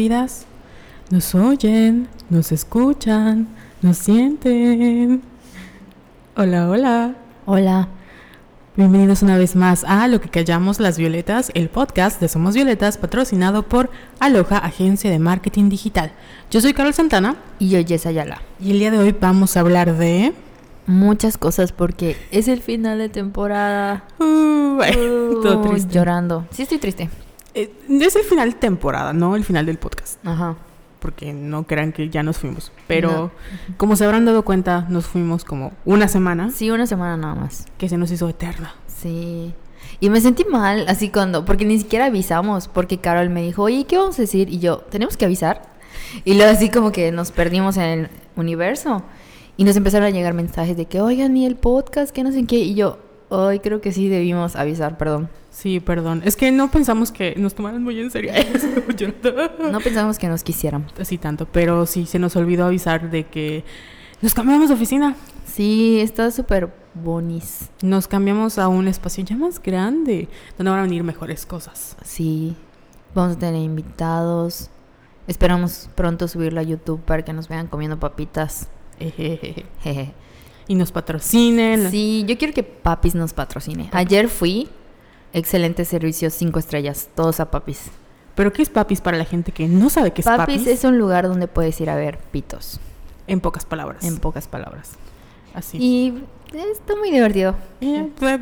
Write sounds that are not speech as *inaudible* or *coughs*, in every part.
vidas nos oyen, nos escuchan, nos sienten. Hola, hola. Hola. Bienvenidos una vez más a Lo que callamos las violetas, el podcast de Somos Violetas, patrocinado por Aloha, agencia de marketing digital. Yo soy Carol Santana. Y yo, Jess Ayala. Y el día de hoy vamos a hablar de... Muchas cosas porque es el final de temporada. Uh, *laughs* bueno, todo Uh, triste. Llorando. Sí, estoy triste. Eh, es el final de temporada, no el final del podcast. Ajá. Porque no crean que ya nos fuimos. Pero No. como se habrán dado cuenta, nos fuimos como una semana Sí, una semana nada más. que se nos hizo eterna. Sí. Y me sentí mal así cuando, porque ni siquiera avisamos, porque Carol me dijo, oye, ¿qué vamos a decir? Y yo, ¿tenemos que avisar? Y luego así como que nos perdimos en el universo. Y nos empezaron a llegar mensajes de que, oigan, y el podcast, que no sé qué. Y yo, hoy creo que sí debimos avisar, perdón. Sí, perdón. Es que no pensamos que nos tomaran muy en serio. *laughs* No pensamos que nos quisieran. Así tanto, pero sí se nos olvidó avisar de que nos cambiamos de oficina. Sí, está súper bonis. Nos cambiamos a un espacio ya más grande, donde van a venir mejores cosas. Sí, vamos a tener invitados. Esperamos pronto subirlo a YouTube para que nos vean comiendo papitas. Jeje. Y nos patrocinen. Sí, yo quiero que Papis nos patrocine. Ayer fui, excelente servicio, cinco estrellas, todos a Papis. Pero ¿qué es papis para la gente que no sabe qué es Papis, papis? es un lugar donde puedes ir a ver pitos, En pocas palabras. en pocas palabras. Así. Y está muy divertido. Y, pues,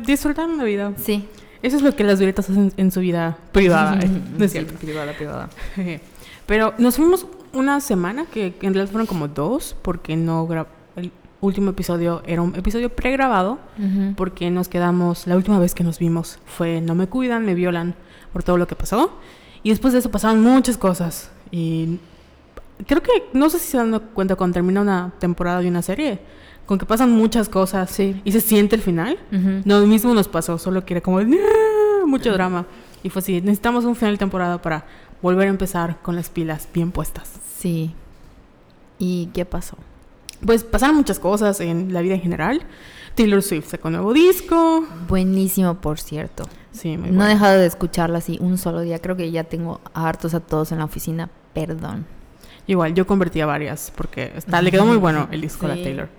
la vida. Sí. Eso es lo que las violetas hacen en su vida privada. eh, *laughs* No es Sí, cierto. privada, privada. *laughs* Pero nos fuimos una semana, que en realidad fueron como dos, porque no gra- el último episodio era un episodio pregrabado, Ujú. porque nos quedamos, la última vez que nos vimos fue no me cuidan, me violan por todo lo que pasó. Y después de eso pasaron muchas cosas. Y creo que, no sé si se dan cuenta cuando termina una temporada de una serie, con que pasan muchas cosas Sí. y se siente el final. Ujú. No, lo mismo nos pasó, solo que era como mucho drama. Y fue así, necesitamos un final de temporada para volver a empezar con las pilas bien puestas. Sí. ¿Y qué pasó? Pues pasaron muchas cosas en la vida en general. Taylor Swift sacó un nuevo disco. Buenísimo, por cierto. Sí, muy No he bueno. dejado de escucharla así un solo día. Creo que ya tengo hartos a todos en la oficina. Perdón. Igual, yo convertí a varias porque está, le quedó muy bueno el disco a la Sí. Taylor.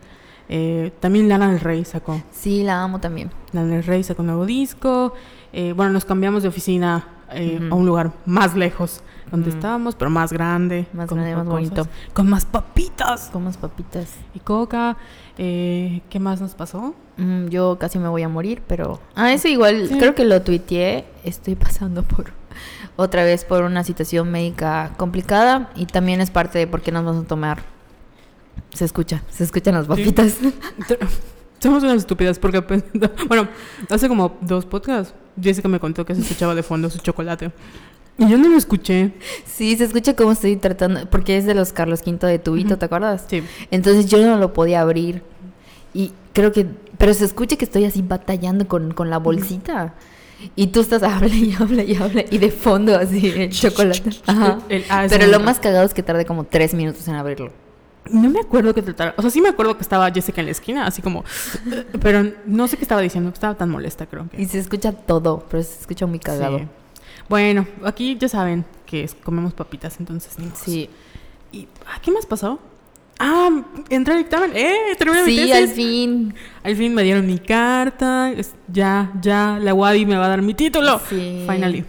Eh, también Lana del Rey sacó. Sí, la amo también. Lana del Rey sacó un nuevo disco. Eh, bueno, nos cambiamos de oficina eh, a un lugar más lejos donde estábamos, pero más grande. Más con grande, más cosas, bonito. Con más papitas. Como papitas. y coca. Eh, ¿Qué más nos pasó? Mm, yo casi me voy a morir, pero... Ah, eso igual, Sí. creo que lo tuiteé. Estoy *laughs* pasando por... Otra vez por una situación médica complicada. Y también es parte de por qué nos vamos a tomar... Se escucha, se escuchan las papitas. *laughs* Somos unas estúpidas porque, pues, *laughs* bueno, hace como dos podcasts, Jessica me contó que se escuchaba de fondo su chocolate. Y yo no lo escuché. Sí, se escucha como estoy tratando... Porque es de los Carlos V de tubito. ¿te acuerdas? Sí. Entonces yo no lo podía abrir. Y creo que. Pero se escucha que estoy así batallando con, con la bolsita. Y tú estás *laughs* hable y hable y hable. Y de fondo así el chocolate. Ajá. El- ah, Pero lo más cagado es que tardé como tres minutos en abrirlo. No me acuerdo que tratara. O sea, sí me acuerdo que estaba Jessica en la esquina, así como. Pero no sé qué estaba diciendo, estaba tan molesta, creo que. Y se escucha todo, pero se escucha muy cagado. Sí. Bueno, aquí ya saben que es- comemos papitas, entonces. Sí, ¿Y ah, qué más pasó? Ah, entré al dictamen. ¡Eh! Terminé mi sí, tesis. al fin. Al fin me dieron mi carta. es- ya, ya, la WADI me va a dar mi título. Sí. Finally.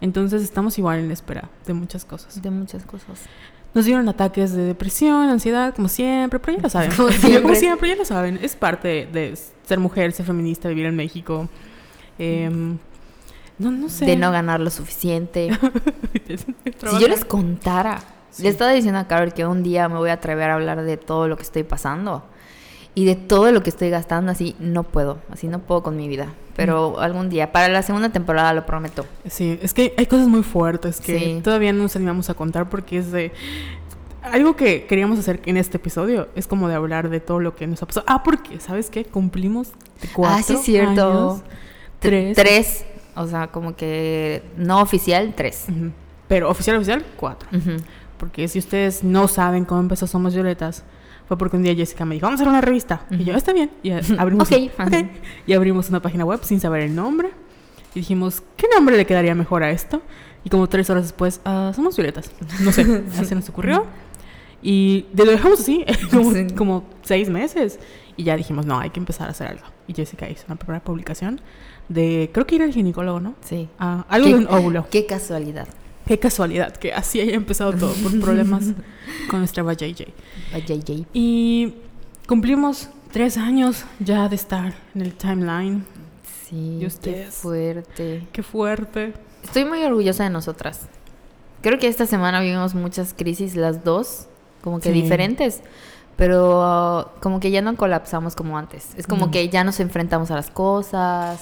Entonces estamos igual en espera de muchas cosas. De muchas cosas. Nos dieron ataques de depresión, ansiedad, como siempre, pero ya lo saben. Como *laughs* siempre. como siempre, ya lo saben. Es parte de ser mujer, ser feminista, vivir en México. Em, no, no sé. De no ganar lo suficiente. *laughs* Si yo les contara, Sí. le estaba diciendo a Carol que un día me voy a atrever a hablar de todo lo que estoy pasando y de todo lo que estoy gastando, así no puedo, así no puedo con mi vida. Pero Mm. algún día, para la segunda temporada lo prometo. Sí, es que hay cosas muy fuertes que Sí. todavía no nos animamos a contar porque es de... Algo que queríamos hacer en este episodio es como de hablar de todo lo que nos ha pasado. Ah, porque, ¿sabes qué? Cumplimos cuatro ah, sí, es cierto. años, tres. Tres, o sea, como que no oficial, tres. Pero oficial, oficial, cuatro. Porque si ustedes no saben cómo empezó Somos Violetas, fue porque un día Jessica me dijo, vamos a hacer una revista. Y yo, está bien. Y abrimos, Ok. ok. y abrimos una página web sin saber el nombre. y dijimos, ¿qué nombre le quedaría mejor a esto? Y como tres horas después, ah, somos violetas. No sé, *laughs* se nos ocurrió. Y lo dejamos así, *laughs* como, Sí. como seis meses. Y ya dijimos, no, hay que empezar a hacer algo. Y Jessica hizo una primera publicación de, creo que ir al ginecólogo, ¿no? Sí. Ah, algo ¿Qué? de un óvulo. Qué casualidad. Qué casualidad que así haya empezado todo por *laughs* problemas con nuestra JJ. JJ. Y cumplimos tres años ya de estar en el timeline. Sí, ¿Y qué ustedes? fuerte. Qué fuerte. Estoy muy orgullosa de nosotras. Creo que esta semana vivimos muchas crisis, las dos, como que Sí. diferentes, pero uh, como que ya no colapsamos como antes. Es como que ya nos enfrentamos a las cosas.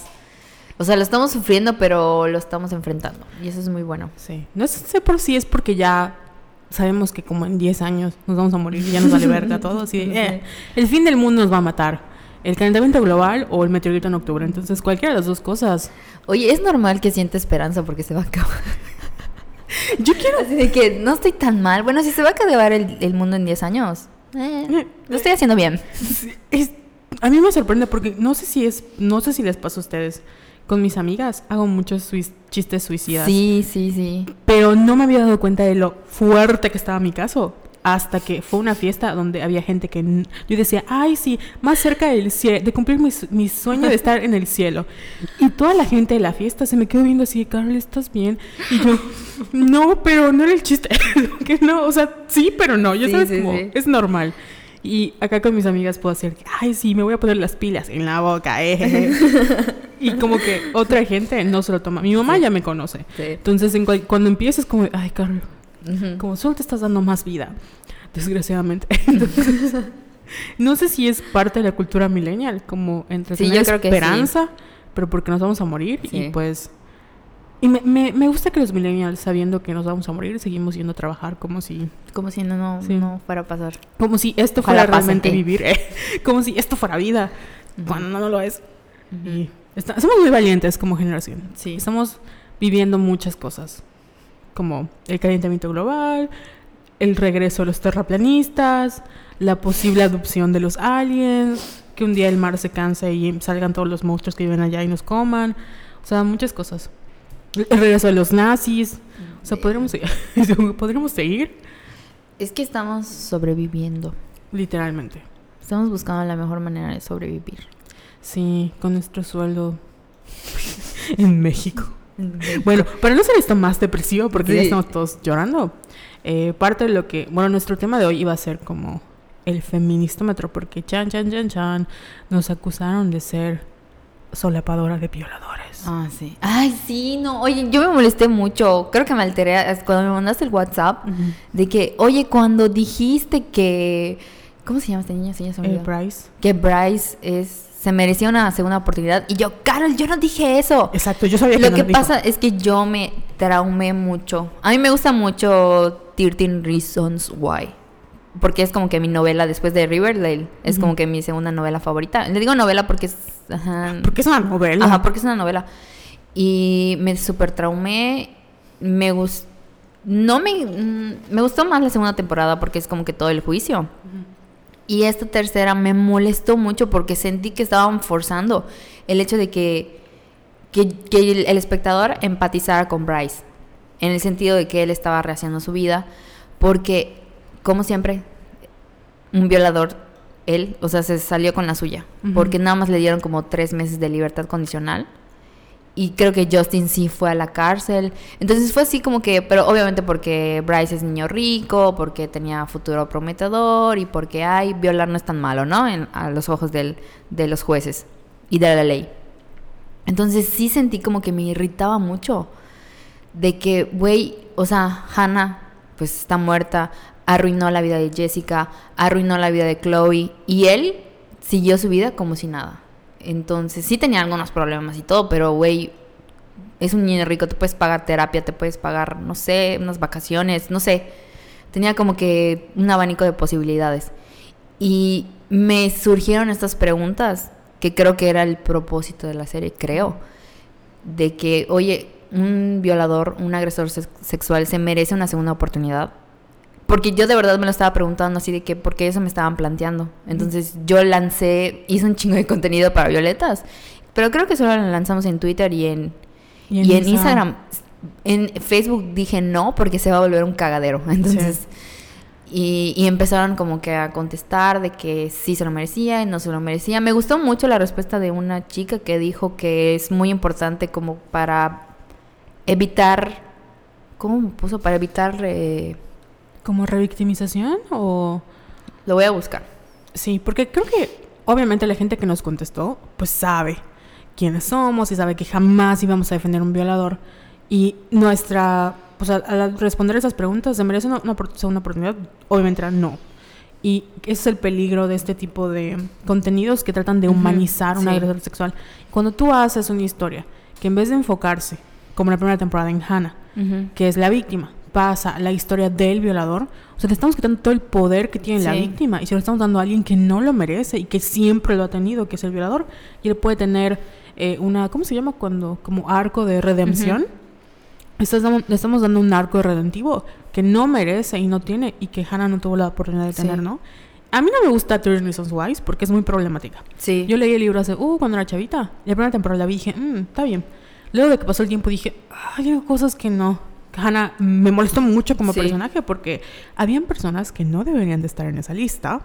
O sea, lo estamos sufriendo, pero lo estamos enfrentando. Y eso es muy bueno. Sí. No sé por si es porque ya sabemos que como en 10 años nos vamos a morir y ya nos vale *laughs* verga todo. Así de, eh, el fin del mundo nos va a matar. El calentamiento global o el meteorito en octubre. Entonces, cualquiera de las dos cosas. Oye, es normal que sienta esperanza porque se va a acabar. *laughs* Yo quiero. Así de que no estoy tan mal. Bueno, si se va a acabar el, el mundo en 10 años, eh, lo estoy haciendo bien. es- a mí me sorprende porque no sé si es. No sé si les pasa a ustedes. Con mis amigas hago muchos suis- chistes suicidas. Sí, sí, sí. Pero no me había dado cuenta de lo fuerte que estaba mi caso. Hasta que fue una fiesta donde había gente que yo decía, ay, sí, más cerca del cielo, de cumplir mi, mi sueño de *laughs* estar en el cielo. Y toda la gente de la fiesta se me quedó viendo así, Carol, ¿estás bien? Y yo, no, pero no era el chiste. *laughs* que no, o sea, sí, pero no. Ya Sí, sabes sí, como, sí. es normal. Y acá con mis amigas puedo hacer, ay, sí, me voy a poner las pilas en la boca, eh. *laughs* y como que otra gente no se lo toma. Mi mamá ya me conoce. Sí. Entonces, en cual- cuando empiezas como, ay, Carol, Ujú. como solo te estás dando más vida, desgraciadamente. *laughs* Entonces, *laughs* no sé si es parte de la cultura millennial, como entre Sí, tener yo creo que sí. esperanza, pero porque nos vamos a morir y pues... Y me, me, me gusta que los millennials, sabiendo que nos vamos a morir, seguimos yendo a trabajar como si, Como si no, no, Sí. no fuera a pasar. como si esto Ojalá fuera pasen, realmente eh. vivir, eh. *laughs* como si esto fuera vida, Ujú. cuando no, no lo es. Y está- somos muy valientes como generación. Sí. Estamos viviendo muchas cosas, como el calentamiento global, el regreso de los terraplanistas, la posible adopción de los aliens, que un día el mar se canse y salgan todos los monstruos que viven allá y nos coman. O sea, muchas cosas. El regreso de los nazis. O sea, podríamos, seguir- *laughs* podríamos seguir Es que estamos sobreviviendo. literalmente. Estamos buscando la mejor manera de sobrevivir. Sí, con nuestro sueldo *laughs* en México. *laughs* Bueno, para no ser esto más depresivo, porque ya estamos todos llorando, eh, parte de lo que, bueno, nuestro tema de hoy iba a ser como el feministómetro, porque chan, chan, chan, chan, nos acusaron de ser solapadora de violadores. Ah, sí. Ay, sí, no. Oye, yo me molesté mucho. Creo que me alteré cuando me mandaste el WhatsApp de que, oye, cuando dijiste que. ¿Cómo se llama este niño? Sí, Eh. Bryce. Que Bryce es, se merecía una segunda oportunidad. Y yo, Carol, yo no dije eso. Exacto, yo sabía que Lo no que lo dijo. pasa es que yo me traumé mucho. A mí me gusta mucho 13 Reasons Why. Porque es como que mi novela después de Riverdale. Es como que mi segunda novela favorita. Le digo novela porque es. Ajá, Porque es una novela. Ajá, porque es una novela. Y me super traumé. Me gustó. No me. mm, Me gustó más la segunda temporada porque es como que todo el juicio. Y esta tercera me molestó mucho porque sentí que estaban forzando el hecho de que, que, que el, el espectador empatizara con Bryce. En el sentido de que él estaba rehaciendo su vida. Porque, como siempre, un violador, él, o sea, se salió con la suya. Porque nada más le dieron como tres meses de libertad condicional. Y creo que Justin sí fue a la cárcel. Entonces fue así como que, pero obviamente porque Bryce es niño rico, porque tenía futuro prometedor y porque, ay, violar no es tan malo, ¿no? En- a los ojos del- de los jueces y de la ley. Entonces sí sentí como que me irritaba mucho de que, güey, o sea, Hannah pues está muerta, arruinó la vida de Jessica, arruinó la vida de Chloe y él siguió su vida como si nada. Entonces sí tenía algunos problemas y todo, pero güey, es un niño rico, te puedes pagar terapia, te puedes pagar, no sé, unas vacaciones, no sé. Tenía como que un abanico de posibilidades. Y me surgieron estas preguntas, que creo que era el propósito de la serie, creo. De que, oye, un violador, un agresor sex- sexual se merece una segunda oportunidad. Porque yo de verdad me lo estaba preguntando así de que, porque eso me estaban planteando. Entonces yo lancé, hice un chingo de contenido para violetas. Pero creo que solo lo lanzamos en Twitter y en, Y Y en en, Insta- Instagram, en Facebook dije no porque se va a volver un cagadero. *laughs* Entonces, y, y empezaron como que a contestar de que sí se lo merecía y no se lo merecía. Me gustó mucho la respuesta de una chica que dijo que es muy importante como para evitar, ¿cómo me puso? Para evitar, eh, ¿Como revictimización o...? lo voy a buscar. Sí, porque creo que obviamente la gente que nos contestó, pues sabe quiénes somos y sabe que jamás íbamos a defender a un violador. Y nuestra, pues al, responder esas preguntas, ¿se merece una, una segunda oportunidad? Obviamente era no. Y ese es el peligro de este tipo de contenidos que tratan de humanizar a un sí. agresor sexual. Cuando tú haces una historia que en vez de enfocarse, como la primera temporada en Hannah, que es la víctima, pasa la historia del violador, o sea, le estamos quitando todo el poder que tiene la Sí. víctima y se lo estamos dando a alguien que no lo merece y que siempre lo ha tenido, que es el violador, y él puede tener eh, una, ¿cómo se llama? Cuando, como arco de redención. Estás dando- le estamos dando un arco redentivo que no merece y no tiene y que Hannah no tuvo la oportunidad de Sí. tener, ¿no? A mí no me gusta 13 Reasons Why porque es muy problemática. Sí. Yo leí el libro hace, uh, cuando era chavita. La primera temporada la vi y dije, mm, está bien. Luego de que pasó el tiempo dije, ay, hay cosas que no. Hannah me molestó mucho como Sí. personaje porque habían personas que no deberían de estar en esa lista.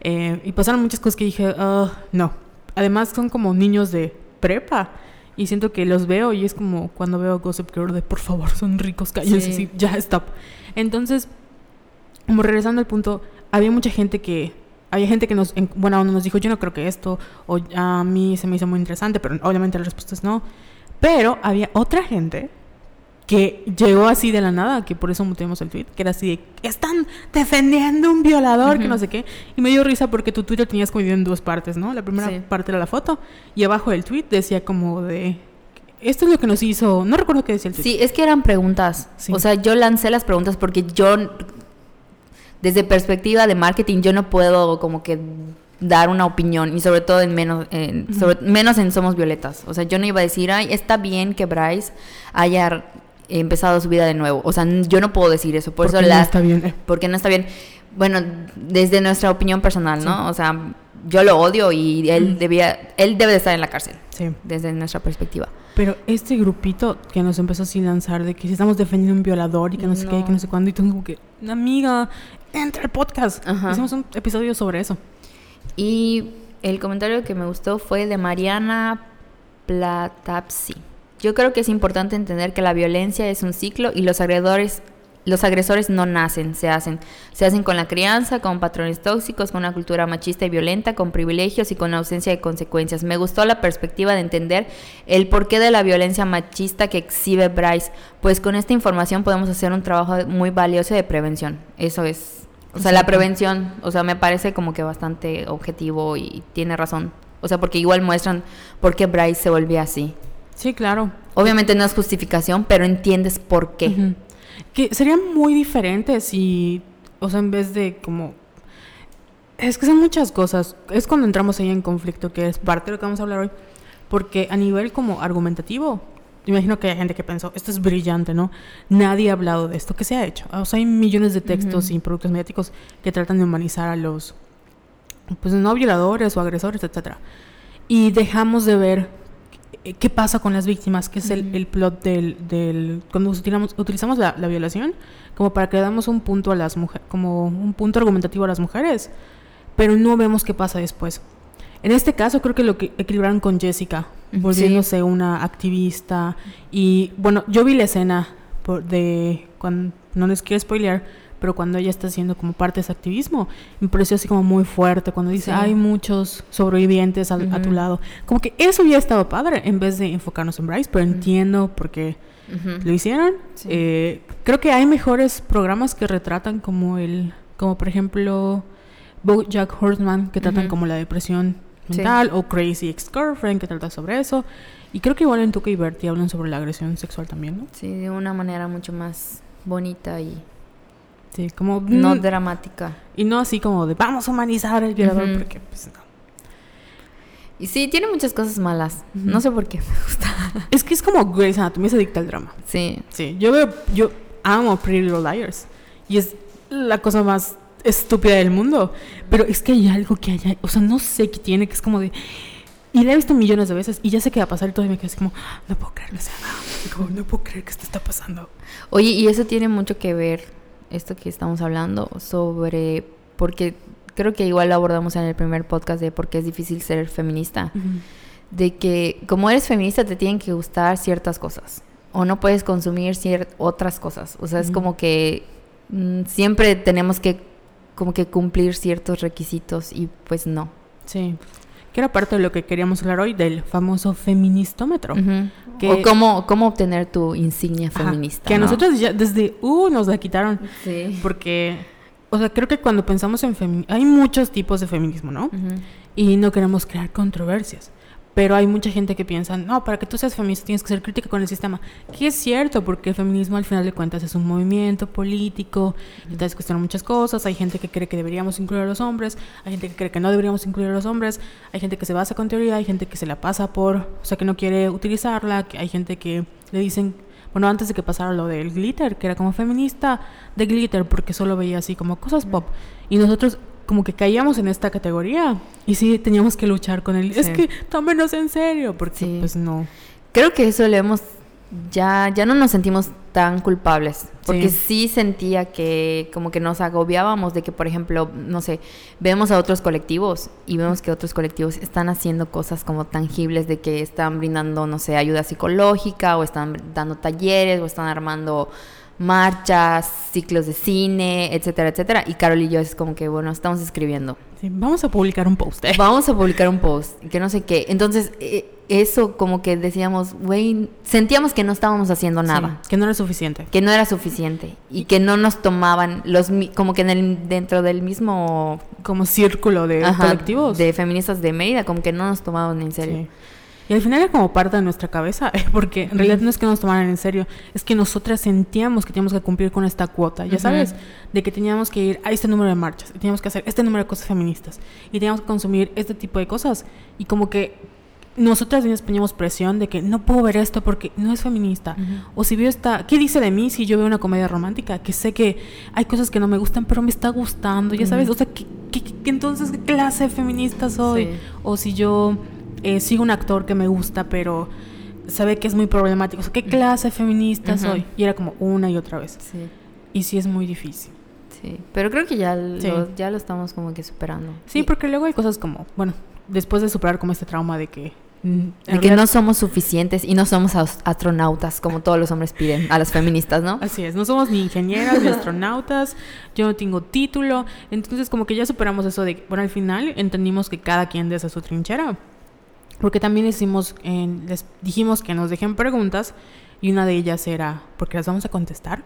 Eh, y pasaron muchas cosas que dije, ah, no. Además son como niños de prepa. Y siento que los veo y es como cuando veo Gossip Girl de, por favor, son ricos, cállense, Sí. ya, stop. Entonces, como regresando al punto, había mucha gente que, había gente que nos, en buena onda nos dijo, yo no creo que esto, o a mí se me hizo muy interesante, pero obviamente la respuesta es no. Pero había otra gente que llegó así de la nada, que por eso muteamos el tweet, que era así de, están defendiendo un violador, que no sé qué. Y me dio risa porque tu Twitter tenías como en dos partes, ¿no? La primera Sí. parte era la foto y abajo del tweet decía como de, esto es lo que nos hizo, no recuerdo qué decía el tweet. Sí, es que eran preguntas. Sí. O sea, yo lancé las preguntas porque yo, desde perspectiva de marketing, yo no puedo como que dar una opinión y sobre todo en menos en, sobre- menos en Somos Violetas. O sea, yo no iba a decir, ay, está bien que Bryce haya empezado su vida de nuevo. O sea, yo no puedo decir eso. Por Porque eso no la, está bien. porque no está bien. Bueno, desde nuestra opinión personal, ¿no? Sí. O sea, yo lo odio y él Mm. debía, él debe de estar en la cárcel, Sí. desde nuestra perspectiva. Pero este grupito que nos empezó así a lanzar de que si estamos defendiendo a un violador y que no sé qué, y que no sé cuándo, y tú como que, amiga, entra al podcast. Ajá. Hicimos un episodio sobre eso. Y el comentario que me gustó fue de Mariana Platapsi. Yo creo que es importante entender que la violencia es un ciclo y los agredores los agresores no nacen, se hacen. Se hacen con la crianza, con patrones tóxicos, con una cultura machista y violenta, con privilegios y con ausencia de consecuencias. Me gustó la perspectiva de entender el porqué de la violencia machista que exhibe Bryce, pues con esta información podemos hacer un trabajo muy valioso de prevención. Eso es. O sea, la prevención, o sea, me parece como que bastante objetivo y tiene razón. O sea, porque igual muestran por qué Bryce se volvía así. Sí, claro. Obviamente no es justificación, pero entiendes por qué. Que sería muy diferente si, o sea, en vez de como... Es que son muchas cosas. Es cuando entramos ahí en conflicto, que es parte de lo que vamos a hablar hoy. Porque a nivel como argumentativo, imagino que hay gente que pensó, esto es brillante, ¿no? Nadie ha hablado de esto. ¿Qué se ha hecho? O sea, hay millones de textos y productos mediáticos que tratan de humanizar a los, pues, no violadores o agresores, etcétera. Y dejamos de ver qué pasa con las víctimas, que es el, el plot del, del cuando utilizamos, utilizamos la, la violación como para que damos un punto a las mujeres, como un punto argumentativo a las mujeres, pero no vemos qué pasa después. En este caso creo que lo que equilibraron con Jessica, volviéndose una activista. Y bueno, yo vi la escena por- de cuando no les quiero spoilear, pero cuando ella está haciendo como parte de ese activismo, me pareció así como muy fuerte cuando dice, Sí. hay muchos sobrevivientes al- a tu lado. Como que eso hubiera estado padre en vez de enfocarnos en Bryce, pero Ujú. entiendo por qué Ujú. lo hicieron. Sí. Eh, creo que hay mejores programas que retratan como el, como por ejemplo BoJack Horseman, que tratan como la depresión Sí. mental, o Crazy Ex-Girlfriend, que trata sobre eso. Y creo que igual en Tuca y Bertie hablan sobre la agresión sexual también, ¿no? Sí, de una manera mucho más bonita y Sí, como... no mm, dramática. y no así como de vamos a humanizar al violador, Ujú. porque pues no. Y sí, tiene muchas cosas malas. Ujú. No sé por qué me gusta. *laughs* Es que es como Grey's Anatomy, se adicta al drama. Sí. Sí, yo veo, yo amo Pretty Little Liars y es la cosa más estúpida del mundo, pero es que hay algo que hay, o sea, no sé qué tiene, que es como de, Y la he visto millones de veces y ya sé qué va a pasar y todo y me quedé así como, no puedo creer que sea como, no puedo creer que esto está pasando. Oye, y eso tiene mucho que ver, esto que estamos hablando, sobre, porque creo que igual lo abordamos en el primer podcast de por qué es difícil ser feminista, de que como eres feminista te tienen que gustar ciertas cosas o no puedes consumir otras cosas. O sea, es como que mm, siempre tenemos que como que cumplir ciertos requisitos y pues no. Sí que era parte de lo que queríamos hablar hoy, del famoso feministómetro. o cómo, cómo obtener tu insignia feminista. que a nosotros ya desde, uh, nos la quitaron. Sí. Porque, o sea, creo que cuando pensamos en feminismo, hay muchos tipos de feminismo, ¿no? Y no queremos crear controversias. Pero hay mucha gente que piensa, no, para que tú seas feminista tienes que ser crítica con el sistema. Que es cierto, porque el feminismo al final de cuentas es un movimiento político, entonces cuestionan muchas cosas. Hay gente que cree que deberíamos incluir a los hombres, hay gente que cree que no deberíamos incluir a los hombres, hay gente que se basa con teoría, hay gente que se la pasa por, o sea, que no quiere utilizarla, hay gente que le dicen, bueno, antes de que pasara lo del glitter, que era como feminista de glitter, porque solo veía así como cosas pop. Y nosotros como que caíamos en esta categoría y sí teníamos que luchar con él. Es que tómenos en serio, porque pues no. Creo que eso le hemos ya ya no nos sentimos tan culpables, porque sí. sentía que como que nos agobiábamos de que por ejemplo, no sé, vemos a otros colectivos y vemos que otros colectivos están haciendo cosas como tangibles de que están brindando, no sé, ayuda psicológica o están dando talleres o están armando marchas, ciclos de cine, etcétera, etcétera. Y Carol y yo es como que, bueno, estamos escribiendo. Sí, vamos a publicar un post. ¿eh? Vamos a publicar un post, que no sé qué. Entonces, eh, eso como que decíamos, güey, sentíamos que no estábamos haciendo nada. que no era suficiente. Que no era suficiente. Y que no nos tomaban los, como que en el, dentro del mismo... Como círculo de colectivos. De feministas de Mérida, como que no nos tomaban en serio. Y al final era como parte de nuestra cabeza, *laughs* porque en realidad no es que nos tomaran en serio, es que nosotras sentíamos que teníamos que cumplir con esta cuota, ya sabes, de que teníamos que ir a este número de marchas, y teníamos que hacer este número de cosas feministas, y teníamos que consumir este tipo de cosas. Y como que nosotras mismas poníamos presión de que no puedo ver esto porque no es feminista. O si veo esta, ¿qué dice de mí si yo veo una comedia romántica? Que sé que hay cosas que no me gustan, pero me está gustando, ya sabes, o sea, ¿qué, entonces qué clase de feminista soy? O si yo eh, sigo un actor que me gusta, pero sabe que es muy problemático. ¿qué clase feminista soy? Y era como una y otra vez. Sí. Y sí es muy difícil. Sí, pero creo que ya lo, ya lo estamos como que superando. Sí, porque luego hay cosas como, bueno, después de superar como este trauma de que... Mm, de que no somos suficientes y no somos astronautas como todos los hombres piden a las feministas, ¿no? Así es, no somos ni ingenieras ni astronautas, yo no tengo título, entonces como que ya superamos eso de, bueno, al final entendimos que cada quien desde su trinchera porque también hicimos, les dijimos que nos dejen preguntas y una de ellas era, porque las vamos a contestar,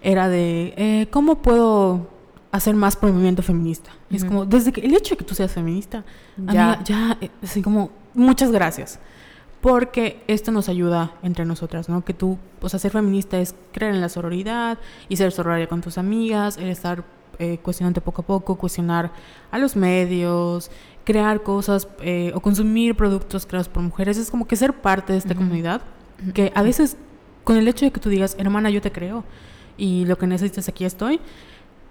era de eh, cómo puedo hacer más por el movimiento feminista. Y es como, desde que el hecho de que tú seas feminista, ya, ya, eh, así como, muchas gracias. Porque esto nos ayuda entre nosotras, ¿no? Que tú, o sea, ser feminista es creer en la sororidad y ser sororia con tus amigas, el estar eh, cuestionante poco a poco, cuestionar a los medios, crear cosas eh, o consumir productos creados por mujeres. Es como que ser parte de esta comunidad, que a veces con el hecho de que tú digas, hermana, yo te creo y lo que necesitas aquí estoy,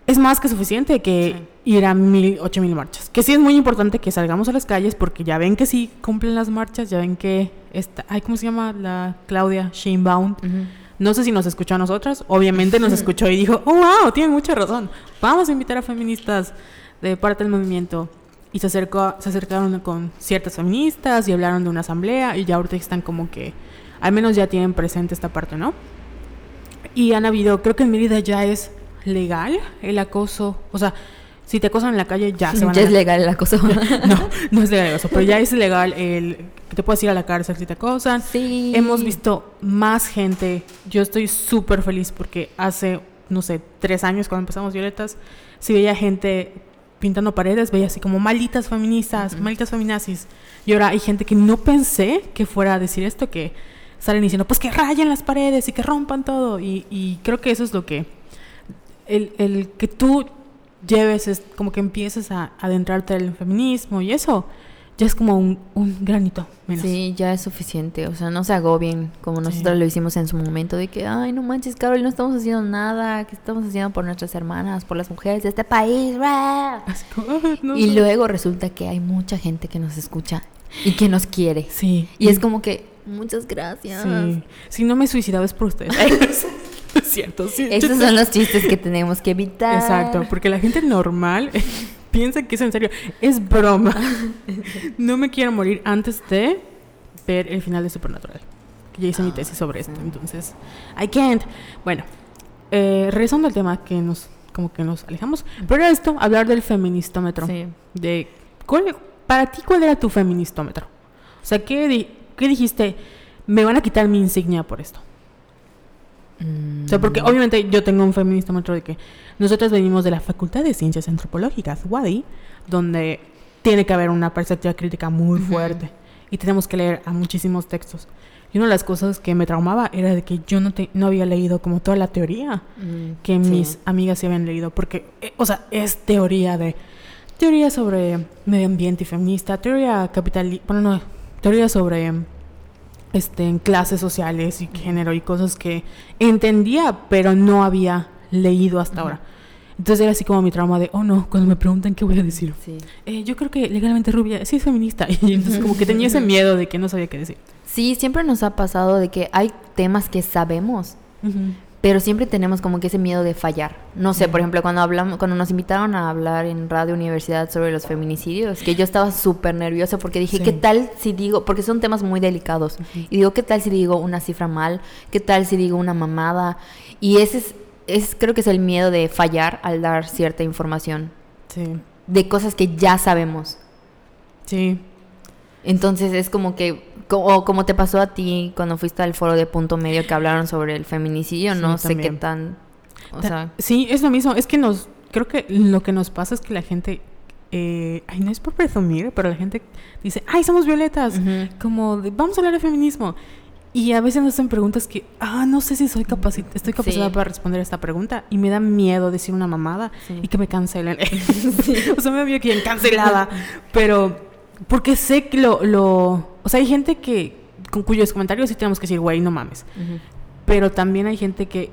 es más que suficiente que ir a mil, ocho mil marchas. Que sí es muy importante que salgamos a las calles porque ya ven que sí cumplen las marchas, ya ven que está, ay, ¿cómo se llama? La Claudia Sheinbaum. No sé si nos escuchó a nosotras, obviamente nos *laughs* escuchó y dijo, oh, wow, tiene mucha razón, vamos a invitar a feministas de parte del movimiento. Y se, acercó, se acercaron con ciertas feministas y hablaron de una asamblea y ya ahorita están como que, al menos ya tienen presente esta parte, ¿no? Y han habido, creo que en Mérida ya es legal el acoso, o sea, si te acosan en la calle ya se *laughs* van ya es legal el acoso. *laughs* no, *laughs* no es legal el acoso, pero ya es legal el que te puedes ir a la cárcel si te acosan. Sí. Hemos visto más gente. Yo estoy súper feliz porque hace, no sé, tres años cuando empezamos Violetas, si veía gente pintando paredes, veía así como malitas feministas, malitas feminazis. Y ahora hay gente que no pensé que fuera a decir esto, que salen diciendo, pues que rayen las paredes y que rompan todo. Y, y creo que eso es lo que... El, el que tú lleves, es como que empieces a adentrarte en el feminismo y eso, ya es como un, granito menos. Sí, ya es suficiente. O sea, no se agobien como nosotros lo hicimos en su momento de que, ay, no manches, Carol, no estamos haciendo nada. ¿Qué estamos haciendo por nuestras hermanas, por las mujeres de este país? *laughs* Y luego resulta que hay mucha gente que nos escucha y que nos quiere. Sí. Y es como que, muchas gracias. Sí. Si no me he suicidado es por ustedes. *laughs* *laughs* es cierto, sí. Esos son los chistes que tenemos que evitar. Exacto, porque la gente normal piensa que es en serio. Es broma. *laughs* No me quiero morir antes de ver el final de Supernatural. Que ya hice mi tesis sobre esto, entonces. I can't. Bueno, eh, regresando al tema que nos como que nos alejamos. Pero era esto, hablar del feministómetro. Sí. De, ¿cuál- para ti, ¿cuál era tu feministómetro? O sea, ¿qué, di- qué dijiste? Me van a quitar mi insignia por esto. O sea, porque obviamente yo tengo un feministómetro de que nosotros venimos de la Facultad de Ciencias Antropológicas, WADI, donde tiene que haber una perspectiva crítica muy fuerte y tenemos que leer a muchísimos textos. Y una de las cosas que me traumaba era de que yo no, te- no había leído como toda la teoría Mm, que sí. mis amigas se habían leído, porque, eh, o sea, es teoría de, teoría sobre medio ambiente y feminista, teoría capital, bueno, no, teoría sobre, este, en clases sociales y género y cosas que entendía, pero no había leído hasta ahora. Entonces era así como mi trauma de, oh no, cuando me preguntan qué voy a decir. Sí. Eh, yo creo que legalmente rubia sí es feminista. *laughs* Y entonces como que tenía ese miedo de que no sabía qué decir. Sí, siempre nos ha pasado de que hay temas que sabemos, pero siempre tenemos como que ese miedo de fallar. No sé, por ejemplo, cuando hablamos, cuando nos invitaron a hablar en Radio Universidad sobre los feminicidios, que yo estaba súper nerviosa porque dije, Sí. ¿qué tal si digo? Porque son temas muy delicados. Y digo, ¿qué tal si digo una cifra mal? ¿Qué tal si digo una mamada? Y ese es, es creo que es el miedo de fallar al dar cierta información Sí, de cosas que ya sabemos. sí. Entonces es como que, o como te pasó a ti cuando fuiste al foro de punto medio que hablaron sobre el feminicidio, Sí, no sé qué tan... O Ta- sea, sí, es lo mismo. Es que nos. Creo que lo que nos pasa es que la gente. eh, ay, no es por presumir, pero la gente dice, ay, somos violetas. Como, de, vamos a hablar de feminismo. Y a veces nos hacen preguntas que, ah, no sé si soy capacit estoy capacitada Sí. para responder esta pregunta. Y me da miedo decir una mamada Sí. y que me cancelen. *laughs* *laughs* o sea, me veo que cancelada. Pero, porque sé que lo, lo. O sea, hay gente que. con cuyos comentarios sí tenemos que decir, güey, no mames. Pero también hay gente que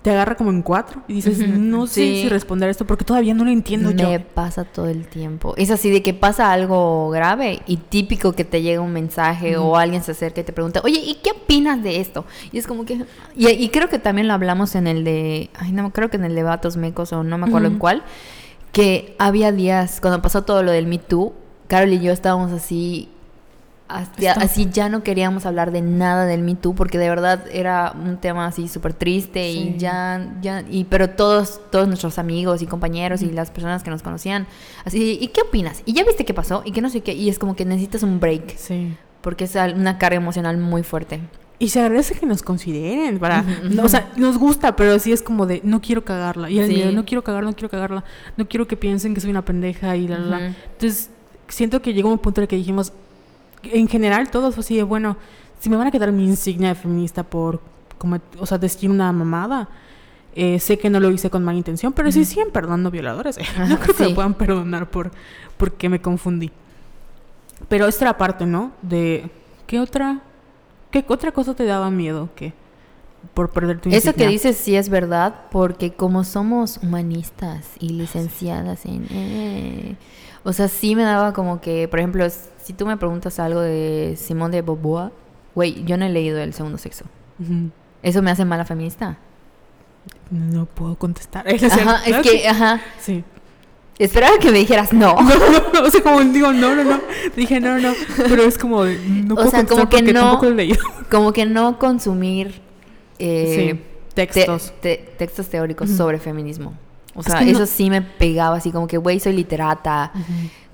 te agarra como en cuatro y dices, no sé sí. si responder esto porque todavía no lo entiendo me yo. pasa todo el tiempo. Es así de que pasa algo grave y típico que te llega un mensaje o alguien se acerca y te pregunta, oye, ¿y qué opinas de esto? Y es como que... Y, y creo que también lo hablamos en el de... Ay, no, creo que en el de Vatos Mecos o no me acuerdo en cuál. Que había días, cuando pasó todo lo del Me Too, Carol y yo estábamos así... hasta- así ya no queríamos hablar de nada del Me Too porque de verdad era un tema así súper triste Sí. y ya, ya, y pero todos, todos nuestros amigos y compañeros y las personas que nos conocían, así, ¿y qué opinas? ¿Y ya viste qué pasó? ¿Y qué no sé qué? Y es como que necesitas un break Sí. porque es una carga emocional muy fuerte. Y se agradece que nos consideren para... No, o sea, nos gusta, pero sí es como de, no quiero cagarla. Y el Sí. miedo, no quiero cagarla, no quiero cagarla. No quiero que piensen que soy una pendeja y la, la. Entonces, siento que llegó un punto en el que dijimos, en general todos fue así de, bueno, si me van a quitar mi insignia de feminista por, como, o sea, decir una mamada, eh, sé que no lo hice con mala intención, pero sí siguen perdonando violadores. *laughs* no creo que me puedan perdonar por porque me confundí. Pero esta era parte, ¿no? De, ¿qué otra, qué otra cosa te daba miedo que por perder tu Eso que dices sí es verdad porque como somos humanistas y licenciadas en... eh, o sea, sí me daba como que, por ejemplo, si tú me preguntas algo de Simón de Beauvoir, güey, yo no he leído El Segundo Sexo. ¿Eso me hace mala feminista? No puedo contestar. *laughs* Ajá, es que, ajá, Sí. esperaba que me dijeras no. *laughs* No, no, no, o sea, como digo, no, no, no. Dije, no, no, pero es como, no O puedo sea, como que no- he leído. *laughs* Como que no consumir eh, sí, textos. te- textos teóricos sobre feminismo. O Es sea, no- eso sí me pegaba así como que, güey, soy literata.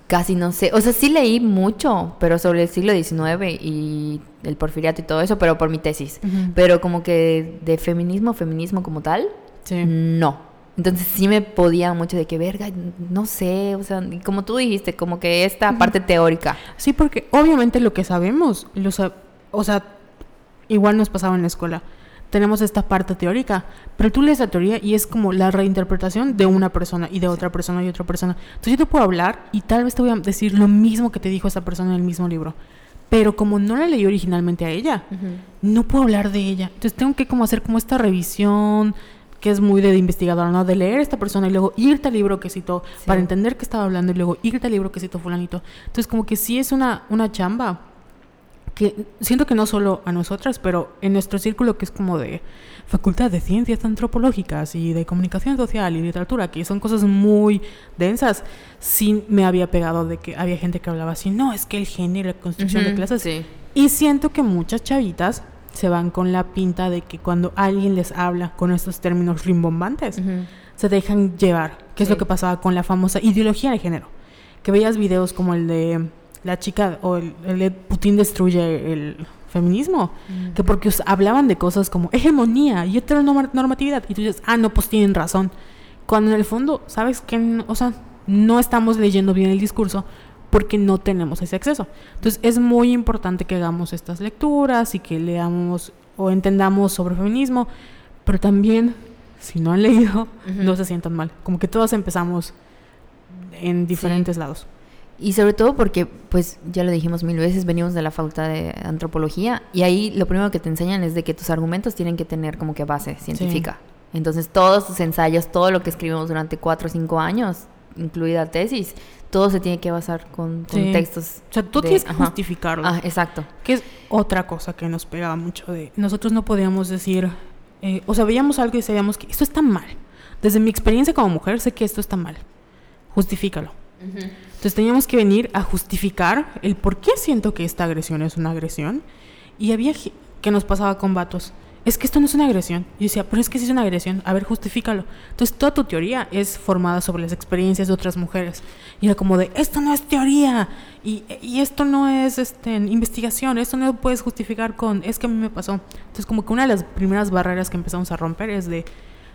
Casi no sé. O sea, sí leí mucho, pero sobre el siglo XIX y el porfiriato y todo eso, pero por mi tesis. Pero como que de feminismo, feminismo como tal, Sí. no. Entonces sí me podía mucho de que, verga, no sé, o sea, como tú dijiste, como que esta parte teórica. Sí, porque obviamente lo que sabemos, lo sa- o sea, igual nos pasaba en la escuela. Tenemos esta parte teórica, pero tú lees la teoría y es como la reinterpretación de una persona y de otra persona y otra persona. Entonces yo te puedo hablar y tal vez te voy a decir lo mismo que te dijo esa persona en el mismo libro. Pero como no la leí originalmente a ella, no puedo hablar de ella. Entonces tengo que como hacer como esta revisión, que es muy de investigadora, ¿no? De leer a esta persona y luego irte al libro que citó Sí. para entender qué estaba hablando y luego irte al libro que citó fulanito. Entonces como que sí es una, una chamba que siento que no solo a nosotras, pero en nuestro círculo que es como de Facultad de Ciencias Antropológicas y de Comunicación Social y Literatura, que son cosas muy densas, sí me había pegado de que había gente que hablaba así, no, es que el género, la construcción de clases. Sí. Y siento que muchas chavitas se van con la pinta de que cuando alguien les habla con estos términos rimbombantes, se dejan llevar, que es lo que pasaba con la famosa ideología de género. Que veías videos como el de la chica o el, Putin destruye el feminismo, Mm. que porque hablaban de cosas como hegemonía y heteronormatividad, y tú dices, ah, no, pues tienen razón. Cuando en el fondo, sabes que, no- o sea, no estamos leyendo bien el discurso porque no tenemos ese acceso. Entonces es muy importante que hagamos estas lecturas y que leamos o entendamos sobre feminismo, pero también, si no han leído, no se sientan mal. Como que todos empezamos en diferentes lados. Y sobre todo porque, pues ya lo dijimos mil veces, venimos de la facultad de antropología y ahí lo primero que te enseñan es de que tus argumentos tienen que tener como que base científica. Entonces todos tus ensayos, todo lo que escribimos durante cuatro o cinco años, incluida tesis, todo se tiene que basar con, con Sí. textos. O sea, tú de- tienes que ajá. justificarlo. Ah, exacto. Que es otra cosa que nos pegaba mucho de... Nosotros no podíamos decir... eh, o sea, veíamos algo y sabíamos que esto está mal. Desde mi experiencia como mujer sé que esto está mal. Justifícalo. Entonces teníamos que venir a justificar el por qué siento que esta agresión es una agresión. Y había que nos pasaba con vatos. Es que esto no es una agresión. Y yo decía, pero es que sí es una agresión. A ver, justifícalo. Entonces toda tu teoría es formada sobre las experiencias de otras mujeres. Y era como de, esto no es teoría. Y, y esto no es este, investigación. Esto no lo puedes justificar con, es que a mí me pasó. Entonces como que una de las primeras barreras que empezamos a romper es de,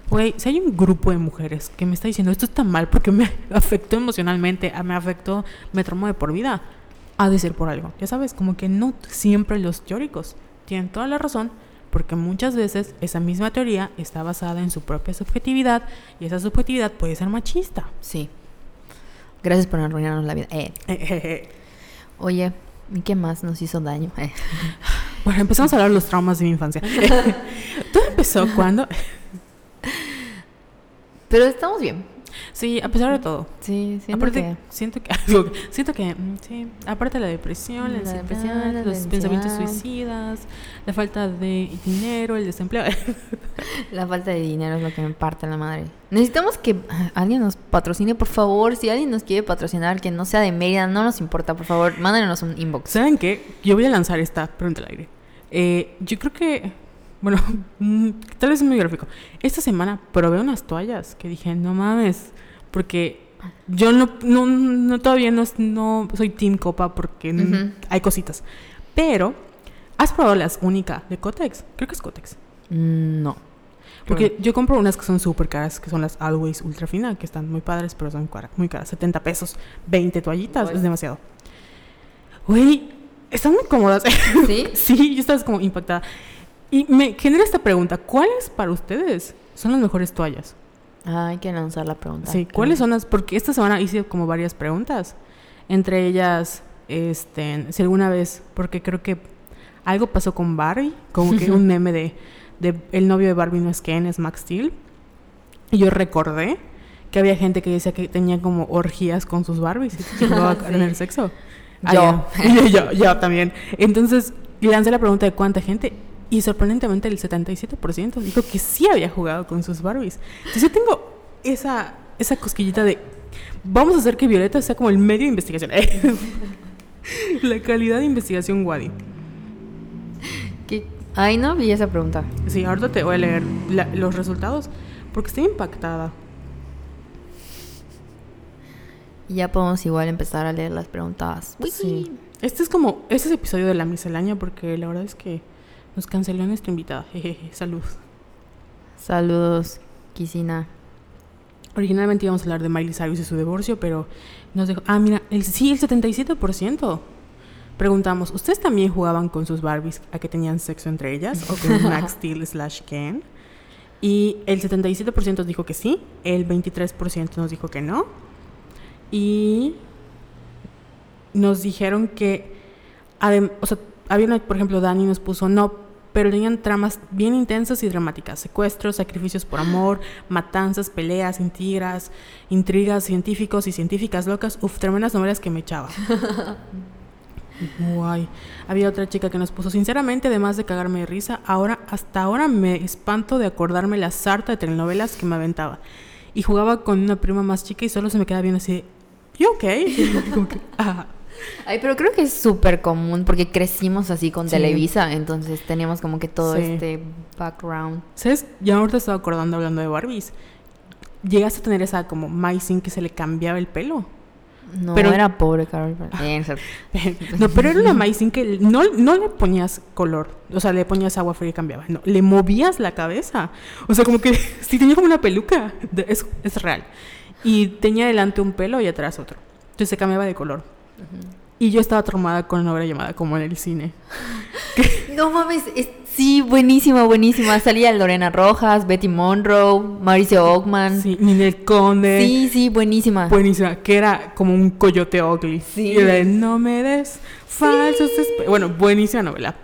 Güey, si hay un grupo de mujeres que me está diciendo esto está mal porque me *laughs* afectó emocionalmente, a- me afectó, me traumó de por vida, ha de ser por algo. Ya sabes, como que no siempre los teóricos tienen toda la razón porque muchas veces esa misma teoría está basada en su propia subjetividad y esa subjetividad puede ser machista. Sí. Gracias por arruinarnos la vida. Eh. *laughs* Oye, ¿y qué más nos hizo daño? Bueno, empezamos a hablar de los traumas de mi infancia. *laughs* Todo empezó cuando... Pero estamos bien. Sí, a pesar de todo. Sí, siento aparte, que- siento que *laughs* siento que mm, sí, aparte de la depresión, la La depresión, depresión, la los pensamientos ansiedad. suicidas, la falta de dinero, el desempleo. *laughs* La falta de dinero es lo que me parte la madre. Necesitamos que alguien nos patrocine, por favor. Si alguien nos quiere patrocinar, que no sea de Mérida, no nos importa, por favor, mándenos un inbox. ¿Saben qué? Yo voy a lanzar esta pregunta al aire. Eh, yo creo que, bueno, *laughs* mm, tal vez es muy gráfico. Esta semana probé unas toallas que dije, no mames, porque yo no, no, no todavía no, no soy Team Copa porque mm, Ujú. hay cositas. Pero, ¿has probado las única de Cotex? Creo que es Cotex. Mm, No. Porque yo compro unas que son súper caras, que son las Always Ultra Fina, que están muy padres, pero son cara- muy caras. 70 pesos, 20 toallitas, Uy. es demasiado. Güey, están muy cómodas. ¿Sí? *laughs* sí, yo estaba como impactada. Y me genera esta pregunta, ¿cuáles para ustedes son las mejores toallas? Ah, hay que lanzar la pregunta. Sí, ¿cuáles son las? Porque esta semana hice como varias preguntas. Entre ellas, este, si alguna vez, porque creo que algo pasó con Barbie, como que un *laughs* meme de, de el novio de Barbie no es Ken, es Max Steel. Y yo recordé que había gente que decía que tenía como orgías con sus Barbies y que *laughs* a Sí. tener sexo. Ah, *laughs* Yo. yo, yo también. Entonces, lancé la pregunta de cuánta gente y sorprendentemente el 77% dijo que sí había jugado con sus Barbies. Entonces yo tengo esa, esa cosquillita de vamos a hacer que Violeta sea como el medio de investigación. *laughs* la calidad de investigación Wadi. ¿Qué? Ay, no vi esa pregunta. Sí, ahorita te voy a leer la- los resultados porque estoy impactada. Y ya podemos igual empezar a leer las preguntas. Sí. Este es como, este es episodio de la miscelánea porque la verdad es que nos canceló nuestra invitada. Jejeje, salud. Saludos, Kisina. Originalmente íbamos a hablar de Miley Cyrus y su divorcio, pero nos dejó... Ah, mira, el, sí, el 77%. Preguntamos, ¿ustedes también jugaban con sus Barbies a que tenían sexo entre ellas? ¿O con *laughs* Max Steel slash Ken? Y el 77% dijo que sí, el 23% nos dijo que no. Y nos dijeron que, o sea, había una, por ejemplo, Dani nos puso no, pero tenían tramas bien intensas y dramáticas. Secuestros, sacrificios por amor, matanzas, peleas, intrigas, intrigas, científicos y científicas locas. Uf, tremendas novelas que me echaba. *laughs* Guay. Había otra chica que nos puso, sinceramente, además de cagarme de risa, ahora, hasta ahora me espanto de acordarme la sarta de telenovelas que me aventaba. Y jugaba con una prima más chica y solo se me quedaba bien así, ¿you okay? *laughs* Como que, ah. *laughs* Ay, pero creo que es súper común porque crecimos así con Sí. Televisa, entonces teníamos como que todo Sí. este background. ¿Sabes? Ya ahorita estaba acordando hablando de Barbies. Llegaste a tener esa como Maisin que se le cambiaba el pelo. No Pero- era pobre Carol. Eh, o sea, *laughs* no, pero era una Maisin que no, no le ponías color. O sea, le ponías agua fría y cambiaba. No, le movías la cabeza. O sea, como que *laughs* sí tenía como una peluca. Es, es real. Y tenía delante un pelo y atrás otro. Entonces se cambiaba de color. Y yo estaba traumada con una obra llamada como en el cine. *laughs* No mames, es- sí, buenísima, buenísima. Salía Lorena Rojas, Betty Monroe, Mauricio Ockman. Sí, Sí, Ninel Conde. sí, buenísima. Buenísima, que era como un coyote ugly. Sí. Y de, no me des falsos espe-". Bueno, buenísima novela.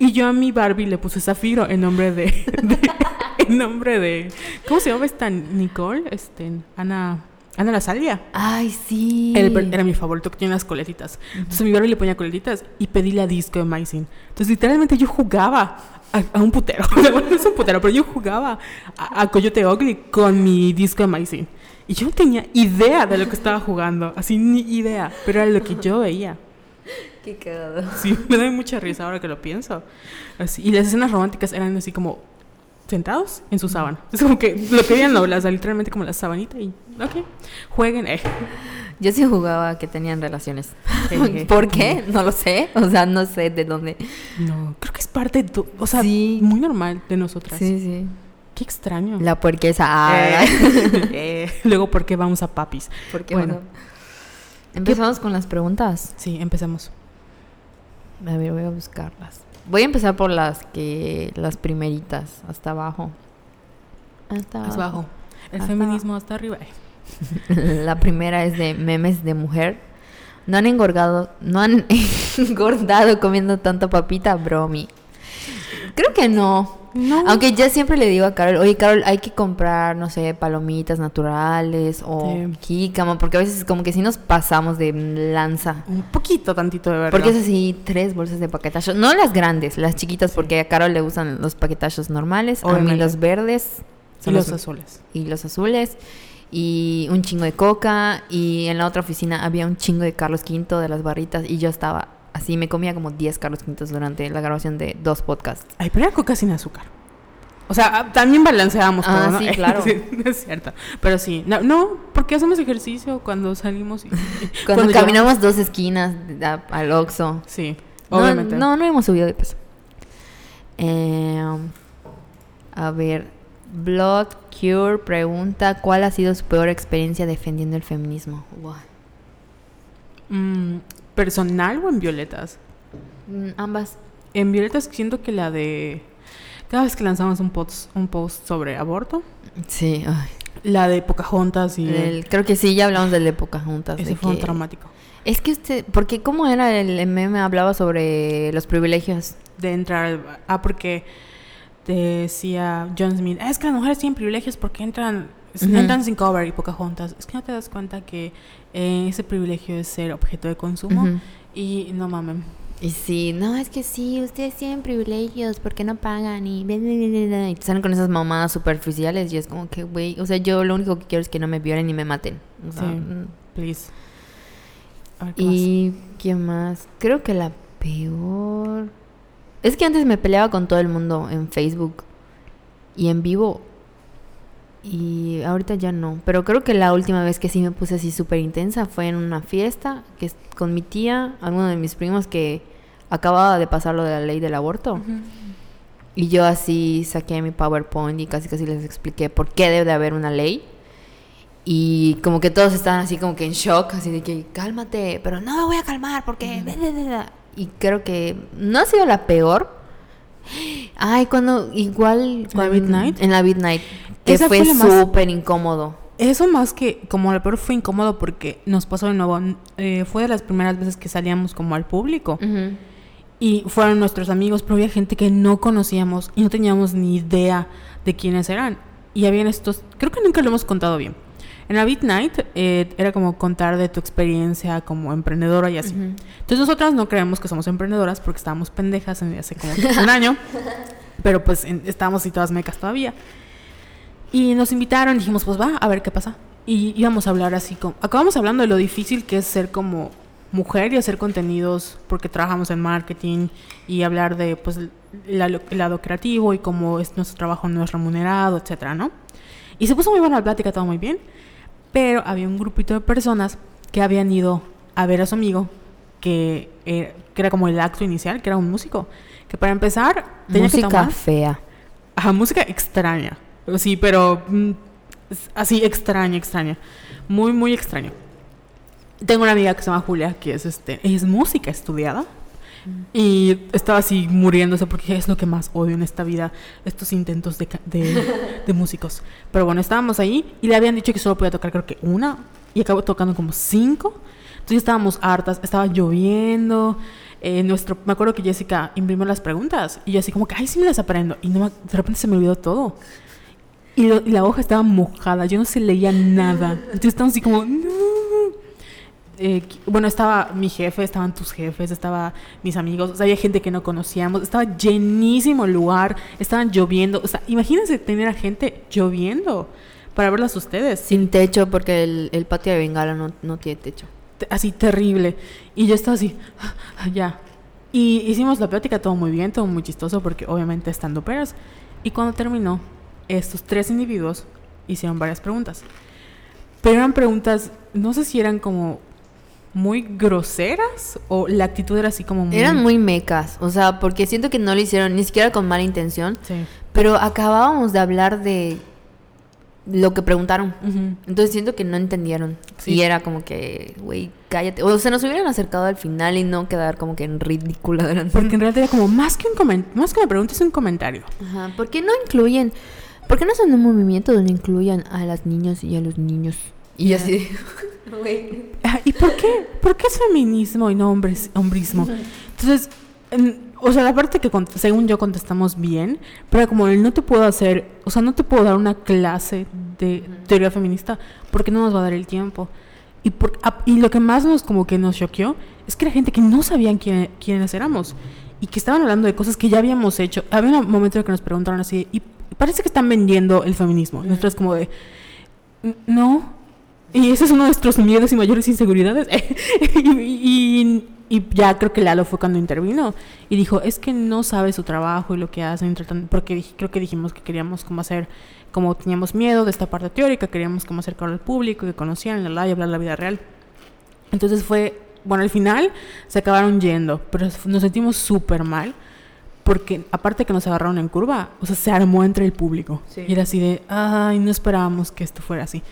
Y yo a mi Barbie le puse Zafiro en nombre de, *laughs* de- en nombre de ¿cómo se llama esta Nicole? Este, Ana Ana La Salia. Ay, sí. Era, era mi favorito que tenía las coletitas. Entonces a mi Barbie le ponía coletitas y pedí la disco de Maisin. Entonces literalmente yo jugaba a, a un putero. *laughs* Bueno, no es un putero, pero yo jugaba a, a Coyote Ugly con mi disco de Maisin. Y yo no tenía idea de lo que estaba jugando. Así ni idea. Pero era lo que yo veía. Qué cagado. Sí, me da mucha risa ahora que lo pienso. Así, y las escenas románticas eran así como sentados en su sábana. Es como que lo que veían novelas, literalmente como la sabanita y, ok, jueguen. Eh. Yo sí jugaba que tenían relaciones. *laughs* ¿Por qué? No lo sé. O sea, no sé de dónde. No, creo que es parte, de o sea, Sí. muy normal de nosotras. Sí, sí. Qué extraño. La puerquesa. Ah. Eh, *laughs* *laughs* eh, Luego, ¿por qué vamos a papis? ¿Por qué? Bueno. Bueno. Empezamos con las preguntas. Sí, empecemos. A ver, voy a buscarlas. Voy a empezar por las que las primeritas hasta abajo. Hasta Más bajo. El Hasta feminismo hasta arriba. *laughs* La primera es de memes de mujer. No han engordado, no han *laughs* engordado comiendo tanta papita, bromi. Creo que no. No. Aunque ya siempre le digo a Carol, oye Carol, hay que comprar, no sé, palomitas naturales o Sí. jícama, porque a veces como que sí nos pasamos de lanza. Un poquito, tantito de verdad. Porque es así, tres bolsas de paquetachos. No las grandes, las chiquitas, porque a Carol le gustan los paquetachos normales. A mí los verdes. Y los los- azules. y los azules. Y un chingo de coca. Y en la otra oficina había un chingo de Carlos V de las barritas. Y yo estaba así, me comía como 10 Carlos V durante la grabación de dos podcasts. Ay, pero era coca sin azúcar. O sea, ah, también balanceábamos Ah, todo, ¿no? sí, *laughs* claro. Sí, *laughs* es cierto. Pero sí, no, no, porque hacemos ejercicio cuando salimos y... *laughs* Cuando, caminamos dos esquinas a- al Oxxo. Sí, No, obviamente. No, no hemos subido de peso. Eh, a ver, Blood Cure pregunta: ¿Cuál ha sido su peor experiencia defendiendo el feminismo? Wow. Mm, ¿Personal o en violetas? Mm, ambas. En violetas siento que la de... Cada vez que lanzamos un post, un post sobre aborto, Sí, ay. la de Pocahontas y... El- creo que sí, ya hablamos de la época juntas. ese de fue un traumático. Es que usted, porque cómo era el meme hablaba sobre los privilegios. De entrar... Ah, porque decía John Smith, es que las mujeres tienen privilegios porque entran... Entran sin cover y Pocahontas. Es que no te das cuenta que eh, ese privilegio es ser objeto de consumo. Y no mames. Y sí, no, es que sí, ustedes tienen privilegios porque no pagan y... Y te salen con esas mamadas superficiales y es como que, güey, o sea, yo lo único que quiero es que no me violen ni me maten. O sea, Sí. mm. Please. A ver, ¿qué más? y quién más? Creo que la peor... Es que antes me peleaba con todo el mundo en Facebook y en vivo. Y ahorita ya no. Pero creo que la última vez que sí me puse así súper intensa fue en una fiesta que es con mi tía, alguno de mis primos que acababa de pasar lo de la ley del aborto. Y yo así saqué mi PowerPoint y casi casi les expliqué por qué debe de haber una ley. Y como que todos estaban así como que en shock, así de que cálmate, pero no me voy a calmar porque... Y creo que no ha sido la peor. Ay, cuando igual... ¿En la Midnight? En la Midnight. Que Esa fue fue súper incómodo. Eso más que como lo peor fue incómodo porque nos pasó de nuevo. eh, fue de las primeras veces que salíamos como al público. Y fueron nuestros amigos, pero había gente que no conocíamos y no teníamos ni idea de quiénes eran. Y habían estos, creo que nunca lo hemos contado bien. En la Beat Night eh, era como contar de tu experiencia como emprendedora y así. Entonces nosotras no creemos que somos emprendedoras porque estábamos pendejas en, hace como un año. *laughs* Pero pues estábamos y todas mecas todavía. Y nos invitaron, dijimos, pues va, a ver qué pasa. Y íbamos a hablar así como... Acabamos hablando de lo difícil que es ser como mujer y hacer contenidos porque trabajamos en marketing y hablar de pues el lado creativo y cómo es nuestro trabajo no es remunerado, etcétera, ¿no? Y se puso muy buena la plática, todo muy bien. Pero había un grupito de personas que habían ido a ver a su amigo, que, eh, que era como el acto inicial, que era un músico. Que para empezar, tenía música que tomar, fea. Ajá, música extraña. Sí, pero mm, así extraña, extraña. Muy, muy extraño. Tengo una amiga que se llama Julia, que es este, es música estudiada. Y estaba así muriéndose porque es lo que más odio en esta vida, estos intentos de, *laughs* de, músicos. Pero bueno, estábamos ahí y le habían dicho que solo podía tocar creo que una y acabó tocando como cinco. Entonces estábamos hartas, estaba lloviendo. Eh, nuestro, me acuerdo que Jessica imprimió las preguntas y yo así como que, ay, sí me las aprendo. Y no, de repente se me olvidó todo. Y, y la hoja estaba mojada, yo no se leía nada. Entonces estábamos así como, no eh, bueno, estaba mi jefe, estaban tus jefes, estaba mis amigos, había gente que no conocíamos, estaba llenísimo el lugar, estaban lloviendo, o sea, imagínense tener a gente lloviendo para verlas ustedes. Sin techo, porque el, patio de Bengala no, tiene techo. Así terrible. Y yo estaba así, ya. Y hicimos la plática todo muy bien, todo muy chistoso, porque obviamente estando peras. Y cuando terminó, estos tres individuos hicieron varias preguntas. Pero eran preguntas, no sé si eran como muy groseras o la actitud era así como muy... Eran muy mecas, o sea, porque siento que no lo hicieron ni siquiera con mala intención, sí. pero acabábamos de hablar de lo que preguntaron. Entonces siento que no entendieron. Y era como que, güey, cállate. O se nos hubieran acercado al final y no quedar como que en ridículo. Porque en realidad era como más que un comentario, más que una pregunta es un comentario. Ajá, ¿por qué no incluyen? ¿Por qué no son un movimiento donde incluyan a las niñas y a los niños? Y así, *laughs* ah, ¿Y por qué? ¿Por qué es feminismo y no hombres, hombrismo? Entonces, o sea, la parte que según yo contestamos bien, pero como él no te puedo hacer, o sea, no te puedo dar una clase de teoría feminista porque no nos va a dar el tiempo. Y, por, y lo que más nos como que nos choqueó es que era gente que no sabían quién, quiénes éramos y que estaban hablando de cosas que ya habíamos hecho. Había un momento en que nos preguntaron así, y parece que están vendiendo el feminismo. Y nosotros como de, no, y ese es uno de nuestros miedos y mayores inseguridades. *laughs* y, ya creo que Lalo fue cuando intervino y dijo, es que no sabe su trabajo y lo que hacen, porque creo que dijimos que queríamos como hacer, como teníamos miedo de esta parte teórica, queríamos como acercarlo al público, que conocieran la la y hablar la vida real. Entonces fue, bueno, al final se acabaron yendo, pero nos sentimos súper mal porque aparte que nos agarraron en curva, o sea, se armó entre el público. Y era así de, ay, no esperábamos que esto fuera así.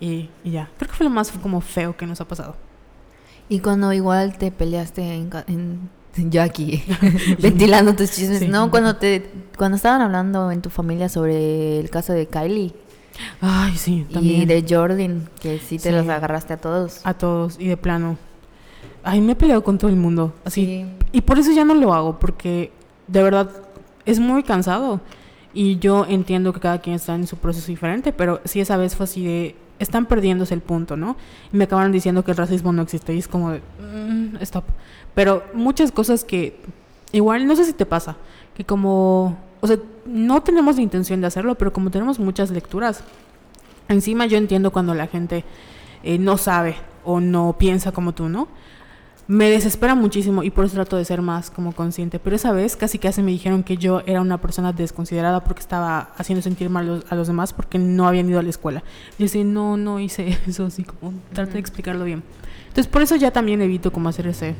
Y, ya, creo que fue lo más como feo que nos ha pasado. Y cuando igual te peleaste en, en yo aquí *laughs* *laughs* ventilando tus chismes, ¿no? Cuando te cuando estaban hablando en tu familia sobre el caso de Kylie. Ay, sí, también. Y de Jordan, que sí te los agarraste a todos. A todos, y de plano. Ay, me he peleado con todo el mundo, así. Y por eso ya no lo hago, porque de verdad es muy cansado. Y yo entiendo que cada quien está en su proceso diferente, pero sí esa vez fue así de están perdiéndose el punto, ¿no? Y me acabaron diciendo que el racismo no existe y es como de, mm, stop. Pero muchas cosas que igual, no sé si te pasa, que como, o sea, no tenemos la intención de hacerlo, pero como tenemos muchas lecturas, encima yo entiendo cuando la gente eh, no sabe o no piensa como tú, ¿no? Me desespera muchísimo y por eso trato de ser más como consciente. Pero esa vez casi casi me dijeron que yo era una persona desconsiderada porque estaba haciendo sentir mal a los demás porque no habían ido a la escuela. Y yo no, no hice *laughs* eso, así como trato de explicarlo bien. Entonces por eso ya también evito como hacer ese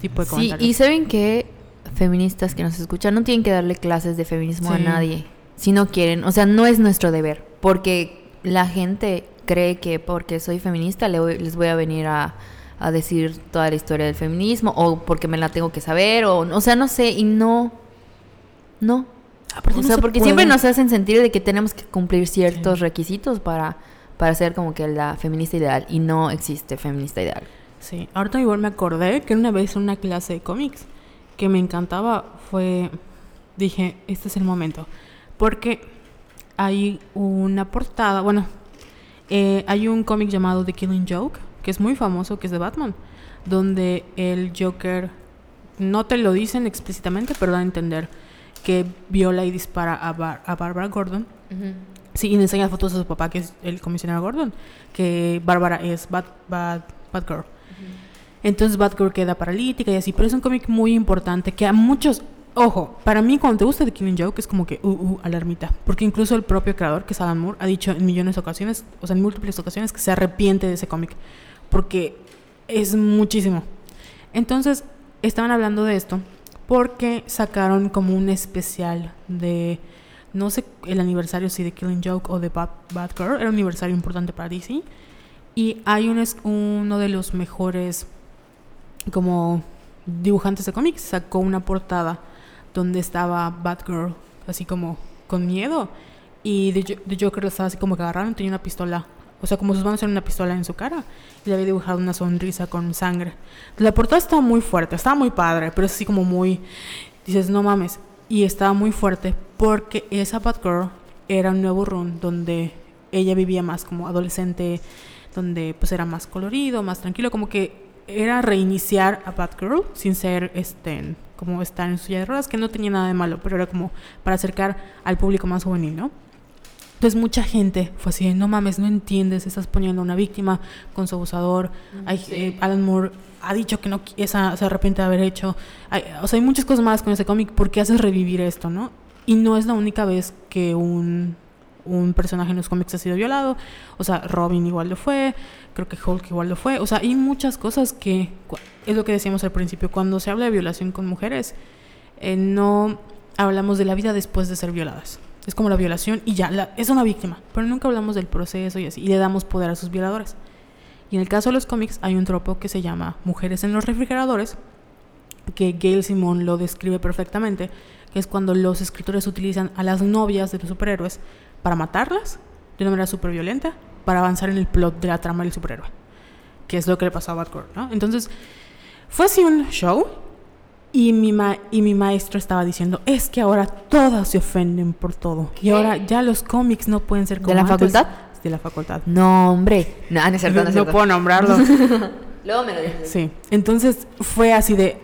tipo de comentarios. Sí, y saben que feministas que nos escuchan no tienen que darle clases de feminismo a nadie si no quieren. O sea, no es nuestro deber porque la gente cree que porque soy feminista les voy a venir a a decir toda la historia del feminismo o porque me la tengo que saber o o sea no sé y no no. Ah, o sea porque siempre nos hacen sentir de que tenemos que cumplir ciertos requisitos para para ser como que la feminista ideal y no existe feminista ideal. Sí ahorita igual me acordé que una vez en una clase de cómics que me encantaba fue, dije, este es el momento, porque hay una portada, bueno, eh, hay un cómic llamado The Killing Joke, que es muy famoso, que es de Batman, donde el Joker, no te lo dicen explícitamente, pero da a entender que viola y dispara a, a Barbara Gordon. Sí, y le enseña fotos a su papá, que es el comisionado Gordon, que Bárbara es Bad, Bad, Batgirl. Entonces Batgirl queda paralítica y así, pero es un cómic muy importante que a muchos, ojo, para mí cuando te gusta The Killing Joke es como que, uh, uh, alarmita, porque incluso el propio creador, que es Adam Moore, ha dicho en millones de ocasiones, o sea, en múltiples ocasiones, que se arrepiente de ese cómic, porque es muchísimo. Entonces, estaban hablando de esto porque sacaron como un especial de, no sé el aniversario si de Killing Joke o de Bad, Batgirl, era un aniversario importante para DC, y hay un, uno de los mejores como dibujantes de cómics sacó una portada donde estaba Batgirl así como con miedo y The, Joker estaba así como que agarraron tenía una pistola o sea como sus manos eran una pistola en su cara y le había dibujado una sonrisa con sangre la portada estaba muy fuerte estaba muy padre pero es así como muy dices no mames y estaba muy fuerte porque esa Batgirl era un nuevo run donde ella vivía más como adolescente donde pues era más colorido más tranquilo como que era reiniciar a Batgirl sin ser este como estar en silla de ruedas, que no tenía nada de malo, pero era como para acercar al público más juvenil, ¿no? Entonces mucha gente fue así, no mames, no entiendes, estás poniendo a una víctima con su abusador. Hay, eh, Alan Moore ha dicho que no esa, se arrepiente de haber hecho. o sea, hay muchas cosas más con ese cómic. ¿Por qué haces revivir esto, no? Y no es la única vez que un un personaje en los cómics ha sido violado, o sea, Robin igual lo fue, creo que Hulk igual lo fue, o sea, hay muchas cosas que, es lo que decíamos al principio, cuando se habla de violación con mujeres, eh, no hablamos de la vida después de ser violadas. Es como la violación y ya, es una víctima, pero nunca hablamos del proceso y así, y le damos poder a sus violadores. Y en el caso de los cómics hay un tropo que se llama Mujeres en los refrigeradores, que Gail Simon lo describe perfectamente, que es cuando los escritores utilizan a las novias de los superhéroes para matarlas de una manera súper violenta para avanzar en el plot de la trama del superhéroe, que es lo que le pasó a Batgirl, ¿no? Entonces, fue así un show y mi, y mi maestro estaba diciendo, es que ahora todas se ofenden por todo. Y ahora ya los cómics no pueden ser como ¿De la facultad? De la facultad. No, hombre. No, no, es cierto, no, puedo nombrarlo. *laughs* Luego me lo dices. Sí. Entonces fue así de,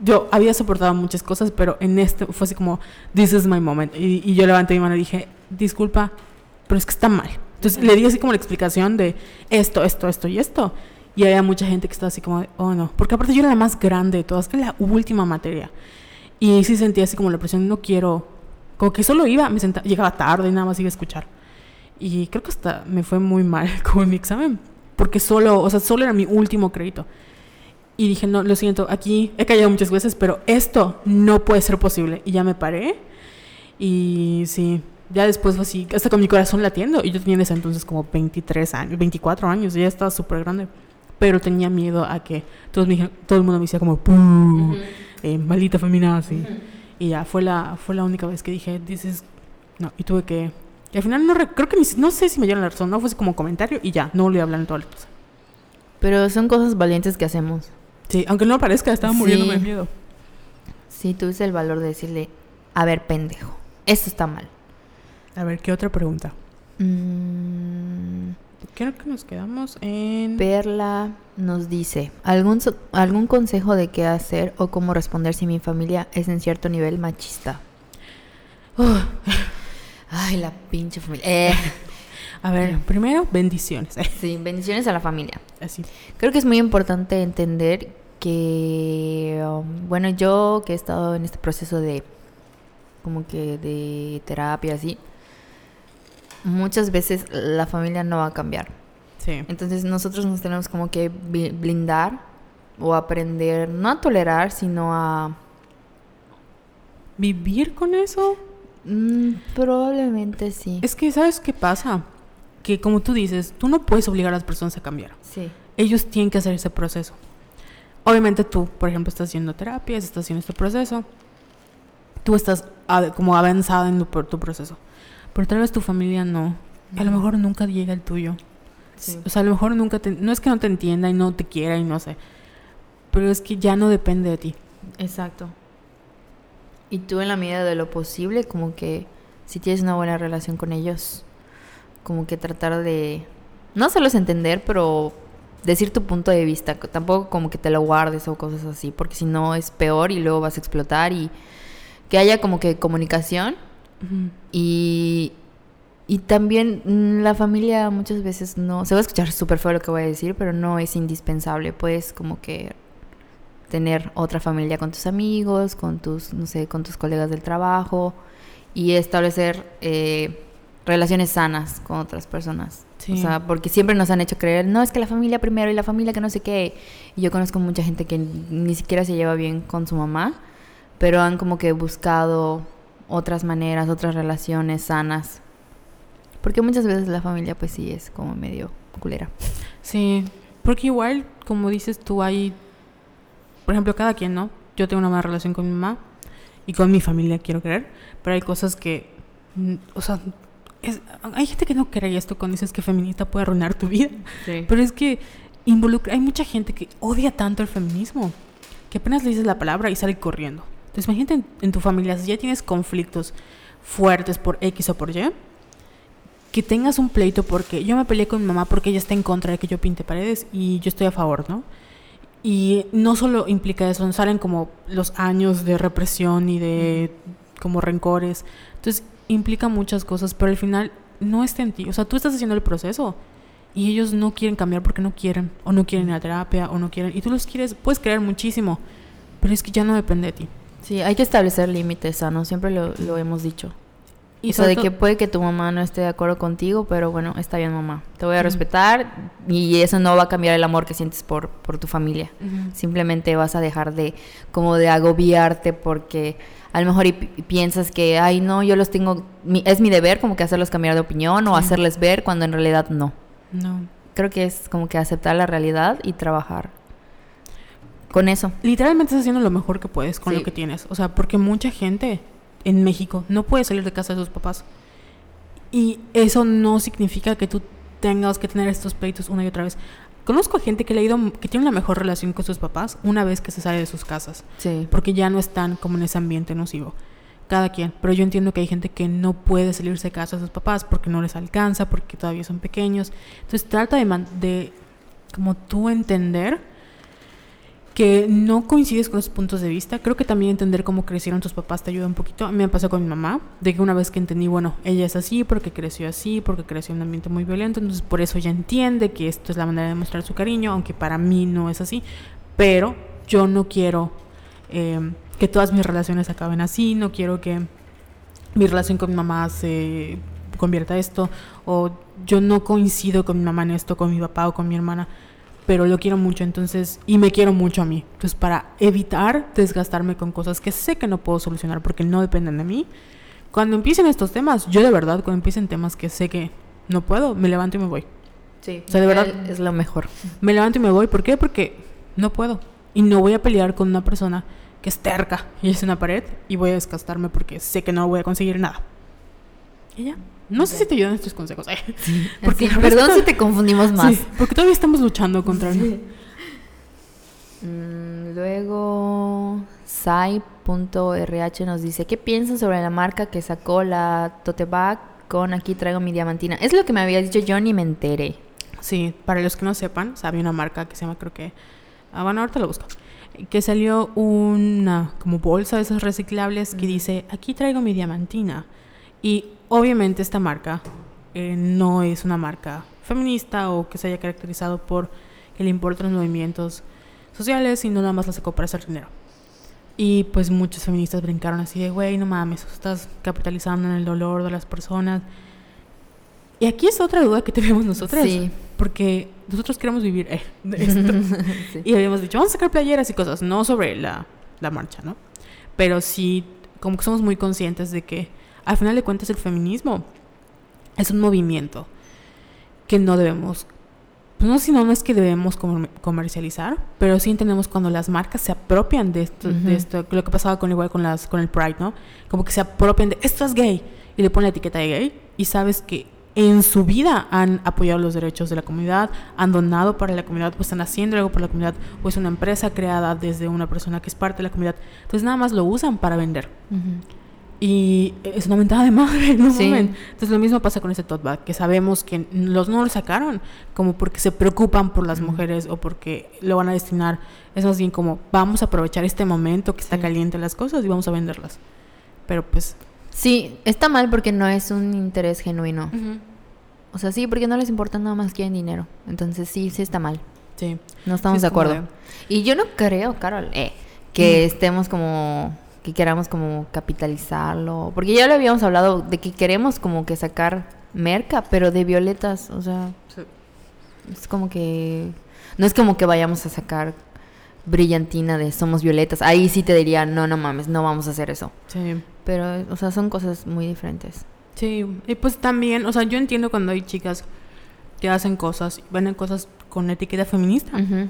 yo había soportado muchas cosas, pero en este fue así como, this is my moment. Y, y, yo levanté mi mano y dije, disculpa, pero es que está mal. Entonces le di así como la explicación de esto, esto, esto y esto. Y había mucha gente que estaba así como, oh no. Porque aparte yo era la más grande de todas, era la última materia. Y sí sentía así como la presión, no quiero. Como que solo iba, me sentaba, llegaba tarde y nada más iba a escuchar. Y creo que hasta me fue muy mal *laughs* con mi examen. Porque solo, o sea, solo era mi último crédito. Y dije, no, lo siento, aquí he callado muchas veces, pero esto no puede ser posible. Y ya me paré. Y sí, ya después fue así, hasta con mi corazón latiendo. Y yo tenía en ese entonces como 23 años, 24 años, ya estaba súper grande. Pero tenía miedo a que todos todo el mundo me decía como, ¡pum! Eh, maldita feminazi. Y ya fue la, fue la única vez que dije, dices, no, y tuve que... Y al final no creo que no sé si me dieron la razón, no fue como comentario y ya, no volví a hablar en toda la cosa. Pero son cosas valientes que hacemos. Sí, aunque no parezca, estaba muriéndome de miedo. Sí, tuviste el valor de decirle, a ver, pendejo, esto está mal. A ver, ¿qué otra pregunta? Mm. Creo que nos quedamos en... Perla nos dice, ¿algún, ¿algún consejo de qué hacer o cómo responder si mi familia es en cierto nivel machista? Ay, la pinche familia. Eh. A ver, primero, bendiciones. Sí, bendiciones a la familia. Así. Creo que es muy importante entender que, um, bueno, yo que he estado en este proceso de, como que de terapia, así, muchas veces la familia no va a cambiar. Sí. Entonces nosotros nos tenemos como que blindar o aprender, no a tolerar, sino a... ¿Vivir con eso? Mm, probablemente sí. Es que, ¿sabes qué pasa? Que como tú dices, tú no puedes obligar a las personas a cambiar. Sí. Ellos tienen que hacer ese proceso. Obviamente tú, por ejemplo, estás haciendo terapias, estás haciendo este proceso. Tú estás como avanzada en tu proceso pero tal vez tu familia no. A lo mejor nunca llega el tuyo. O sea, a lo mejor nunca te... No es que no te entienda y no te quiera y no sé. Pero es que ya no depende de ti. Exacto. Y tú en la medida de lo posible, como que si tienes una buena relación con ellos, como que tratar de, no hacerlos entender, pero decir tu punto de vista, tampoco como que te lo guardes o cosas así, porque si no es peor y luego vas a explotar y que haya como que comunicación y, y también mm, la familia muchas veces no, se va a escuchar súper feo lo que voy a decir, pero no es indispensable, puedes como que tener otra familia con tus amigos, con tus, no sé, con tus colegas del trabajo y establecer eh, relaciones sanas con otras personas. O sea, porque siempre nos han hecho creer, no, es que la familia primero y la familia que no sé qué. Y yo conozco mucha gente que ni siquiera se lleva bien con su mamá, pero han como que buscado otras maneras, otras relaciones sanas. Porque muchas veces la familia pues sí es como medio culera. Sí, porque igual, como dices tú, hay, por ejemplo, cada quien, ¿no? Yo tengo una mala relación con mi mamá y con mi familia, quiero creer, pero hay cosas que, mm, o sea, hay gente que no cree esto cuando dices que feminista puede arruinar tu vida. Pero es que involucra, hay mucha gente que odia tanto el feminismo que apenas le dices la palabra y sale corriendo. Entonces imagínate en, tu familia, si ya tienes conflictos fuertes por X o por Y, que tengas un pleito porque yo me peleé con mi mamá porque ella está en contra de que yo pinte paredes y yo estoy a favor, ¿no? Y no solo implica eso, salen como los años de represión y de como rencores. Entonces implica muchas cosas, pero al final no está en ti. O sea, tú estás haciendo el proceso y ellos no quieren cambiar porque no quieren, o no quieren ir a terapia, o no quieren. Y tú los quieres, puedes creer muchísimo, pero es que ya no depende de ti. Sí, hay que establecer límites sanos, siempre lo, lo hemos dicho. Y o sea, de que puede que tu mamá no esté de acuerdo contigo, pero bueno, está bien mamá. Te voy a respetar y eso no va a cambiar el amor que sientes por, por tu familia. Simplemente vas a dejar de como de agobiarte porque a lo mejor y piensas que, ay, no, yo los tengo, es mi deber como que hacerlos cambiar de opinión o hacerles ver cuando en realidad no. No. Creo que es como que aceptar la realidad y trabajar con eso. Literalmente estás haciendo lo mejor que puedes con lo que tienes. O sea, porque mucha gente en México no puede salir de casa de sus papás. Y eso no significa que tú tengas que tener estos pleitos una y otra vez. Conozco gente que le ha ido, que tiene una mejor relación con sus papás una vez que se sale de sus casas. Sí. Porque ya no están como en ese ambiente nocivo. Cada quien. Pero yo entiendo que hay gente que no puede salirse de casa de sus papás porque no les alcanza, porque todavía son pequeños. Entonces trata de, de como tú entender que no coincides con los puntos de vista. Creo que también entender cómo crecieron tus papás te ayuda un poquito. A me pasó con mi mamá, de que una vez que entendí, bueno, ella es así porque creció así, porque creció en un ambiente muy violento, entonces por eso ella entiende que esto es la manera de demostrar su cariño, aunque para mí no es así. Pero yo no quiero em, que todas mis relaciones acaben así, no quiero que mi relación con mi mamá se convierta en esto, o yo no coincido con mi mamá en esto, con mi papá o con mi hermana pero lo quiero mucho, entonces, y me quiero mucho a mí. Entonces, para evitar desgastarme con cosas que sé que no puedo solucionar porque no dependen de mí, cuando empiecen estos temas, yo de verdad, cuando empiecen temas que sé que no puedo, me levanto y me voy. Sí, o sea, de verdad. Es lo mejor. Me levanto y me voy. ¿Por qué? Porque no puedo. Y no voy a pelear con una persona que es terca y es una pared y voy a desgastarme porque sé que no voy a conseguir nada. Y ya. No sé si te ayudan estos consejos. Eh. porque perdón si te confundimos más. porque todavía estamos luchando contra sí. Mm, luego, Sai.rh nos dice: ¿Qué piensan sobre la marca que sacó la Tote Bag con aquí traigo mi diamantina? Es lo que me había dicho yo ni me enteré. Sí, para los que no sepan, sabe una marca que se llama, creo que. Ah, bueno, ahorita lo busco. Que salió una como bolsa de esas reciclables que dice: Aquí traigo mi diamantina. Y obviamente esta marca eh, no es una marca feminista o que se haya caracterizado por que le importen los movimientos sociales, sino nada más la sacó para hacer dinero. Y pues muchos feministas brincaron así de, güey, no mames, estás capitalizando en el dolor de las personas. Y aquí es otra duda que tenemos nosotros. Sí. Porque nosotros queremos vivir eh, de esto. *laughs* Y habíamos dicho, vamos a sacar playeras y cosas, no sobre la, la marcha, ¿no? Pero sí, como que somos muy conscientes de que al final de cuentas el feminismo es un movimiento que no debemos, pues no, sino no es que debemos comercializar, pero sí entendemos cuando las marcas se apropian de esto, de esto, lo que pasaba con igual con las con el Pride, ¿no? Como que se apropian de esto es gay y le ponen la etiqueta de gay y sabes que en su vida han apoyado los derechos de la comunidad, han donado para la comunidad, o están haciendo algo por la comunidad, o es una empresa creada desde una persona que es parte de la comunidad. Entonces nada más lo usan para vender. Y es una mentada de madre *laughs* en un Sí. Entonces lo mismo pasa con este tote bag, que sabemos que los no lo sacaron como porque se preocupan por las mujeres o porque lo van a destinar. Es más bien como vamos a aprovechar este momento que está Sí. caliente las cosas y vamos a venderlas. Pero pues... Sí, está mal porque no es un interés genuino. O sea, sí, porque no les importa nada más quieren dinero. Entonces sí, sí está mal. Sí. No estamos Sí, de es acuerdo. Y yo no creo, Carol, eh, que estemos como que queramos como capitalizarlo, porque ya lo habíamos hablado de que queremos como que sacar merca, pero de violetas, o sea, es como que no es como que vayamos a sacar brillantina de somos violetas. Ahí sí te diría, no, no mames, no vamos a hacer eso. Sí. Pero, o sea, son cosas muy diferentes. Sí, y pues también, o sea, yo entiendo cuando hay chicas que hacen cosas, venden cosas con etiqueta feminista, Ujú.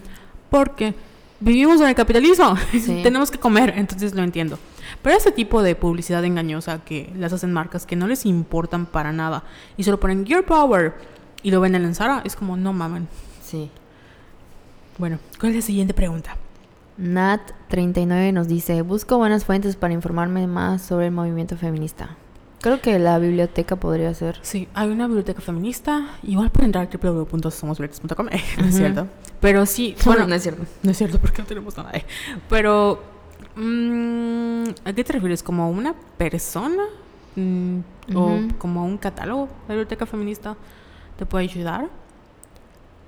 porque vivimos en el capitalismo, *laughs* Sí. tenemos que comer, entonces lo entiendo. Pero ese tipo de publicidad engañosa que las hacen marcas que no les importan para nada y solo ponen Gear Power y lo venden en Zara, es como, no mamen. Sí. Bueno, ¿cuál es la siguiente pregunta? Nat39 nos dice, busco buenas fuentes para informarme más sobre el movimiento feminista. Creo que la biblioteca podría ser. Sí, hay una biblioteca feminista, igual pueden entrar a www.somosvioletas.com, *laughs* no es cierto. Pero sí, *laughs* Bueno, bueno, no es cierto. No es cierto porque no tenemos nada. eh. Pero, mm, ¿a qué te refieres? ¿Como una persona? Mm, ¿O como un catálogo? La biblioteca feminista te puede ayudar.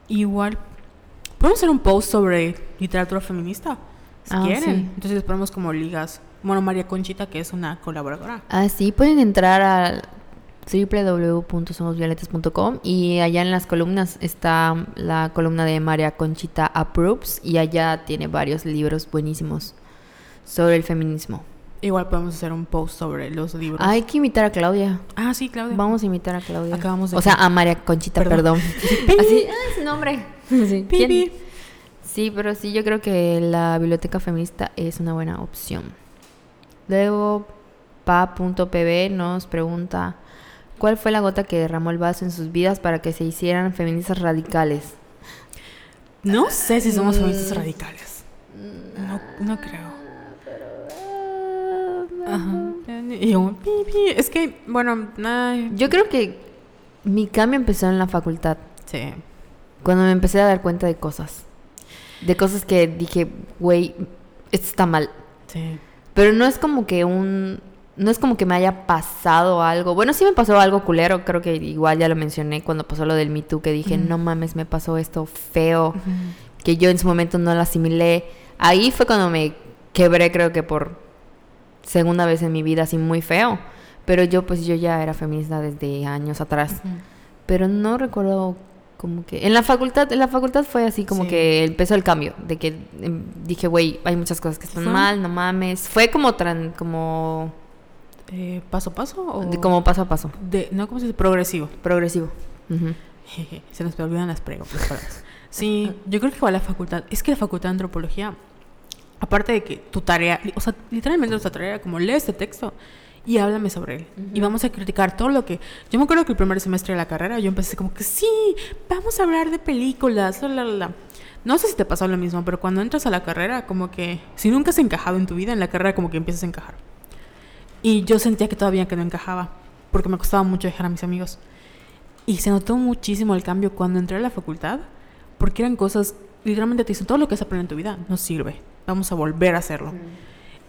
Igual, podemos hacer un post sobre literatura feminista, si Ah, quieren. sí. Entonces ponemos como ligas. Bueno, María Conchita, que es una colaboradora. Ah, sí, pueden entrar a www.somosvioletas.com y allá en las columnas está la columna de María Conchita Approves y allá tiene varios libros buenísimos sobre el feminismo. Igual podemos hacer un post sobre los libros. Hay que invitar a Claudia. ah, sí, Claudia. Vamos a invitar a Claudia. Acabamos de- O sea, a María Conchita, Perdón. perdón. *laughs* Así, ah, su nombre. *laughs* Sí. ¿Quién? Sí, pero sí, yo creo que la biblioteca feminista es una buena opción. Luego, pa.pb nos pregunta, ¿cuál fue la gota que derramó el vaso en sus vidas para que se hicieran feministas radicales? No sé si somos feministas Mm. radicales. No, no creo. Ajá. Y yo. Es que, bueno, ay, Yo creo que mi cambio empezó en la facultad, sí. cuando me empecé a dar cuenta de cosas. De cosas que dije, güey, esto está mal. Sí. Pero no es como que un... No es como que me haya pasado algo. Bueno, sí me pasó algo culero. Creo que igual ya lo mencioné cuando pasó lo del Me Too. Que dije, no mames, me pasó esto feo. Que yo en su momento no lo asimilé. Ahí fue cuando me quebré, creo que por segunda vez en mi vida, así muy feo. Pero yo, pues yo ya era feminista desde años atrás. Pero no recuerdo como que... En la facultad, en la facultad fue así como Sí. que empezó el cambio. De que em, dije, güey, hay muchas cosas que están Fue- mal, no mames. Fue como tran, como, Eh, ¿Paso a paso? O de- como paso a paso. de, no, ¿cómo se dice? Progresivo. Progresivo. Jeje, Se nos olvidan las preguntas. Sí, yo creo que va a la facultad. Es que la facultad de antropología, aparte de que tu tarea, o sea, literalmente nuestra tarea era como lee este texto y háblame sobre él. Y vamos a criticar todo lo que. Yo me acuerdo que el primer semestre de la carrera yo empecé como que sí, vamos a hablar de películas, la, la, la, la". No sé si te pasó lo mismo, pero cuando entras a la carrera, como que si nunca has encajado en tu vida, en la carrera como que empiezas a encajar. Y yo sentía que todavía que no encajaba, porque me costaba mucho dejar a mis amigos. Y se notó muchísimo el cambio cuando entré a la facultad, porque eran cosas, literalmente te dicen, todo lo que has aprendido en tu vida no sirve, vamos a volver a hacerlo.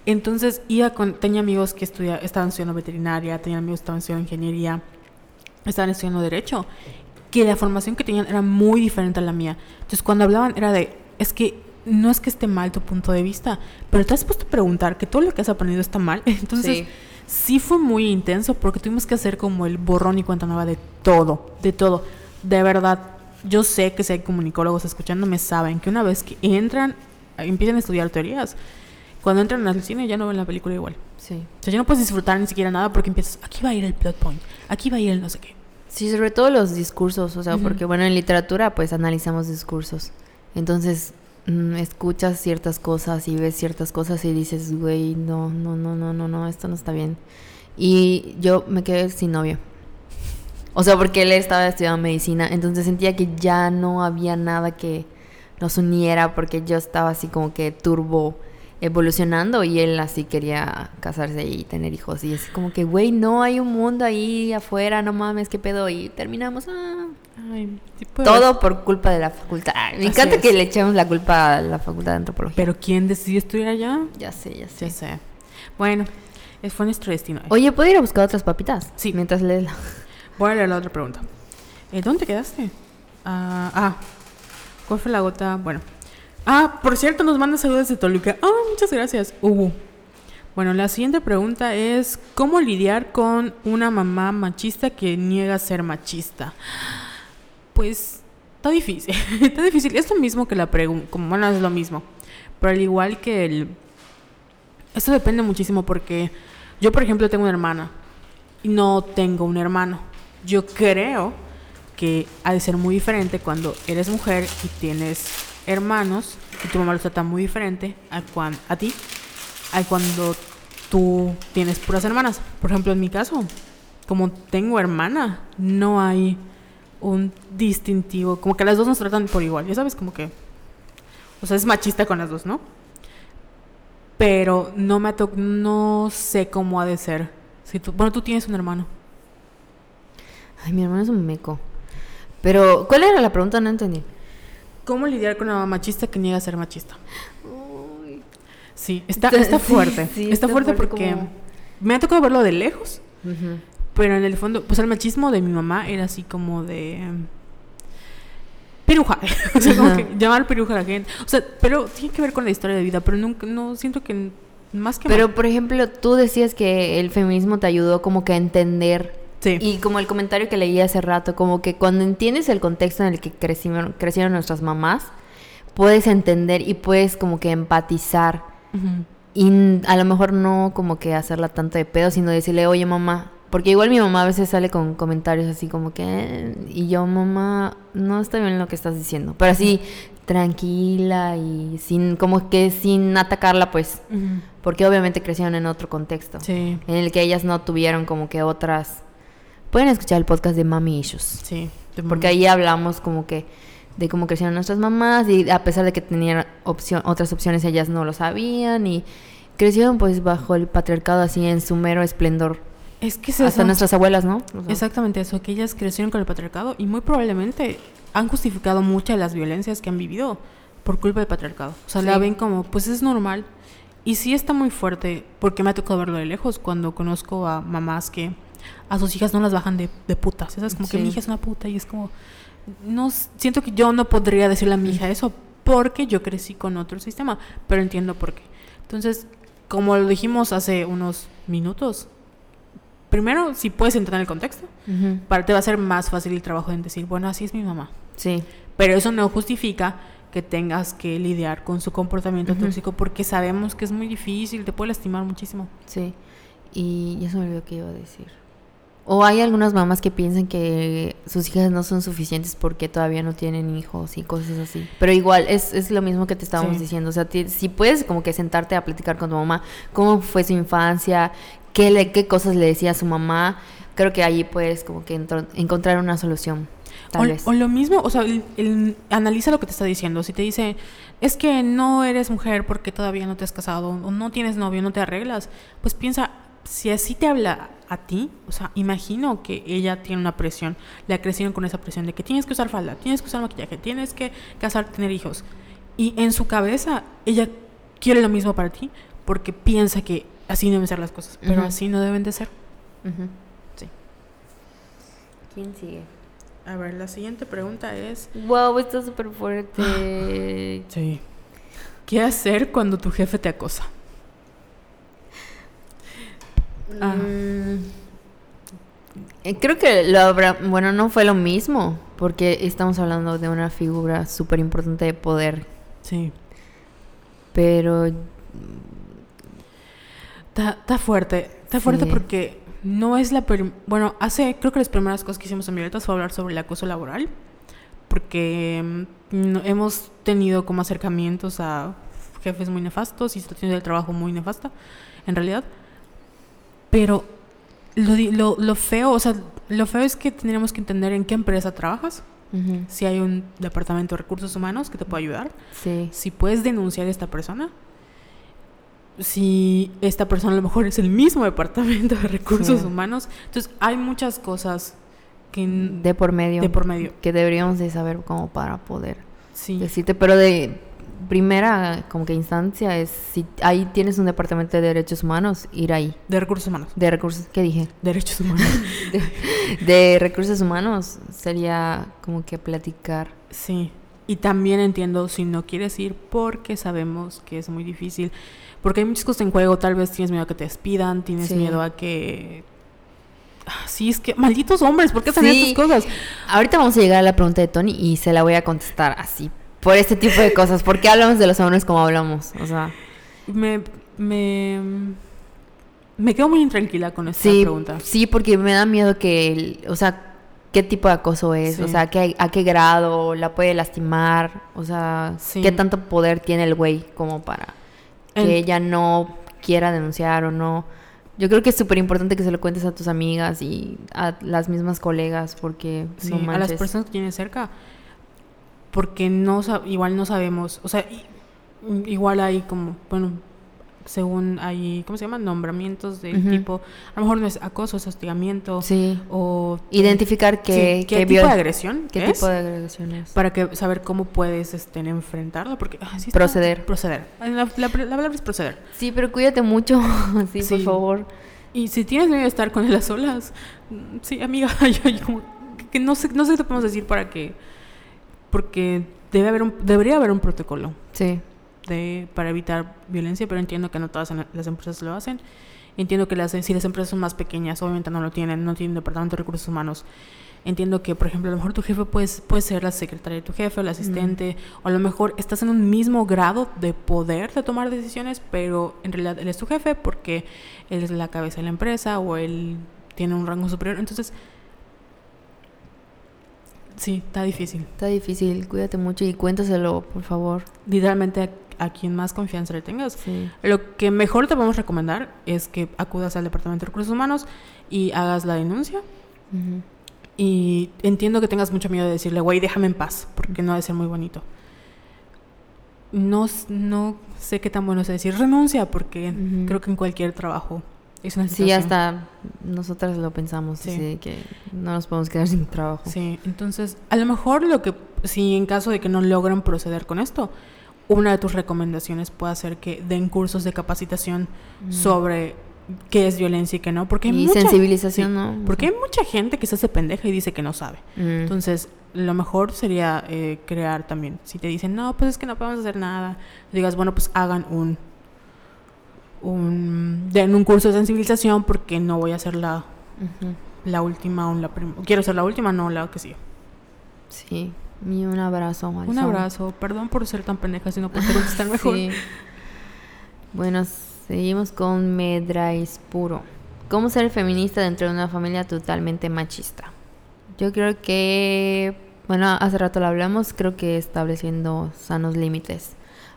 Entonces, iba con, tenía amigos que estudia, estaban estudiando veterinaria, tenía amigos que estaban estudiando ingeniería, estaban estudiando derecho, que la formación que tenían era muy diferente a la mía. Entonces, cuando hablaban era de, es que no es que esté mal tu punto de vista, pero te has puesto a preguntar que todo lo que has aprendido está mal. *laughs* Entonces, Sí. sí fue muy intenso porque tuvimos que hacer como el borrón y cuenta nueva de todo, de todo. De verdad, yo sé que si hay comunicólogos escuchándome saben que una vez que entran, empiezan a estudiar teorías, cuando entran al cine ya no ven la película igual. Sí. O sea, ya no puedes disfrutar ni siquiera nada porque empiezas, aquí va a ir el plot point, aquí va a ir el no sé qué. Sí, sobre todo los discursos, o sea, Ujú. porque bueno, en literatura pues analizamos discursos. Entonces, mm, escuchas ciertas cosas y ves ciertas cosas y dices, güey, no, no, no, no, no, no, esto no está bien. Y yo me quedé sin novio. O sea, porque él estaba estudiando medicina, entonces sentía que ya no había nada que nos uniera porque yo estaba así como que turbo evolucionando y él así quería casarse y tener hijos y así como que, güey, no hay un mundo ahí afuera, no mames, qué pedo y terminamos ah, Ay, sí puede todo por culpa de la facultad. Ay, me Así encanta es. que le echemos la culpa a la facultad de antropología. Pero ¿quién decidió estudiar allá? ya sé, ya sé. Ya sé. Bueno, es fue nuestro destino. Oye, ¿puedo ir a buscar otras papitas? Sí. Mientras lees la... Voy a leer la otra pregunta. Eh, ¿Dónde te quedaste? Ah, ah, ¿cuál fue la gota? Bueno. Ah, por cierto, nos manda saludos de Toluca. Ah, muchas gracias. Hugo. Bueno, la siguiente pregunta es, ¿cómo lidiar con una mamá machista que niega ser machista? Pues, está difícil, *laughs* está difícil. Es lo mismo que la pregunta, como bueno, es lo mismo. Pero al igual que el... Esto depende muchísimo porque yo, por ejemplo, tengo una hermana y no tengo un hermano. Yo creo que ha de ser muy diferente cuando eres mujer y tienes hermanos y tu mamá los trata muy diferente a, cuan- a ti, a cuando tú tienes puras hermanas. Por ejemplo, en mi caso, como tengo hermana, no hay un distintivo, como que las dos nos tratan por igual, ya sabes, como que, o sea, es machista con las dos, ¿no? Pero no me to no sé cómo ha de ser. Si tú, bueno, tú tienes un hermano. Ay, mi hermano es un meco. Pero, ¿cuál era la pregunta? No entendí. ¿Cómo lidiar con una mamá machista que niega a ser machista? Sí, está, Está- sí, fuerte. sí, está, está fuerte fuerte porque como- me ha tocado verlo de lejos, pero en el fondo, pues el machismo de mi mamá era así como de em, piruja, *laughs* o sea, como que llamar piruja a la gente. O sea, pero tiene que ver con la historia de vida, pero nunca, no siento que más que Pero, por ejemplo, tú decías que el feminismo te ayudó como que a entender sí, Y como el comentario que leí hace rato, como que cuando entiendes el contexto en el que crecieron, crecieron nuestras mamás, puedes entender y puedes como que empatizar. Y a lo mejor no como que hacerla tanto de pedo, sino decirle, oye mamá, porque igual mi mamá a veces sale con comentarios así como que, "Eh", y yo mamá, no está bien lo que estás diciendo, pero así tranquila y sin, como que sin atacarla pues, porque obviamente crecieron en otro contexto sí, en el que ellas no tuvieron como que otras... Pueden escuchar el podcast de Mami Issues, sí. de porque ahí hablamos como que de cómo crecieron nuestras mamás y a pesar de que tenían opción, otras opciones ellas no lo sabían y crecieron pues bajo el patriarcado así en su mero esplendor. es que es Hasta eso. nuestras abuelas, ¿no? O sea, Exactamente eso, que ellas crecieron con el patriarcado y muy probablemente han justificado muchas de las violencias que han vivido por culpa del patriarcado. O sea, la ven como, pues es normal. Y sí está muy fuerte, porque me ha tocado verlo de lejos cuando conozco a mamás que a sus hijas no las bajan de, de putas. ¿sabes? Como que Sí. mi hija es una puta y es como, no siento que yo no podría decirle a mi hija eso porque yo crecí con otro sistema, pero entiendo por qué. Entonces, como lo dijimos hace unos minutos, primero, si puedes entrar en el contexto, ujú, para te va a ser más fácil el trabajo en decir, bueno, así es mi mamá. Sí, Pero eso no justifica que tengas que lidiar con su comportamiento Ujú. tóxico porque sabemos que es muy difícil, te puede lastimar muchísimo. sí. Y ya se me olvidó qué iba a decir. O hay algunas mamás que piensan que sus hijas no son suficientes porque todavía no tienen hijos y cosas así. Pero igual, es, es lo mismo que te estábamos Sí. diciendo. O sea, si puedes como que sentarte a platicar con tu mamá, cómo fue su infancia, qué, le, qué cosas le decía a su mamá, creo que ahí puedes como que entro- encontrar una solución. Tal O, vez. o lo mismo, o sea, el- el- analiza lo que te está diciendo. Si te dice, es que no eres mujer porque todavía no te has casado, o no tienes novio, no te arreglas, pues piensa, si así te habla a ti, o sea, imagino que ella tiene una presión, la crecieron con esa presión de que tienes que usar falda, tienes que usar maquillaje, tienes que casarte, tener hijos. Y en su cabeza, ella quiere lo mismo para ti porque piensa que así deben ser las cosas, pero así no deben de ser. Sí. ¿Quién sigue? A ver, la siguiente pregunta es... Wow, está súper fuerte. *gasps* Sí. ¿Qué hacer cuando tu jefe te acosa? Ah. Mm, eh, Creo que lo habrá, bueno, no fue lo mismo, porque estamos hablando de una figura súper importante de poder, Sí. pero Está, fuerte. Está fuerte porque no es la... Bueno, hace... Creo que las primeras cosas que hicimos en Violetas fue hablar sobre el acoso laboral. Porque mm, hemos tenido como acercamientos a jefes muy nefastos y situaciones de trabajo muy nefasta, en realidad. Pero lo, lo, lo feo, o sea, Lo feo es que tendríamos que entender en qué empresa trabajas, si hay un departamento de recursos humanos que te pueda ayudar, Sí. si puedes denunciar a esta persona, si esta persona a lo mejor es el mismo departamento de recursos Sí. humanos. Entonces, hay muchas cosas que De por medio. de por medio. Que deberíamos de saber como para poder Sí. decirte. Pero de primera como que instancia es si ahí tienes un departamento de derechos humanos, ir ahí. De recursos humanos. De recursos, ¿qué dije? Derechos humanos. *laughs* De, de recursos humanos sería como que platicar. Sí, y también entiendo si no quieres ir porque sabemos que es muy difícil, porque hay muchas cosas en juego, tal vez tienes miedo a que te despidan, tienes Sí. miedo a que... Ah, Sí, es que malditos hombres, ¿por qué hacen Sí. estas cosas? Ahorita vamos a llegar a la pregunta de Tony y se la voy a contestar así. Por este tipo de cosas. ¿Por qué hablamos de los hombres como hablamos? O sea, Me, me, me quedo muy intranquila con esta sí, pregunta. sí, porque me da miedo que, el- o sea, qué tipo de acoso es, o sea, ¿qué- a qué grado la puede lastimar, o sea, Sí. qué tanto poder tiene el güey como para que En- ella no quiera denunciar o no. Yo creo que es súper importante que se lo cuentes a tus amigas y a las mismas colegas porque Sí, no a las personas que tienes cerca, porque no igual no sabemos, o sea, igual hay como, bueno, según hay, ¿cómo se llaman? Nombramientos del tipo, a lo mejor no es acoso, es hostigamiento, Sí. o Identificar qué, sí, qué qué tipo de agresión qué es, tipo de agresiones. para que saber cómo puedes este, enfrentarlo, porque ah, sí Proceder. proceder, la, la- la palabra es proceder. Sí, pero cuídate mucho, *laughs* sí, por Sí. favor. Y si tienes miedo de estar con él a solas, mm, sí, amiga, *laughs* yo, yo como que no sé, no sé qué te podemos decir para que, porque debe haber un, debería haber un protocolo Sí. de, para evitar violencia, pero entiendo que no todas las empresas lo hacen. Entiendo que las, si las empresas son más pequeñas, obviamente no lo tienen, no tienen departamento de recursos humanos. Entiendo que, por ejemplo, a lo mejor tu jefe puede, puede ser la secretaria de tu jefe, o la asistente, o a lo mejor estás en un mismo grado de poder de tomar decisiones, pero en realidad él es tu jefe porque él es la cabeza de la empresa o él tiene un rango superior. Entonces, sí, está difícil. Está difícil, cuídate mucho y cuéntaselo, por favor. Literalmente a, a quien más confianza le tengas. Sí. Lo que mejor te podemos recomendar es que acudas al Departamento de Recursos Humanos y hagas la denuncia. Ujú. Y entiendo que tengas mucho miedo de decirle, güey, déjame en paz, porque no ha de ser muy bonito. No, no sé qué tan bueno es decir renuncia, porque Ujú. creo que en cualquier trabajo es una Sí, situación. hasta nosotras lo pensamos, Sí. así que no nos podemos quedar sin trabajo. Sí, entonces, a lo mejor lo que, si en caso de que no logran proceder con esto, una de tus recomendaciones puede ser que den cursos de capacitación Mm. sobre qué es violencia y qué no, porque hay Y mucha- sensibilización, sí, ¿no? Porque hay mucha gente que se hace pendeja y dice que no sabe. Mm. Entonces, lo mejor sería eh, crear también. Si te dicen, no, pues es que no podemos hacer nada, digas, bueno, pues hagan un. Un den un curso de sensibilización porque no voy a ser la, Ujú. la última o la primera. Quiero ser la última, no la que sí. Sí, y un abrazo. Un Alison. abrazo. Perdón por ser tan pendeja, sino por contestar *laughs* mejor. Sí. Bueno, seguimos con Medrais Puro. ¿Cómo ser feminista dentro de una familia totalmente machista? Yo creo que, bueno, hace rato lo hablamos, creo que estableciendo sanos límites.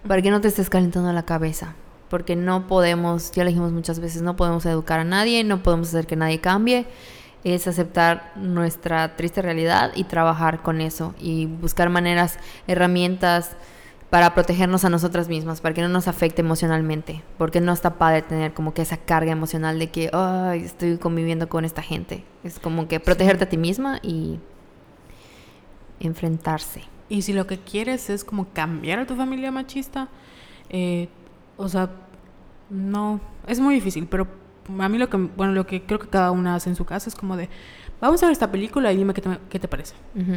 Para que no te estés calentando la cabeza. Porque no podemos, ya lo dijimos muchas veces, no podemos educar a nadie, no podemos hacer que nadie cambie. Es aceptar nuestra triste realidad y trabajar con eso. Y buscar maneras, herramientas, para protegernos a nosotras mismas, para que no nos afecte emocionalmente, porque no está padre tener como que esa carga emocional de que, ay, estoy conviviendo con esta gente. Es como que protegerte a ti misma y enfrentarse. Y si lo que quieres es como cambiar a tu familia machista, eh, o sea, no, es muy difícil, pero a mí lo que, bueno, lo que creo que cada una hace en su casa es como de, vamos a ver esta película y dime qué te, qué te parece.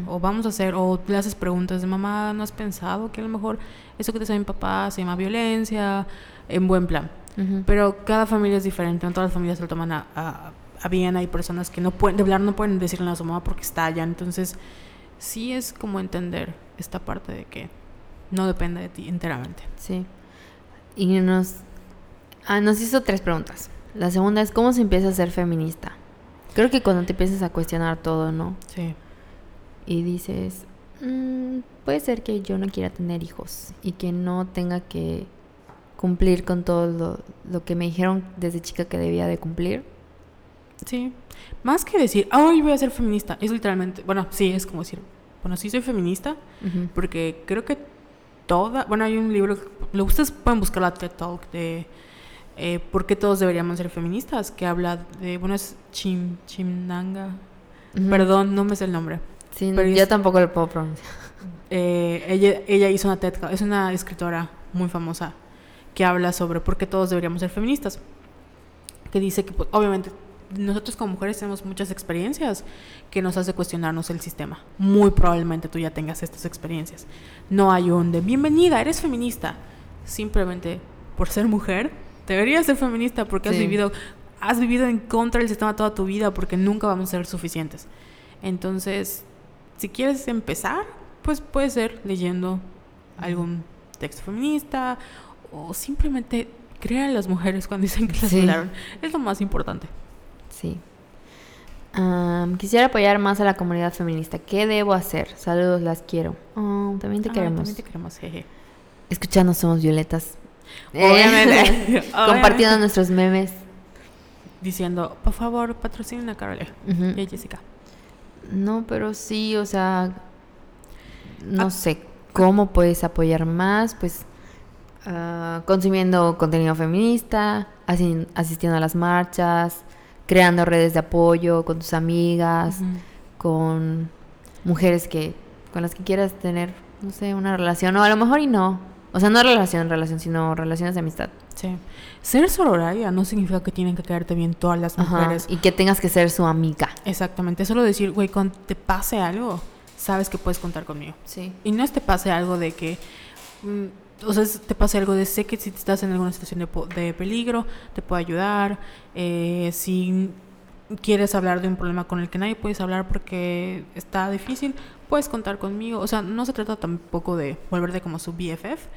O vamos a hacer, o le haces preguntas de mamá, ¿no has pensado que a lo mejor eso que te sabe mi papá se llama violencia? En buen plan. Pero cada familia es diferente, no todas las familias se lo toman a, a- a bien, hay personas que no pueden, de hablar no pueden decirle a su mamá porque estallan, entonces sí es como entender esta parte de que no depende de ti enteramente. Sí. Y nos, ah, nos hizo tres preguntas. La segunda es, ¿cómo se empieza a ser feminista? Creo que cuando te empiezas a cuestionar todo, ¿no? Sí. y dices, "Mm, puede ser que yo no quiera tener hijos y que no tenga que cumplir con todo lo, lo que me dijeron desde chica que debía de cumplir. Sí. Más que decir, hoy voy a ser feminista, es literalmente, bueno, sí, es como decir, bueno, sí soy feminista, porque creo que toda, bueno, hay un libro, lo ustedes pueden buscar la TED Talk de eh, por qué todos deberíamos ser feministas, que habla de, bueno, es Chim, Chimnanga, perdón, no me sé el nombre. Sí, pero yo es- tampoco lo puedo pronunciar. *laughs* Eh, ella, ella hizo una TED Talk, es una escritora muy famosa que habla sobre por qué todos deberíamos ser feministas. Que dice que, pues, obviamente, nosotros como mujeres tenemos muchas experiencias que nos hace cuestionarnos el sistema. Muy probablemente tú ya tengas estas experiencias. No hay un de bienvenida, eres feminista. Simplemente por ser mujer, deberías ser feminista porque has Sí. vivido has vivido en contra del sistema toda tu vida porque nunca vamos a ser suficientes. Entonces, si quieres empezar, pues puede ser leyendo algún texto feminista o simplemente crean a las mujeres cuando dicen que las Sí. violaron. Es lo más importante. Sí. Am, quisiera apoyar más a la comunidad feminista. ¿Qué debo hacer? Saludos, las quiero. Oh, también te Ah, queremos. también te queremos, jeje. Escuchando somos violetas. *laughs* *laughs* Obviamente. Compartiendo nuestros memes. Diciendo, por favor, patrocinen a Carole y a Jessica. No, pero sí, o sea, no Ah. sé cómo puedes apoyar más, pues ah, consumiendo contenido feminista, asi- asistiendo a las marchas, creando redes de apoyo con tus amigas, con mujeres que con las que quieras tener, no sé, una relación o a lo mejor y no. O sea, no relación, relación, sino relaciones de amistad. Sí. Ser sororaria no significa que tienen que caerte bien todas las Ajá, mujeres. Y que tengas que ser su amiga. Exactamente. Solo decir, güey, cuando te pase algo, sabes que puedes contar conmigo. Sí. Y no es te pase algo de que. O sea, te pase algo de sé que si estás en alguna situación de, de peligro, te puedo ayudar. eh, si quieres hablar de un problema con el que nadie puedes hablar porque está difícil, puedes contar conmigo. O sea, no se trata tampoco de volverte como su BFF,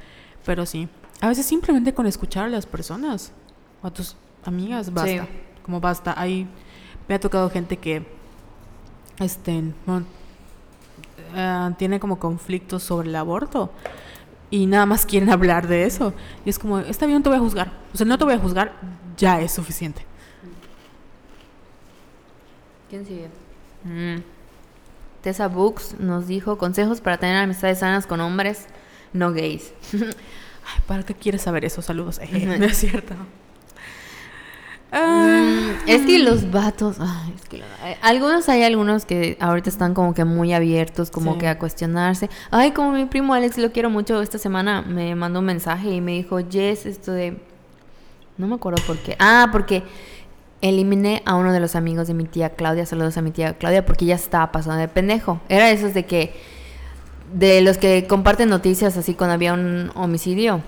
pero sí. A veces simplemente con escuchar a las personas o a tus amigas basta. Sí. Como basta. Ahí me ha tocado gente que. Este. bueno, ah, tiene como conflictos sobre el aborto y nada más quieren hablar de eso. Y es como, está bien, no te voy a juzgar. O sea, no te voy a juzgar, ya es suficiente. ¿Quién sigue? Mm. Tessa Books nos dijo consejos para tener amistades sanas con hombres no gays. *laughs* Ay, ¿para qué quieres saber eso? Saludos. *laughs* *laughs* No es cierto. Ah, Mm, es que los vatos, ay, es que eh, algunos hay algunos que ahorita están como que muy abiertos, como Sí. que a cuestionarse. Ay, como mi primo Alex, lo quiero mucho, esta semana me mandó un mensaje y me dijo, Jess, esto de... No me acuerdo por qué. Ah, porque eliminé a uno de los amigos de mi tía Claudia, saludos a mi tía Claudia, porque ya estaba pasando de pendejo. Era esos de que... De los que comparten noticias así cuando había un homicidio.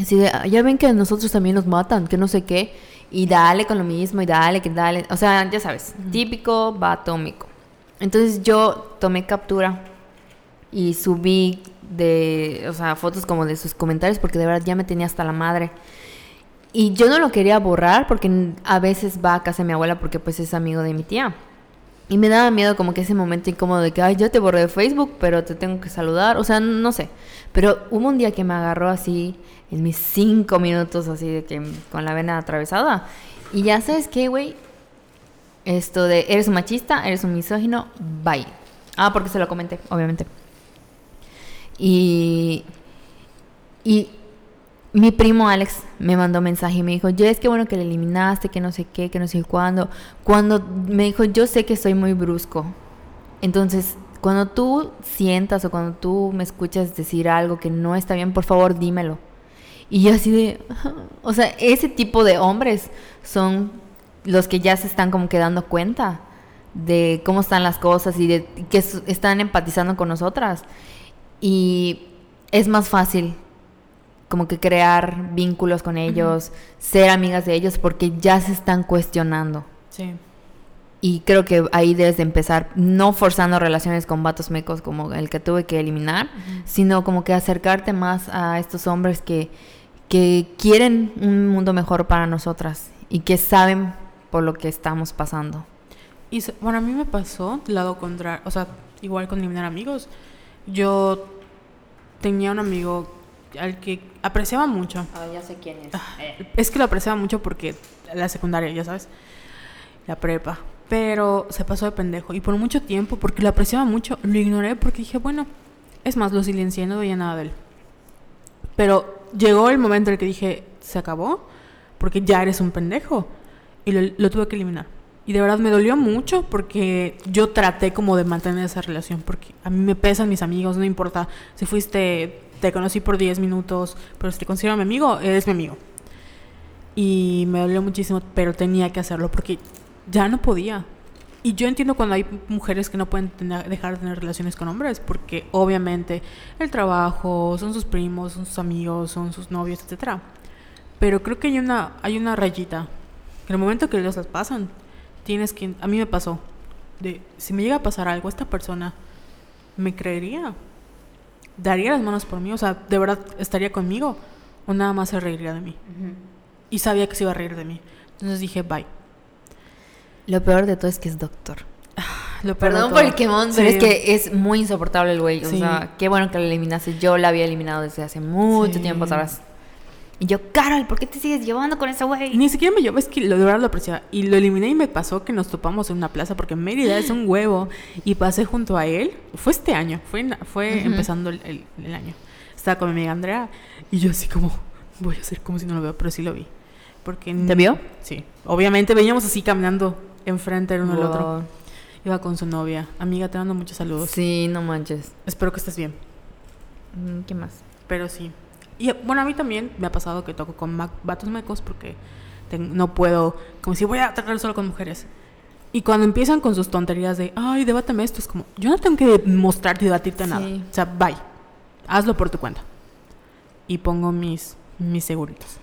Así de, "Ah, ya ven que a nosotros también nos matan, que no sé qué. Y dale con lo mismo, y dale, que dale. O sea, ya sabes, típico atómico. Entonces yo tomé captura y subí de, o sea, fotos como de sus comentarios porque de verdad ya me tenía hasta la madre. Y yo no lo quería borrar porque a veces va a casa de mi abuela porque pues es amigo de mi tía. Y me daba miedo como que ese momento incómodo de que, ay, yo te borré de Facebook, pero te tengo que saludar. O sea, no sé. Pero hubo un día que me agarró así, en mis cinco minutos, así de que con la vena atravesada. Y ya sabes qué, güey. Esto de, eres un machista, eres un misógino, bye. Ah, porque se lo comenté, obviamente. Y, y mi primo Alex me mandó mensaje y me dijo, Jess, qué bueno que le eliminaste, que no sé qué, que no sé cuándo. Cuando me dijo, yo sé que soy muy brusco. Entonces, cuando tú sientas o cuando tú me escuchas decir algo que no está bien, por favor, dímelo. Y yo así de, o sea, ese tipo de hombres son los que ya se están como que dando cuenta de cómo están las cosas y de que están empatizando con nosotras. Y es más fácil como que crear vínculos con ellos, ser amigas de ellos porque ya se están cuestionando. Sí. Y creo que ahí debes de empezar, no forzando relaciones con vatos mecos como el que tuve que eliminar, sino como que acercarte más a estos hombres que, que quieren un mundo mejor para nosotras y que saben por lo que estamos pasando. Y bueno, a mí me pasó lado contrario, o sea, igual con eliminar amigos. Yo tenía un amigo al que apreciaba mucho. ya sé quién es. Es que lo apreciaba mucho porque la secundaria, ya sabes. la prepa. Pero se pasó de pendejo. Y por mucho tiempo, porque lo apreciaba mucho, lo ignoré porque dije, bueno, es más, lo silencié, no veía nada de él. Pero llegó el momento en el que dije, se acabó, porque ya eres un pendejo. Y lo, tuve que eliminar. Y de verdad me dolió mucho porque yo traté como de mantener esa relación, porque a mí me pesan mis amigos, no importa si fuiste, te conocí por 10 minutos, pero si te considero mi amigo, eres mi amigo. Y me dolió muchísimo, pero tenía que hacerlo porque ya no podía. Y yo entiendo cuando hay mujeres que no pueden tener- dejar de tener relaciones con hombres, porque obviamente el trabajo, son sus primos, son sus amigos, son sus novios, etcétera. Pero creo que hay una, hay una rayita. Que en el momento que las pasan, tienes que. A mí me pasó. De si me llega a pasar algo, esta persona me creería. Daría las manos por mí. O sea, de verdad estaría conmigo. O nada más se reiría de mí. Y sabía que se iba a reír de mí. Entonces dije, bye. Lo peor de todo es que es doctor. Lo peor de Perdón por el quemón, pero Sí. es que es muy insoportable el güey. O Sí. sea, qué bueno que lo eliminaste. Yo la había eliminado desde hace mucho Sí. tiempo atrás. Y yo, Carol, ¿por qué te sigues llevando con ese güey? Ni siquiera me llevó, es que lo, de verdad lo apreciaba. Y lo eliminé y me pasó que nos topamos en una plaza porque Mérida es un *gasps* huevo. Y pasé junto a él. Fue este año, fue, fue Ujú. empezando el, el- el año. Estaba con mi amiga Andrea y yo así como, voy a hacer como si no lo veo, pero sí lo vi. Porque ¿Te vio? Sí. Obviamente veníamos así caminando enfrente el uno del otro. Wow. Iba con su novia. Amiga, te mando muchos saludos. Sí, no manches. Espero que estés bien. Mm, ¿Qué más? Pero sí. Y bueno, a mí también me ha pasado que toco con vatos mecos porque no puedo, como si voy a tratar solo con mujeres. Y cuando empiezan con sus tonterías de, ay, debátame esto, es como, yo no tengo que mostrarte y debatirte nada. Sí. O sea, bye. Hazlo por tu cuenta. Y pongo mis, mis seguritos.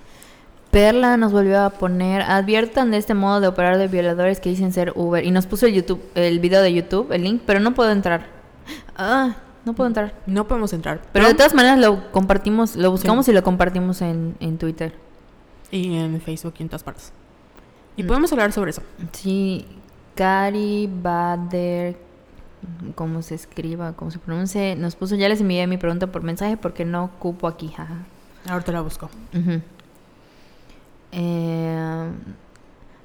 Perla nos volvió a poner, adviertan de este modo de operar de violadores que dicen ser Uber. Y nos puso el YouTube, el video de YouTube, el link, pero no puedo entrar. Ah, no puedo entrar. No podemos entrar. Pero de todas maneras lo compartimos, lo buscamos y lo compartimos en, en Twitter. Y en Facebook y en todas partes. Y Mm. podemos hablar sobre eso. Sí, Cari Bader, cómo se escriba, cómo se pronuncie, nos puso, ya les envié mi pregunta por mensaje porque no cupo aquí, jaja. Ahorita la busco. Eh,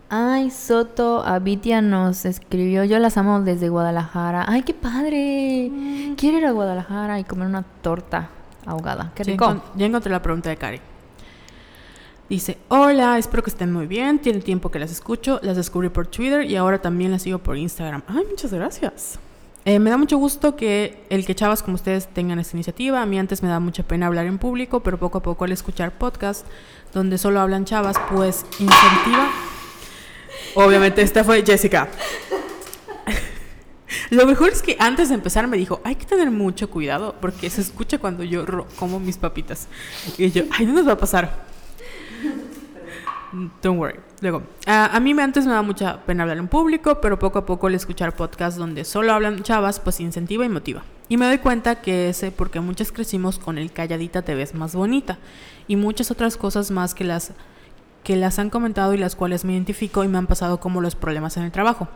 ay, Soto Abitia nos escribió, yo las amo desde Guadalajara. Ay, qué padre. Quiero ir a Guadalajara y comer una torta ahogada. Qué rico. ya encontré la pregunta de Cari. Dice, hola, espero que estén muy bien. Tiene tiempo que las escucho. Las descubrí por Twitter y ahora también las sigo por Instagram. Ay, muchas gracias. Eh, me da mucho gusto que el que chavas como ustedes tengan esta iniciativa. A mí antes me da mucha pena hablar en público, pero poco a poco al escuchar podcast donde solo hablan chavas, pues incentiva. Obviamente esta fue Jessica. *laughs* Lo mejor es que antes de empezar me dijo, hay que tener mucho cuidado porque se escucha cuando yo como mis papitas. Y yo, ay, no nos va a pasar. Don't worry. Luego, a, a mí antes me da mucha pena hablar en público, pero poco a poco el escuchar podcasts donde solo hablan chavas, pues incentiva y motiva. Y me doy cuenta que ese porque muchas crecimos con el calladita te ves más bonita y muchas otras cosas más que las que las han comentado y las cuales me identifico y me han pasado como los problemas en el trabajo.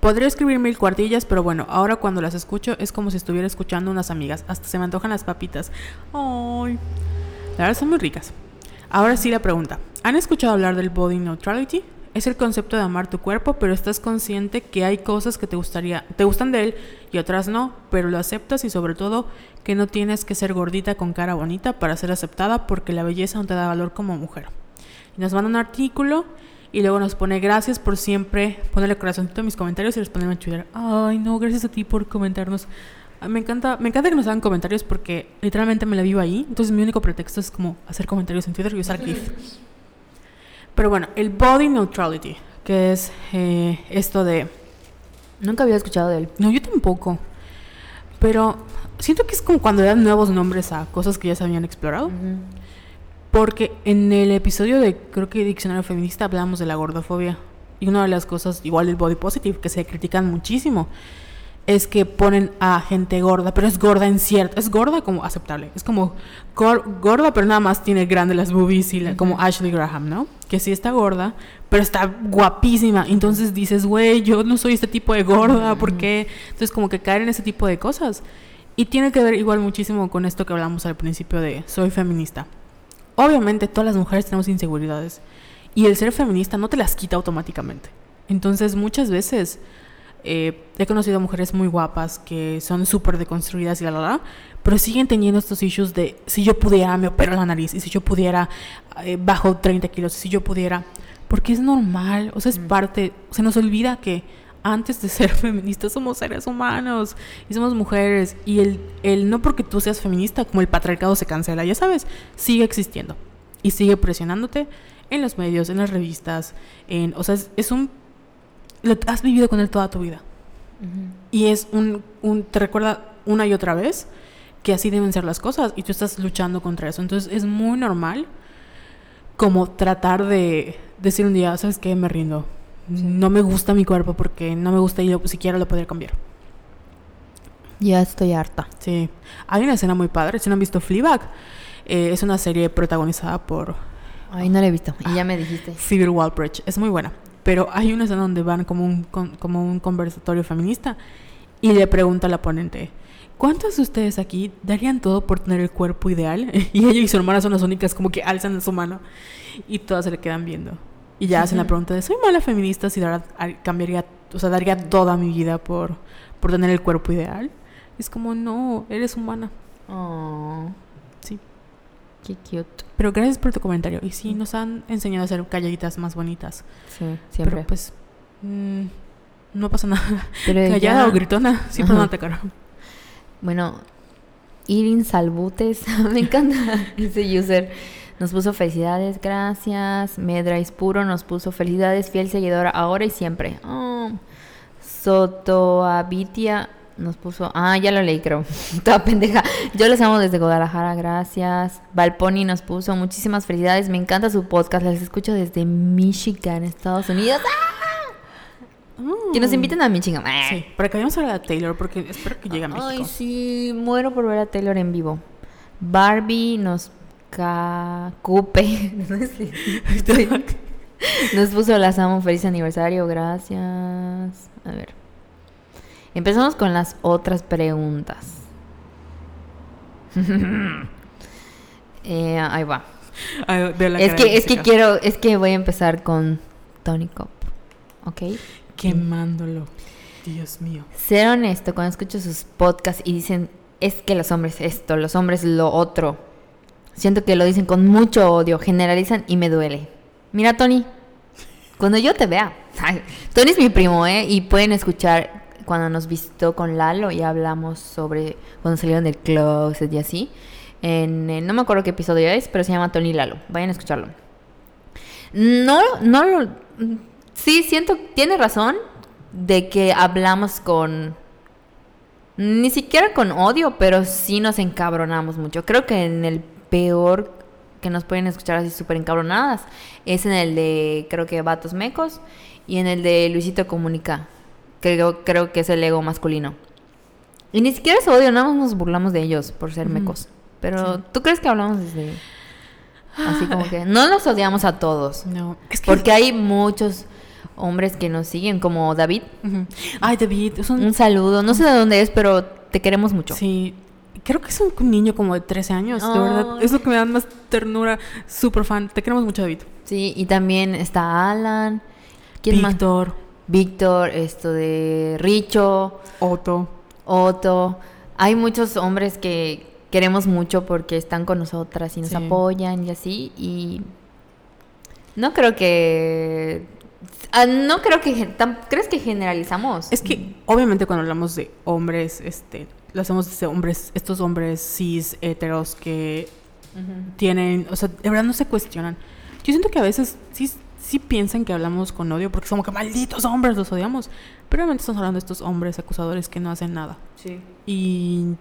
Podría escribir mil cuartillas, pero bueno, ahora cuando las escucho es como si estuviera escuchando unas amigas. Hasta se me antojan las papitas. Ay, la verdad son muy ricas. Ahora sí la pregunta. ¿Han escuchado hablar del body neutrality? Es el concepto de amar tu cuerpo, pero estás consciente que hay cosas que te gustaría, te gustan de él y otras no, pero lo aceptas y sobre todo que no tienes que ser gordita con cara bonita para ser aceptada porque la belleza no te da valor como mujer. Y nos manda un artículo y luego nos pone gracias por siempre ponerle corazoncito a mis comentarios y responderme en Twitter. Ay, no, gracias a ti por comentarnos. Ah, Me encanta, me encanta que nos hagan comentarios porque literalmente me la vivo ahí. Entonces mi único pretexto es como hacer comentarios en Twitter y usar GIF. Pero bueno, el body neutrality, que es eh, esto de... Nunca había escuchado de él. No, yo tampoco. Pero siento que es como cuando dan nuevos nombres a cosas que ya se habían explorado. Porque en el episodio de, creo que Diccionario Feminista, hablamos de la gordofobia. Y una de las cosas, igual el body positive, que se critican muchísimo, es que ponen a gente gorda, pero es gorda en cierto, es gorda como aceptable. Es como gor- gorda, pero nada más tiene grande las boobies y la- como Ashley Graham, ¿no? Que sí está gorda, pero está guapísima. Entonces dices, güey, yo no soy este tipo de gorda, ¿por qué? Entonces como que caer en ese tipo de cosas. Y tiene que ver igual muchísimo con esto que hablamos al principio de soy feminista. Obviamente todas las mujeres tenemos inseguridades y el ser feminista no te las quita automáticamente. Entonces, muchas veces eh, he conocido mujeres muy guapas que son súper deconstruidas y la, la, la, pero siguen teniendo estos issues de si yo pudiera me opero la nariz y si yo pudiera eh, bajo 30 kilos, si yo pudiera, porque es normal, o sea, es parte, se nos olvida que antes de ser *laughs* feministas somos seres humanos y somos mujeres y el, el no porque tú seas feminista como el patriarcado se cancela, ya sabes, sigue existiendo y sigue presionándote en los medios, en las revistas, en, o sea, es, es un lo, has vivido con él toda tu vida. Uh -huh. Y es un, un, te recuerda una y otra vez que así deben ser las cosas y tú estás luchando contra eso. Entonces es muy normal como tratar de decir un día, ¿sabes qué? Me rindo. Sí. No me gusta mi cuerpo porque no me gusta y yo siquiera lo podría cambiar. Ya estoy harta. Sí. Hay una escena muy padre. Si no han visto Fleabag, eh, es una serie protagonizada por... Ay, no la he visto. Y ya me dijiste. Phoebe Waller-Bridge. Es muy buena pero hay una escena donde van como un, como un conversatorio feminista y le pregunta a la ponente, ¿cuántos de ustedes aquí darían todo por tener el cuerpo ideal? *laughs* Y ella y su hermana son las únicas como que alzan su mano y todas se le quedan viendo. Y ya hacen la pregunta de, ¿soy mala feminista si de cambiaría, o sea, daría toda mi vida por, por tener el cuerpo ideal? Y es como, no, eres humana. Oh. Sí. Qué cute. Pero gracias por tu comentario. Y sí, nos han enseñado a hacer calladitas más bonitas. Sí, siempre. Pero pues, mmm, no pasa nada. Pero Callada ya... o gritona, siempre no te cara. Bueno, Irin Salbutes, *laughs* me encanta *laughs* ese user. Nos puso felicidades, gracias. Medrais Puro nos puso felicidades, fiel seguidora ahora y siempre. Oh. Sotoabitia nos puso, ah, ya lo leí creo, *laughs* toda pendeja. Yo les amo desde Guadalajara, gracias. Valponi nos puso, muchísimas felicidades, me encanta su podcast, las escucho desde Michigan, Estados Unidos. ¡Ah! Mm. Que nos inviten a Michigan. Sí, para que vayamos a ver a Taylor, porque espero que llegue a México. Ay, sí, muero por ver a Taylor en vivo. Barbie nos cacupe. *laughs* *laughs* nos puso, las amo, feliz aniversario, gracias. A ver. Empezamos con las otras preguntas. *laughs* eh, ahí va. es que, es que quiero, es que voy a empezar con Tony Cop. ¿Ok? Quemándolo. Dios mío. Ser honesto, cuando escucho sus podcasts y dicen, es que los hombres esto, los hombres lo otro. Siento que lo dicen con mucho odio, generalizan y me duele. Mira, Tony, cuando yo te vea. *laughs* Tony es mi primo, ¿eh? Y pueden escuchar cuando nos visitó con Lalo y hablamos sobre cuando salieron del closet y así. En, en, no me acuerdo qué episodio es, pero se llama Tony Lalo. Vayan a escucharlo. No, no lo. Sí, siento, tiene razón de que hablamos con. Ni siquiera con odio, pero sí nos encabronamos mucho. Creo que en el peor que nos pueden escuchar así súper encabronadas es en el de, creo que Vatos Mecos y en el de Luisito Comunica creo, creo que es el ego masculino. Y ni siquiera es odio, nada más nos burlamos de ellos por ser mecos. Pero sí. ¿tú crees que hablamos desde... Así como que... No los odiamos a todos. No. Es que porque hay muchos hombres que nos siguen, como David. Uh -huh. Ay, David. Es un... un saludo. No sé de dónde es, pero te queremos mucho. Sí. Creo que es un niño como de 13 años, oh. de verdad. Es lo que me da más ternura. Súper fan. Te queremos mucho, David. Sí, y también está Alan. ¿Quién Víctor. Más? Víctor, esto de Richo, Otto. Otto. Hay muchos hombres que queremos mucho porque están con nosotras y nos sí. apoyan y así. Y no creo que... Uh, no creo que... ¿Crees que generalizamos? Es que obviamente cuando hablamos de hombres, este, lo hacemos de hombres, estos hombres cis, heteros que uh -huh. tienen, o sea, de verdad no se cuestionan. Yo siento que a veces sí sí piensan que hablamos con odio porque somos que malditos hombres, los odiamos. Pero realmente estamos hablando de estos hombres acusadores que no hacen nada. Sí. Y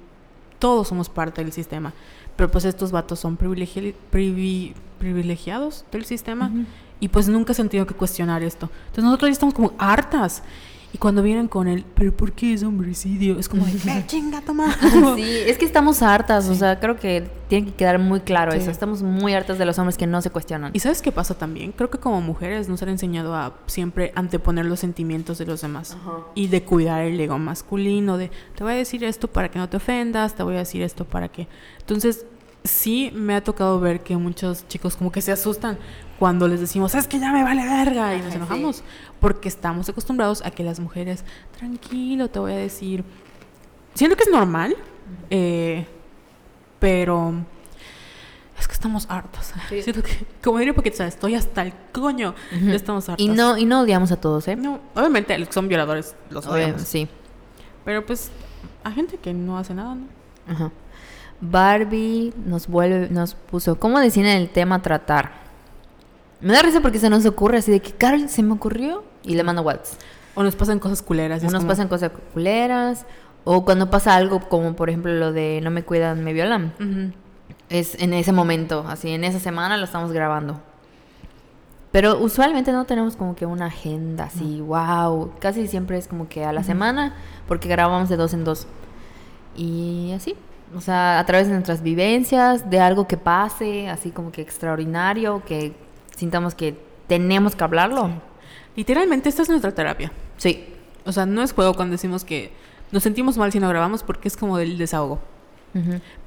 todos somos parte del sistema. Pero pues estos vatos son privilegi privi privilegiados del sistema. Uh -huh. Y pues nunca se han tenido que cuestionar esto. Entonces nosotros ya estamos como hartas. Y cuando vienen con el, pero ¿por qué es homicidio? Es como de, ¡me *laughs* chinga, toma! *laughs* sí, es que estamos hartas, sí. o sea, creo que tiene que quedar muy claro sí. eso. Estamos muy hartas de los hombres que no se cuestionan. ¿Y sabes qué pasa también? Creo que como mujeres nos han enseñado a siempre anteponer los sentimientos de los demás. -huh. Y de cuidar el ego masculino, de, te voy a decir esto para que no te ofendas, te voy a decir esto para que... Entonces, sí me ha tocado ver que muchos chicos como que se asustan cuando les decimos, es que ya me vale verga, y nos enojamos, porque estamos acostumbrados a que las mujeres, tranquilo, te voy a decir, siento que es normal, eh, pero es que estamos hartos. Sí. *laughs* Siento que, como diría porque estoy hasta el coño, ya estamos hartos. Y no, y no odiamos a todos, ¿eh? No, obviamente los que son violadores los odiamos, sí. pero pues hay gente que no hace nada, ¿no? Ajá. Barbie nos vuelve, nos puso, ¿cómo decían el tema tratar? Me da risa porque se nos ocurre así de que, Carol, se me ocurrió y le mando WhatsApp. O nos pasan cosas culeras. O nos como- pasan cosas culeras, o cuando pasa algo como por ejemplo lo de no me cuidan, me violan. Ujú. Es en ese momento, así en esa semana lo estamos grabando. Pero usualmente no tenemos como que una agenda así, wow. Casi siempre es como que a la semana, porque grabamos de dos en dos. Y así, o sea, a través de nuestras vivencias, de algo que pase, así como que extraordinario, que sintamos que tenemos que hablarlo. Literalmente esta es nuestra terapia. Sí, O sea, no es juego cuando decimos que nos sentimos mal si no grabamos porque es como del desahogo.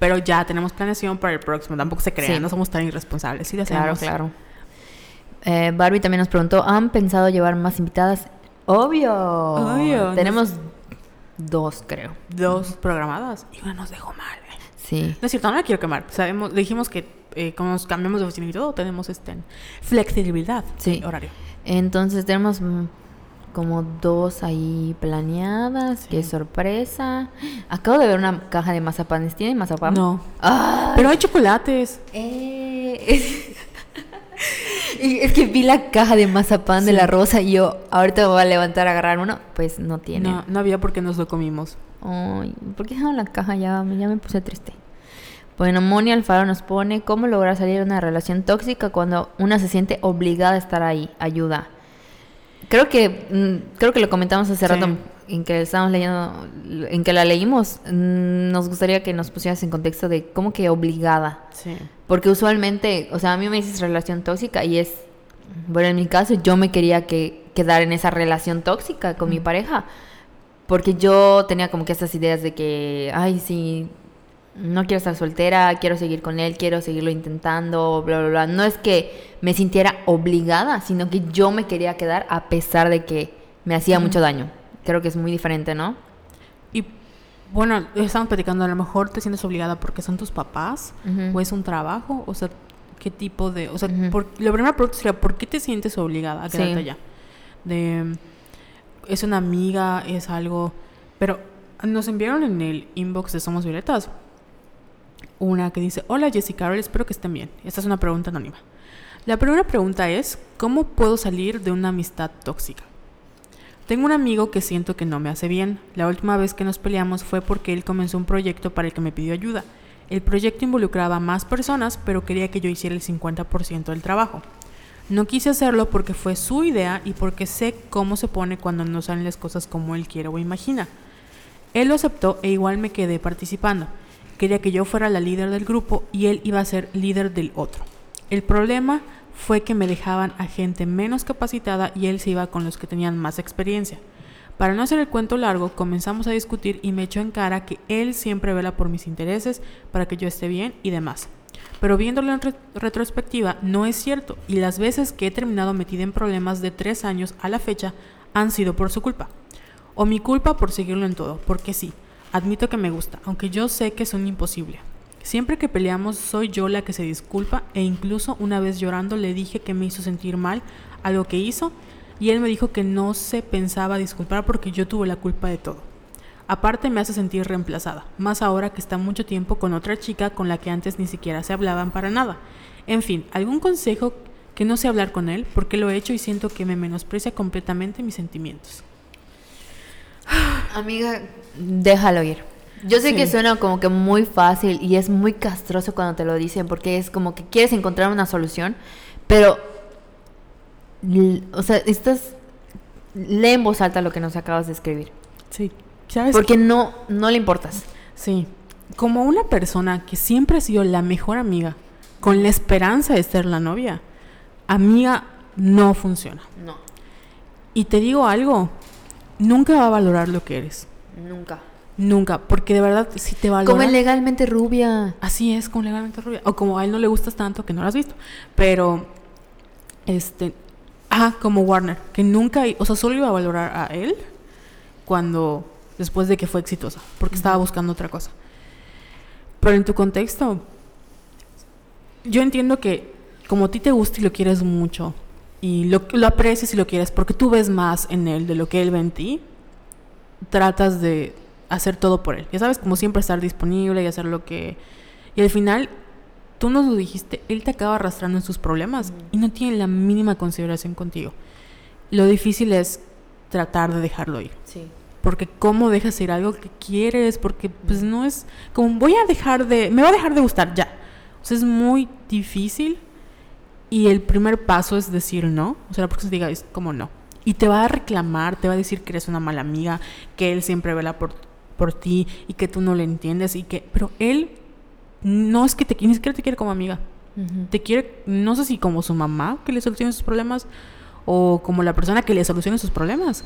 Pero ya tenemos planeación para el próximo. Tampoco se crean, Sí. no somos tan irresponsables. Sí, claro, hacemos. claro. Eh, Barbie también nos preguntó, ¿han pensado llevar más invitadas? Obvio. Obvio, Tenemos dos, creo. Dos programadas y una nos dejó mal. Sí. No es cierto, no la quiero quemar. Sabemos, dijimos que eh, como nos cambiamos de oficina y todo, tenemos este, flexibilidad Sí. de horario. Entonces tenemos mm, como dos ahí planeadas. Qué sorpresa. Acabo de ver una caja de mazapanes. ¿Tiene mazapán? No. Ah, Pero hay chocolates. eh, *laughs* es... que vi la caja de mazapán de la rosa y yo ahorita me voy a levantar a agarrar uno. Pues no tiene. No, no había porque nos lo comimos. Ay, ¿por qué dejaron la caja? Ya, ya me puse triste. Bueno, Moni Alfaro nos pone cómo lograr salir de una relación tóxica cuando una se siente obligada a estar ahí. Ayuda. Creo que mm, creo que lo comentamos hace Sí. rato en que estábamos leyendo, en que la leímos. Mm, Nos gustaría que nos pusieras en contexto de cómo que obligada. Sí. Porque usualmente, o sea, a mí me dices relación tóxica y es, bueno, en mi caso yo me quería que quedar en esa relación tóxica con mi pareja. Porque yo tenía como que estas ideas de que, ay, sí, no quiero estar soltera, quiero seguir con él, quiero seguirlo intentando, bla, bla, bla. No es que me sintiera obligada, sino que yo me quería quedar a pesar de que me hacía mucho daño. Creo que es muy diferente, ¿no? Y bueno, estamos platicando, a lo mejor te sientes obligada porque son tus papás o es un trabajo, o sea, qué tipo de, o sea, por- la primera pregunta sería, ¿por qué te sientes obligada a quedarte Sí. allá? De, es una amiga, es algo, pero nos enviaron en el inbox de Somos Violetas una que dice, hola Jessica espero que estén bien. Esta es una pregunta anónima. La primera pregunta es, ¿cómo puedo salir de una amistad tóxica? Tengo un amigo que siento que no me hace bien. La última vez que nos peleamos fue porque él comenzó un proyecto para el que me pidió ayuda. El proyecto involucraba a más personas, pero quería que yo hiciera el 50% del trabajo. No quise hacerlo porque fue su idea y porque sé cómo se pone cuando no salen las cosas como él quiere o imagina. Él lo aceptó e igual me quedé participando. Quería que yo fuera la líder del grupo y él iba a ser líder del otro. El problema fue que me dejaban a gente menos capacitada y él se iba con los que tenían más experiencia. Para no hacer el cuento largo, comenzamos a discutir y me echó en cara que él siempre vela por mis intereses para que yo esté bien y demás. Pero viéndolo en re- retrospectiva, no es cierto y las veces que he terminado metida en problemas de tres años a la fecha han sido por su culpa. O mi culpa por seguirlo en todo, porque sí, admito que me gusta, aunque yo sé que es un imposible. Siempre que peleamos soy yo la que se disculpa e incluso una vez llorando le dije que me hizo sentir mal algo que hizo y él me dijo que no se pensaba disculpar porque yo tuve la culpa de todo. Aparte me hace sentir reemplazada, más ahora que está mucho tiempo con otra chica con la que antes ni siquiera se hablaban para nada. En fin, ¿algún consejo que no sé hablar con él? Porque lo he hecho y siento que me menosprecia completamente mis sentimientos. Amiga, déjalo ir. Yo sé Sí. que suena como que muy fácil y es muy castroso cuando te lo dicen porque es como que quieres encontrar una solución, pero, o sea, estás, lee en voz alta lo que nos acabas de escribir, Sí, ¿sabes? porque no, no le importas. Sí, como una persona que siempre ha sido la mejor amiga, con la esperanza de ser la novia, amiga no funciona. No, Y te digo algo, nunca va a valorar lo que eres. nunca. Nunca, porque de verdad si te valora. Como en legalmente rubia. Así es, como legalmente rubia. O como a él no le gustas tanto que no lo has visto. Pero, este, ah, como Warner, que nunca, o sea, solo iba a valorar a él cuando, después de que fue exitosa, porque estaba buscando otra cosa. Pero en tu contexto, yo entiendo que como a ti te gusta y lo quieres mucho, y lo, lo aprecias y lo quieres, porque tú ves más en él de lo que él ve en ti, tratas de hacer todo por él. Ya sabes, como siempre estar disponible y hacer lo que... Y al final, tú nos lo dijiste, él te acaba arrastrando en sus problemas y no tiene la mínima consideración contigo. Lo difícil es tratar de dejarlo ir. Sí. Porque cómo dejas ir algo que quieres, porque pues no es como voy a dejar de, me va a dejar de gustar ya. O sea, es muy difícil y el primer paso es decir no. O sea, porque se diga, es como no. Y te va a reclamar, te va a decir que eres una mala amiga, que él siempre vela por, por ti y que tú no le entiendes y que... Pero él no es que te, ni siquiera te quiere como amiga. Te quiere, no sé si como su mamá que le solucione sus problemas o como la persona que le solucione sus problemas.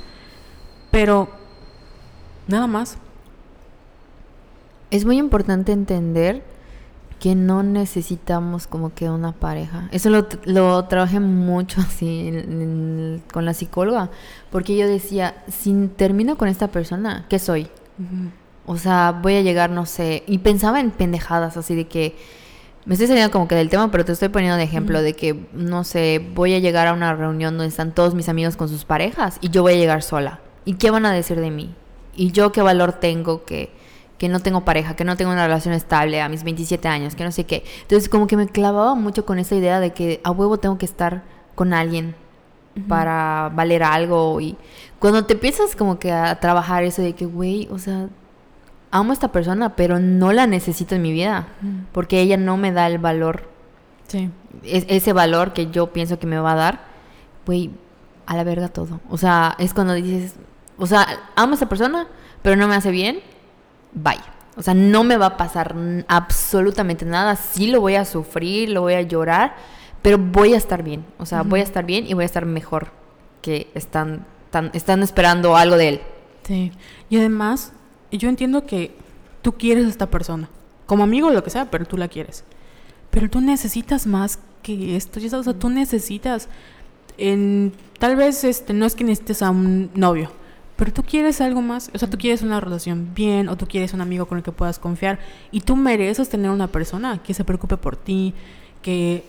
Pero nada más. Es muy importante entender que no necesitamos como que una pareja. Eso lo, lo trabajé mucho *laughs* así con la psicóloga, porque yo decía, si termino con esta persona, ¿qué soy? O sea, voy a llegar, no sé, y pensaba en pendejadas así de que, me estoy saliendo como que del tema, pero te estoy poniendo de ejemplo de que, no sé, voy a llegar a una reunión donde están todos mis amigos con sus parejas y yo voy a llegar sola. ¿Y qué van a decir de mí? ¿Y yo qué valor tengo que que no tengo pareja, que no tengo una relación estable a mis 27 años, que no sé qué. Entonces como que me clavaba mucho con esa idea de que a huevo tengo que estar con alguien para valer algo y cuando te empiezas como que a trabajar eso de que, güey, o sea, amo a esta persona, pero no la necesito en mi vida, porque ella no me da el valor. Sí. ese valor que yo pienso que me va a dar, güey, a la verga todo. O sea, es cuando dices, o sea, amo a esta persona, pero no me hace bien, bye. O sea, no me va a pasar absolutamente nada. Sí lo voy a sufrir, lo voy a llorar, pero voy a estar bien. O sea, voy a estar bien y voy a estar mejor que están, están esperando algo de él. Sí. Y además, yo entiendo que tú quieres a esta persona. Como amigo o lo que sea, pero tú la quieres. Pero tú necesitas más que esto. O sea, tú necesitas... En, tal vez este, no es que necesites a un novio, pero tú quieres algo más, o sea, tú quieres una relación bien o tú quieres un amigo con el que puedas confiar y tú mereces tener una persona que se preocupe por ti, que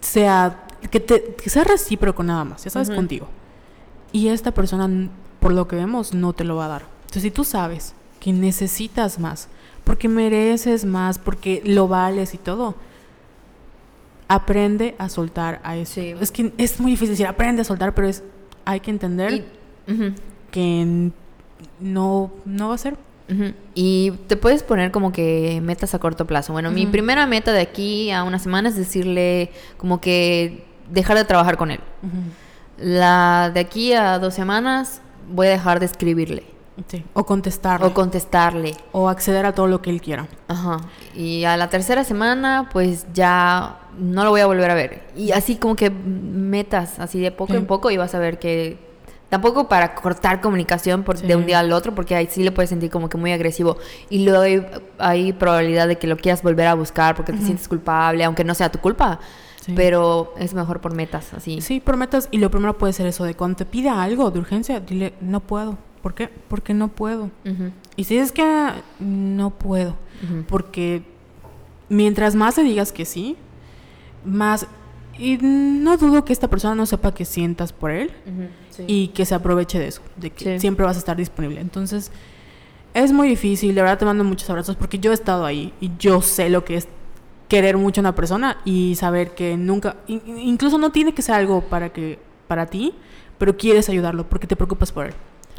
sea que, te, que sea recíproco nada más, ya sabes, contigo. Y esta persona, por lo que vemos, no te lo va a dar. Entonces, si tú sabes que necesitas más, porque mereces más, porque lo vales y todo, aprende a soltar a eso. Es que es muy difícil decir aprende a soltar, pero es hay que entender que no, no va a ser. Y te puedes poner como que metas a corto plazo. Bueno, mi primera meta de aquí a una semana es decirle como que dejar de trabajar con él. La de aquí a dos semanas voy a dejar de escribirle. O contestarle. O contestarle. O acceder a todo lo que él quiera. Ajá. Y a la tercera semana, pues ya no lo voy a volver a ver. Y así como que metas, así de poco en poco, y vas a ver que Tampoco para cortar comunicación por, de un día al otro, porque ahí sí le puedes sentir como que muy agresivo. Y luego hay, probabilidad de que lo quieras volver a buscar porque te sientes culpable, aunque no sea tu culpa. Pero es mejor por metas, así. Sí, por metas. Y lo primero puede ser eso, de cuando te pida algo de urgencia, dile, no puedo. ¿Por qué? Porque no puedo. Y si es que no puedo, porque mientras más le digas que sí, más... Y no dudo que esta persona no sepa que sientas por él y que se aproveche de eso, de que siempre vas a estar disponible. Entonces, es muy difícil, de verdad te mando muchos abrazos porque yo he estado ahí y yo sé lo que es querer mucho a una persona y saber que nunca, incluso no tiene que ser algo para que para ti, pero quieres ayudarlo porque te preocupas por él.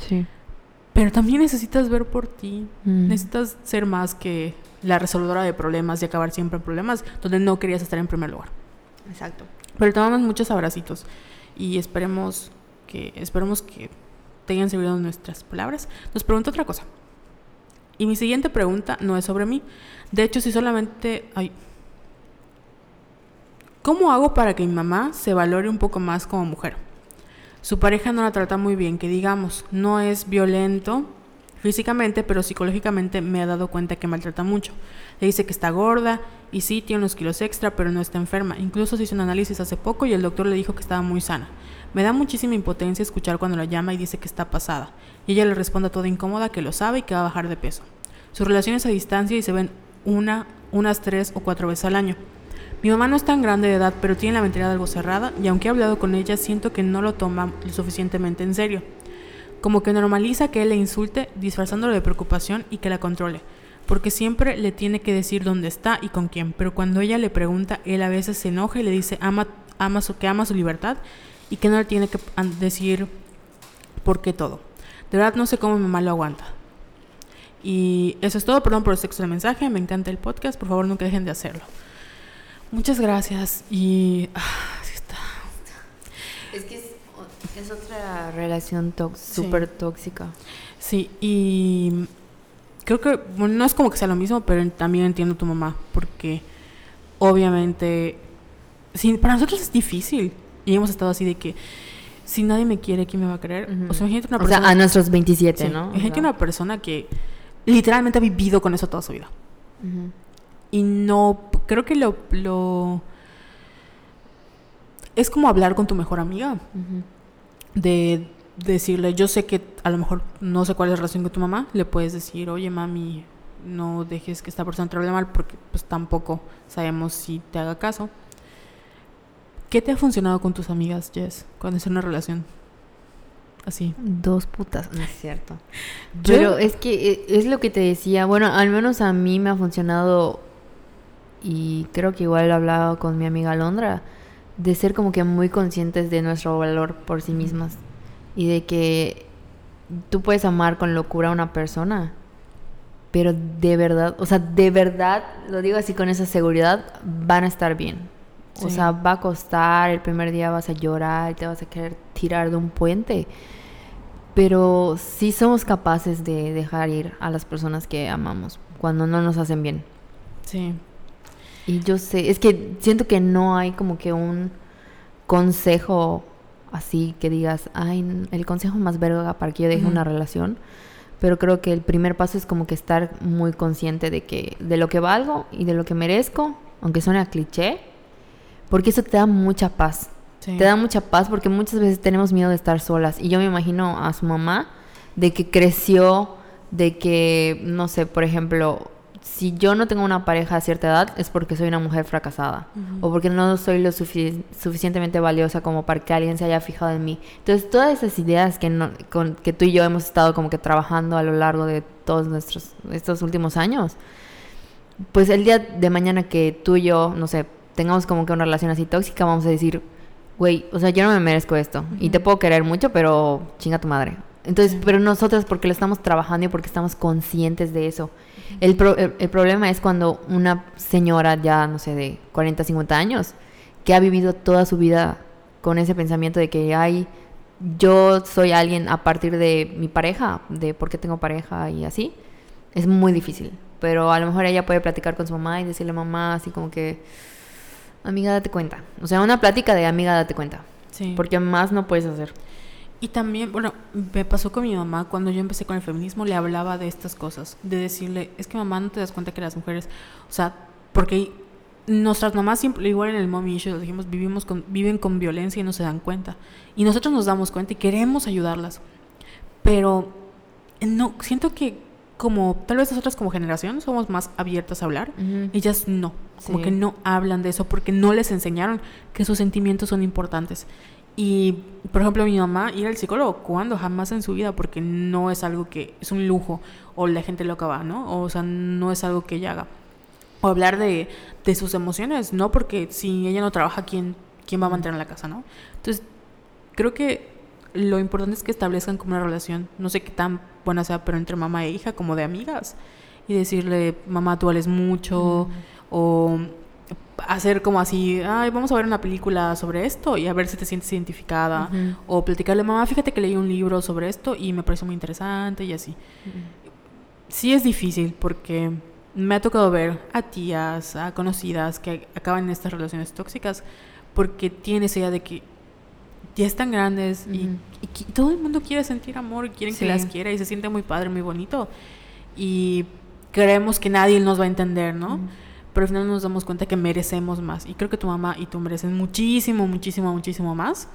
Sí. Pero también necesitas ver por ti, mm. necesitas ser más que la resolvedora de problemas y acabar siempre en problemas donde no querías estar en primer lugar. Exacto. Pero te muchos abracitos y esperemos que esperemos que te hayan servido nuestras palabras. Nos pregunta otra cosa. Y mi siguiente pregunta no es sobre mí. De hecho, si solamente... hay ¿Cómo hago para que mi mamá se valore un poco más como mujer? Su pareja no la trata muy bien, que digamos, no es violento físicamente, pero psicológicamente me ha dado cuenta que maltrata mucho. Le dice que está gorda y sí, tiene unos kilos extra, pero no está enferma. Incluso se hizo un análisis hace poco y el doctor le dijo que estaba muy sana. Me da muchísima impotencia escuchar cuando la llama y dice que está pasada. Y ella le responde toda incómoda que lo sabe y que va a bajar de peso. Sus relaciones a distancia y se ven una, unas tres o cuatro veces al año. Mi mamá no es tan grande de edad, pero tiene la mentalidad algo cerrada y aunque he hablado con ella, siento que no lo toma lo suficientemente en serio como que normaliza que él le insulte disfrazándolo de preocupación y que la controle, porque siempre le tiene que decir dónde está y con quién, pero cuando ella le pregunta, él a veces se enoja y le dice ama, ama su, que ama su libertad y que no le tiene que decir por qué todo. De verdad no sé cómo mi mamá lo aguanta. Y eso es todo, perdón por el sexo del mensaje, me encanta el podcast, por favor nunca dejen de hacerlo. Muchas gracias y... Ah, está. Es que es otra relación súper tóxica. Sí, y creo que bueno, no es como que sea lo mismo, pero también entiendo a tu mamá, porque obviamente sí, para nosotros es difícil y hemos estado así de que si nadie me quiere, ¿quién me va a querer? O sea, una persona... O sea, a nuestros 27, ¿no? Imagínate una persona que literalmente ha vivido con eso toda su vida. Y no, creo que lo, lo... Es como hablar con tu mejor amiga de decirle, yo sé que a lo mejor no sé cuál es la relación con tu mamá, le puedes decir, oye mami, no dejes que esta persona te hable mal porque pues tampoco sabemos si te haga caso. ¿Qué te ha funcionado con tus amigas, Jess, cuando es una relación así? Dos putas, no es cierto. *laughs* Pero es que eh, es lo que te decía, bueno, al menos a mí me ha funcionado y creo que igual he hablado con mi amiga Londra de ser como que muy conscientes de nuestro valor por sí mismas y de que tú puedes amar con locura a una persona, pero de verdad, o sea, de verdad, lo digo así con esa seguridad, van a estar bien. O sea, va a costar, el primer día vas a llorar y te vas a querer tirar de un puente, pero sí somos capaces de dejar ir a las personas que amamos cuando no nos hacen bien. Sí, y yo sé, es que siento que no hay como que un consejo así que digas, ay, el consejo más verga para que yo deje una relación. Pero creo que el primer paso es como que estar muy consciente de que de lo que valgo y de lo que merezco, aunque suene a cliché, porque eso te da mucha paz. Te da mucha paz porque muchas veces tenemos miedo de estar solas. Y yo me imagino a su mamá de que creció, de que, no sé, por ejemplo, si yo no tengo una pareja a cierta edad es porque soy una mujer fracasada o porque no soy lo suficientemente valiosa como para que alguien se haya fijado en mí. Entonces, todas esas ideas que, no, con, que tú y yo hemos estado como que trabajando a lo largo de todos nuestros estos últimos años, pues el día de mañana que tú y yo, no sé, tengamos como que una relación así tóxica, vamos a decir, güey, o sea, yo no me merezco esto y te puedo querer mucho, pero chinga tu madre. Entonces, pero nosotras porque lo estamos trabajando y porque estamos conscientes de eso. El, el, problema es cuando una señora ya, no sé, de 40, 50 años, que ha vivido toda su vida con ese pensamiento de que, ay, yo soy alguien a partir de mi pareja, de por qué tengo pareja y así, es muy difícil. Pero a lo mejor ella puede platicar con su mamá y decirle mamá así como que, amiga, date cuenta. O sea, una plática de amiga, date cuenta. Sí. Porque más no puedes hacer. Y también, bueno, me pasó con mi mamá cuando yo empecé con el feminismo, le hablaba de estas cosas, de decirle, es que mamá no te das cuenta que las mujeres, o sea, porque nuestras mamás siempre, igual en el mommy issue, dijimos, vivimos con, viven con violencia y no se dan cuenta. Y nosotros nos damos cuenta y queremos ayudarlas. Pero no, siento que como tal vez nosotras como generación somos más abiertas a hablar, ellas no, como que no hablan de eso porque no les enseñaron que sus sentimientos son importantes. Y, por ejemplo, mi mamá ir al psicólogo, ¿cuándo? Jamás en su vida, porque no es algo que es un lujo o la gente lo acaba, ¿no? O sea, no es algo que ella haga. O hablar de, de sus emociones, ¿no? Porque si ella no trabaja, ¿quién, ¿quién va a mantener la casa, ¿no? Entonces, creo que lo importante es que establezcan como una relación, no sé qué tan buena sea, pero entre mamá e hija, como de amigas. Y decirle, mamá, tú vales mucho, o hacer como así, ay, vamos a ver una película sobre esto y a ver si te sientes identificada. O platicarle, mamá, fíjate que leí un libro sobre esto y me pareció muy interesante y así. Sí es difícil porque me ha tocado ver a tías, a conocidas que acaban en estas relaciones tóxicas porque tienes idea de que ya están grandes y, Ujú. y qui- todo el mundo quiere sentir amor, quieren Sí. que las quiera y se siente muy padre, muy bonito. Y creemos que nadie nos va a entender, ¿no? Pero al final nos damos cuenta que merecemos más. Y creo que tu mamá y tú merecen muchísimo, muchísimo, muchísimo más.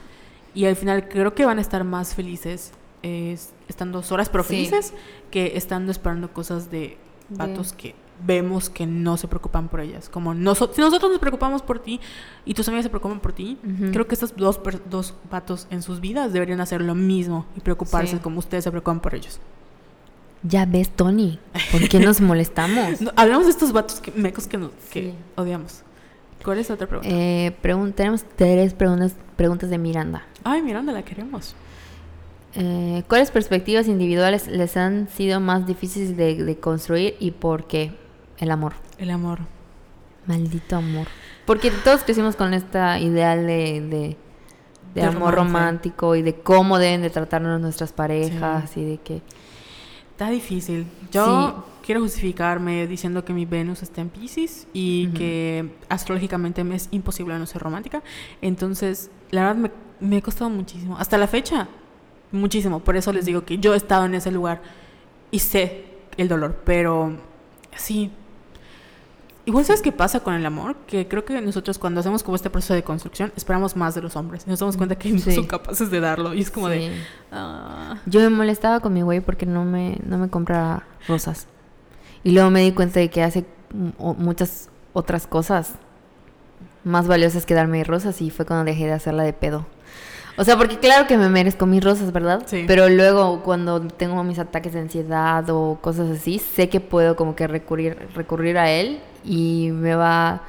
Y al final creo que van a estar más felices eh, estando solas, pero Sí. felices, que estando esperando cosas de vatos que vemos que no se preocupan por ellas. Como noso- si nosotros nos preocupamos por ti y tus amigas se preocupan por ti, creo que estos dos, dos vatos en sus vidas deberían hacer lo mismo y preocuparse Sí. como ustedes se preocupan por ellos. Ya ves, Tony, ¿por qué nos molestamos? *laughs* No, hablamos de estos vatos que, mecos que, nos, que Sí. odiamos. ¿Cuál es la otra pregunta? Eh, pregun- tenemos tres preguntas, preguntas de Miranda. Ay, Miranda, la queremos. Eh, ¿Cuáles perspectivas individuales les han sido más difíciles de, de construir y por qué? El amor. El amor. Maldito amor. Porque todos crecimos con esta ideal de, de, de De amor romántico y de cómo deben de tratarnos nuestras parejas y de que... Está difícil. Yo Sí. quiero justificarme diciendo que mi Venus está en Pisces y que astrológicamente me es imposible no ser romántica. Entonces, la verdad me, me ha costado muchísimo. Hasta la fecha, muchísimo. Por eso les digo que yo he estado en ese lugar y sé el dolor. Pero sí. Igual sabes qué pasa con el amor, que creo que nosotros cuando hacemos como este proceso de construcción esperamos más de los hombres y nos damos cuenta que no son capaces de darlo y es como de ah, Yo me molestaba con mi güey porque no me, no me compra rosas. Y luego me di cuenta de que hace muchas otras cosas más valiosas que darme rosas y fue cuando dejé de hacerla de pedo. O sea, porque claro que me merezco mis rosas, ¿verdad? Sí. Pero luego cuando tengo mis ataques de ansiedad o cosas así, sé que puedo como que recurrir, recurrir a él y me va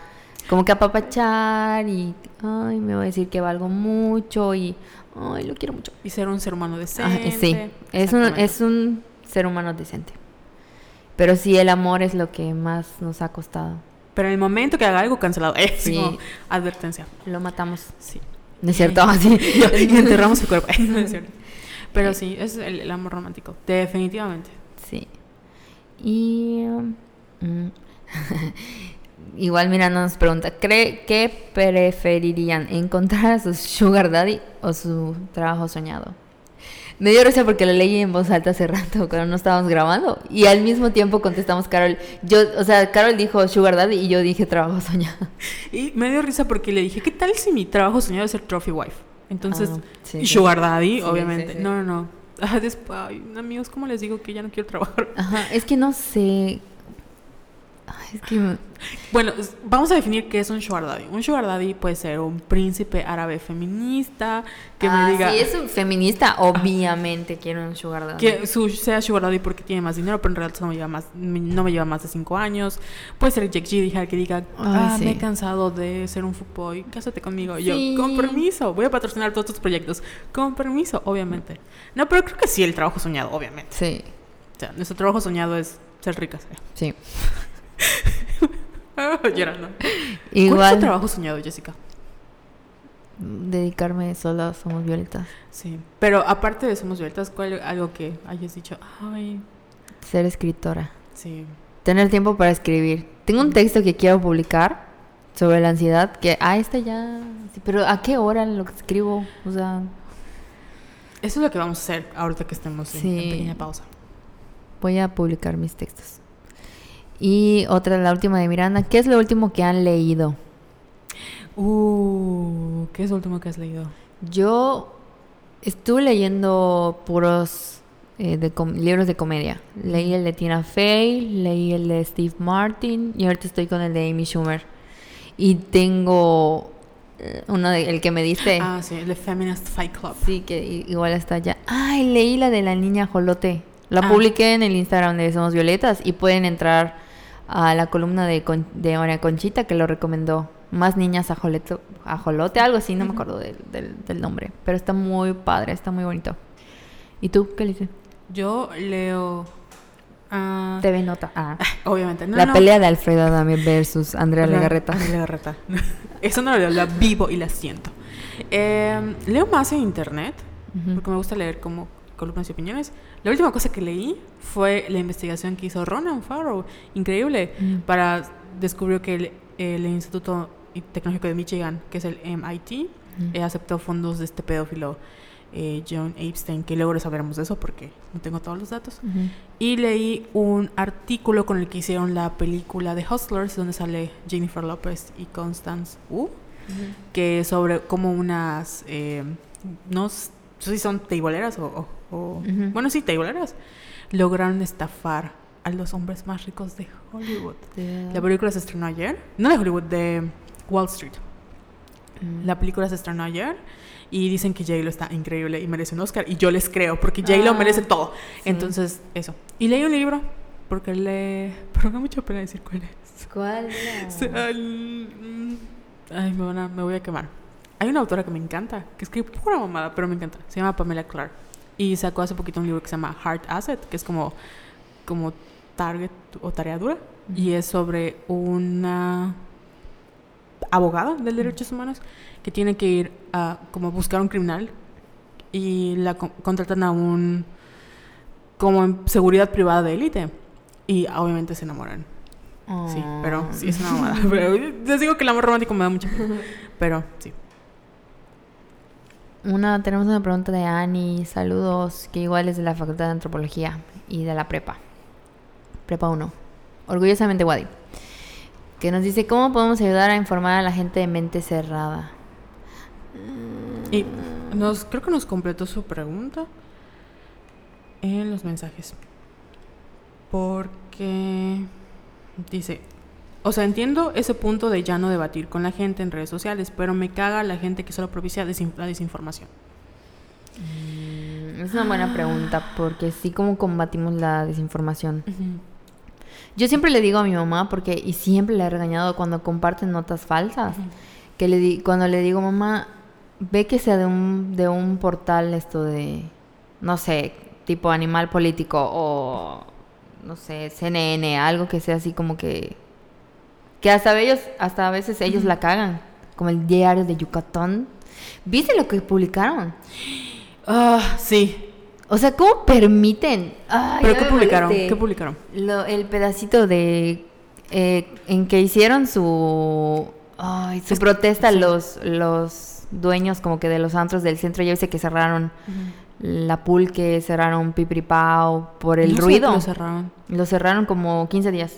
como que a apapachar y ay, me va a decir que valgo mucho y ay, lo quiero mucho. y ser un ser humano Ah, decente. sí, es un, es un ser humano decente. Pero sí, el amor es lo que más nos ha costado. Pero en el momento que haga algo cancelado, *laughs* Sí. como advertencia. Lo matamos. Sí. ¿No es cierto? *laughs* Así. *laughs* y enterramos el cuerpo. No es cierto. Pero sí, es el, el amor romántico. Definitivamente. Sí. Y... um, mm, *laughs* Igual mira nos pregunta, ¿cree que preferirían encontrar a su sugar daddy o su trabajo soñado? Me dio risa porque lo leí en voz alta hace rato cuando no estábamos grabando y al mismo tiempo contestamos Carol. Yo, o sea, Carol dijo sugar daddy y yo dije trabajo *laughs* soñado. Y me dio risa porque le dije, ¿qué tal si mi trabajo soñado es ser trophy wife? Entonces, Ah, sí, sugar daddy, Sí, obviamente. sí. No, no, no. *laughs* Después, ay, amigos, ¿cómo les digo que ya no quiero trabajar? Ajá, es que no sé. Ay, es que me- Bueno, vamos a definir qué es un sugar daddy. Un sugar daddy puede ser un príncipe árabe feminista que Ah, me diga Si es un feminista, obviamente quiero un sugar daddy. que su, sea sugar daddy porque tiene más dinero, pero en realidad no me lleva más, no me lleva más de 5 años. Puede ser Jack G que diga, ah, sí. me he cansado de ser un fuckboy, cásate conmigo. Sí. Yo, con permiso, voy a patrocinar todos tus proyectos. Con permiso, obviamente. No, pero creo que sí, el trabajo soñado, obviamente. Sí, O sea, nuestro trabajo soñado es ser ricas. sí. *laughs* Llorando. ¿Cuál es tu Igual trabajo soñado, Jessica? dedicarme solo a Somos Violetas. Sí. Pero aparte de Somos Violetas, ¿cuál algo que hayas dicho? Ay, Ser escritora. sí. Tener tiempo para escribir. Tengo un texto que quiero publicar sobre la ansiedad que, ah, este ya... sí, pero ¿a qué hora lo que escribo? O sea, Eso es lo que vamos a hacer ahorita que estemos en, en pequeña pausa. voy a publicar mis textos. Y otra, la última de Miranda. ¿Qué es lo último que han leído? Uh, ¿qué es lo último que has leído? Yo estuve leyendo puros eh, de libros de comedia. Leí el de Tina Fey, leí el de Steve Martin y ahorita estoy con el de Amy Schumer. Y tengo eh, uno de, el que me diste. Ah, sí, el de Feminist Fight Club. Sí, que igual está allá. Ay, leí la de la niña Jolote. La Ah. publiqué en el Instagram de Somos Violetas y pueden entrar a la columna de, Con- de María Conchita que lo recomendó. Más niñas ajolote, ajolote algo así, no me acuerdo del, del- del nombre. Pero está muy padre, está muy bonito. ¿Y tú qué leíste? Yo leo. ah, TV Nota. Ah. *laughs* obviamente. No, la no. pelea de Alfredo Adame versus Andrea Legarreta. Andrea Legarreta. *laughs* Eso no lo leo, la vivo y la siento. Eh, leo más en internet, porque me gusta leer como columnas y opiniones. La última cosa que leí fue la investigación que hizo Ronan Farrow, increíble, Mm. para descubrió que el, el Instituto Tecnológico de Michigan, que es el MIT, Ujú. eh, aceptó fondos de este pedófilo eh, John Epstein, que luego les hablaremos de eso porque no tengo todos los datos. Y leí un artículo con el que hicieron la película de Hustlers, donde sale Jennifer Lopez y Constance Wu, que es sobre cómo unas, eh, no sé si son teiboleras o, o- o- Ujú. bueno, sí, teiboleras, lograron estafar a los hombres más ricos de Hollywood. La película se estrenó ayer, no de Hollywood, de Wall Street. Mm. La película se estrenó ayer y dicen que J-Lo está increíble y merece un Oscar. Y yo les creo, porque J-Lo Ah, merece todo. sí. Entonces, eso. Y leí un libro, porque le... *laughs* Pero me da mucha pena decir cuál es. ¿Cuál *laughs* mm, Ay, me, van a- me voy a quemar. Hay una autora que me encanta, que escribe pura mamada, pero me encanta. Se llama Pamela Clark. Y sacó hace poquito un libro que se llama Hard Asset, que es como, como target o tarea dura. Y es sobre una abogada de derechos humanos que tiene que ir a como buscar un criminal y la co- contratan a un como en seguridad privada de élite y obviamente se enamoran. Sí, pero sí es una mamada. Pero les digo que el amor romántico me da mucho. pena. *laughs* Pero sí. Una, tenemos una pregunta de Ani, saludos, que igual es de la Facultad de Antropología y de la Prepa. Prepa 1. Orgullosamente Wadi. Que nos dice, ¿cómo podemos ayudar a informar a la gente de mente cerrada? Y nos creo que nos completó su pregunta en los mensajes. Porque dice, o sea, entiendo ese punto de ya no debatir con la gente en redes sociales, pero me caga la gente que solo propicia desin- la desinformación. Mm, Es una buena pregunta, porque sí, ¿cómo combatimos la desinformación? Yo siempre le digo a mi mamá, porque, y siempre le he regañado cuando comparten notas falsas, que le di, cuando le digo, mamá, ve que sea de un, de un portal esto de, no sé, tipo animal político o, no sé, CNN, algo que sea así como que, que hasta ellos, hasta a veces ellos la cagan, como el diario de Yucatán. ¿Viste lo que publicaron? Ah, sí. O sea, ¿cómo permiten? Ay, ¿Pero qué publicaron? ¿Qué publicaron? Lo- el pedacito de eh, en que hicieron su ay, su Es- protesta sí. los los dueños como que de los antros del centro ya viste que cerraron la pulque cerraron Pipripao por el No sé ruido que Lo cerraron. lo cerraron como 15 días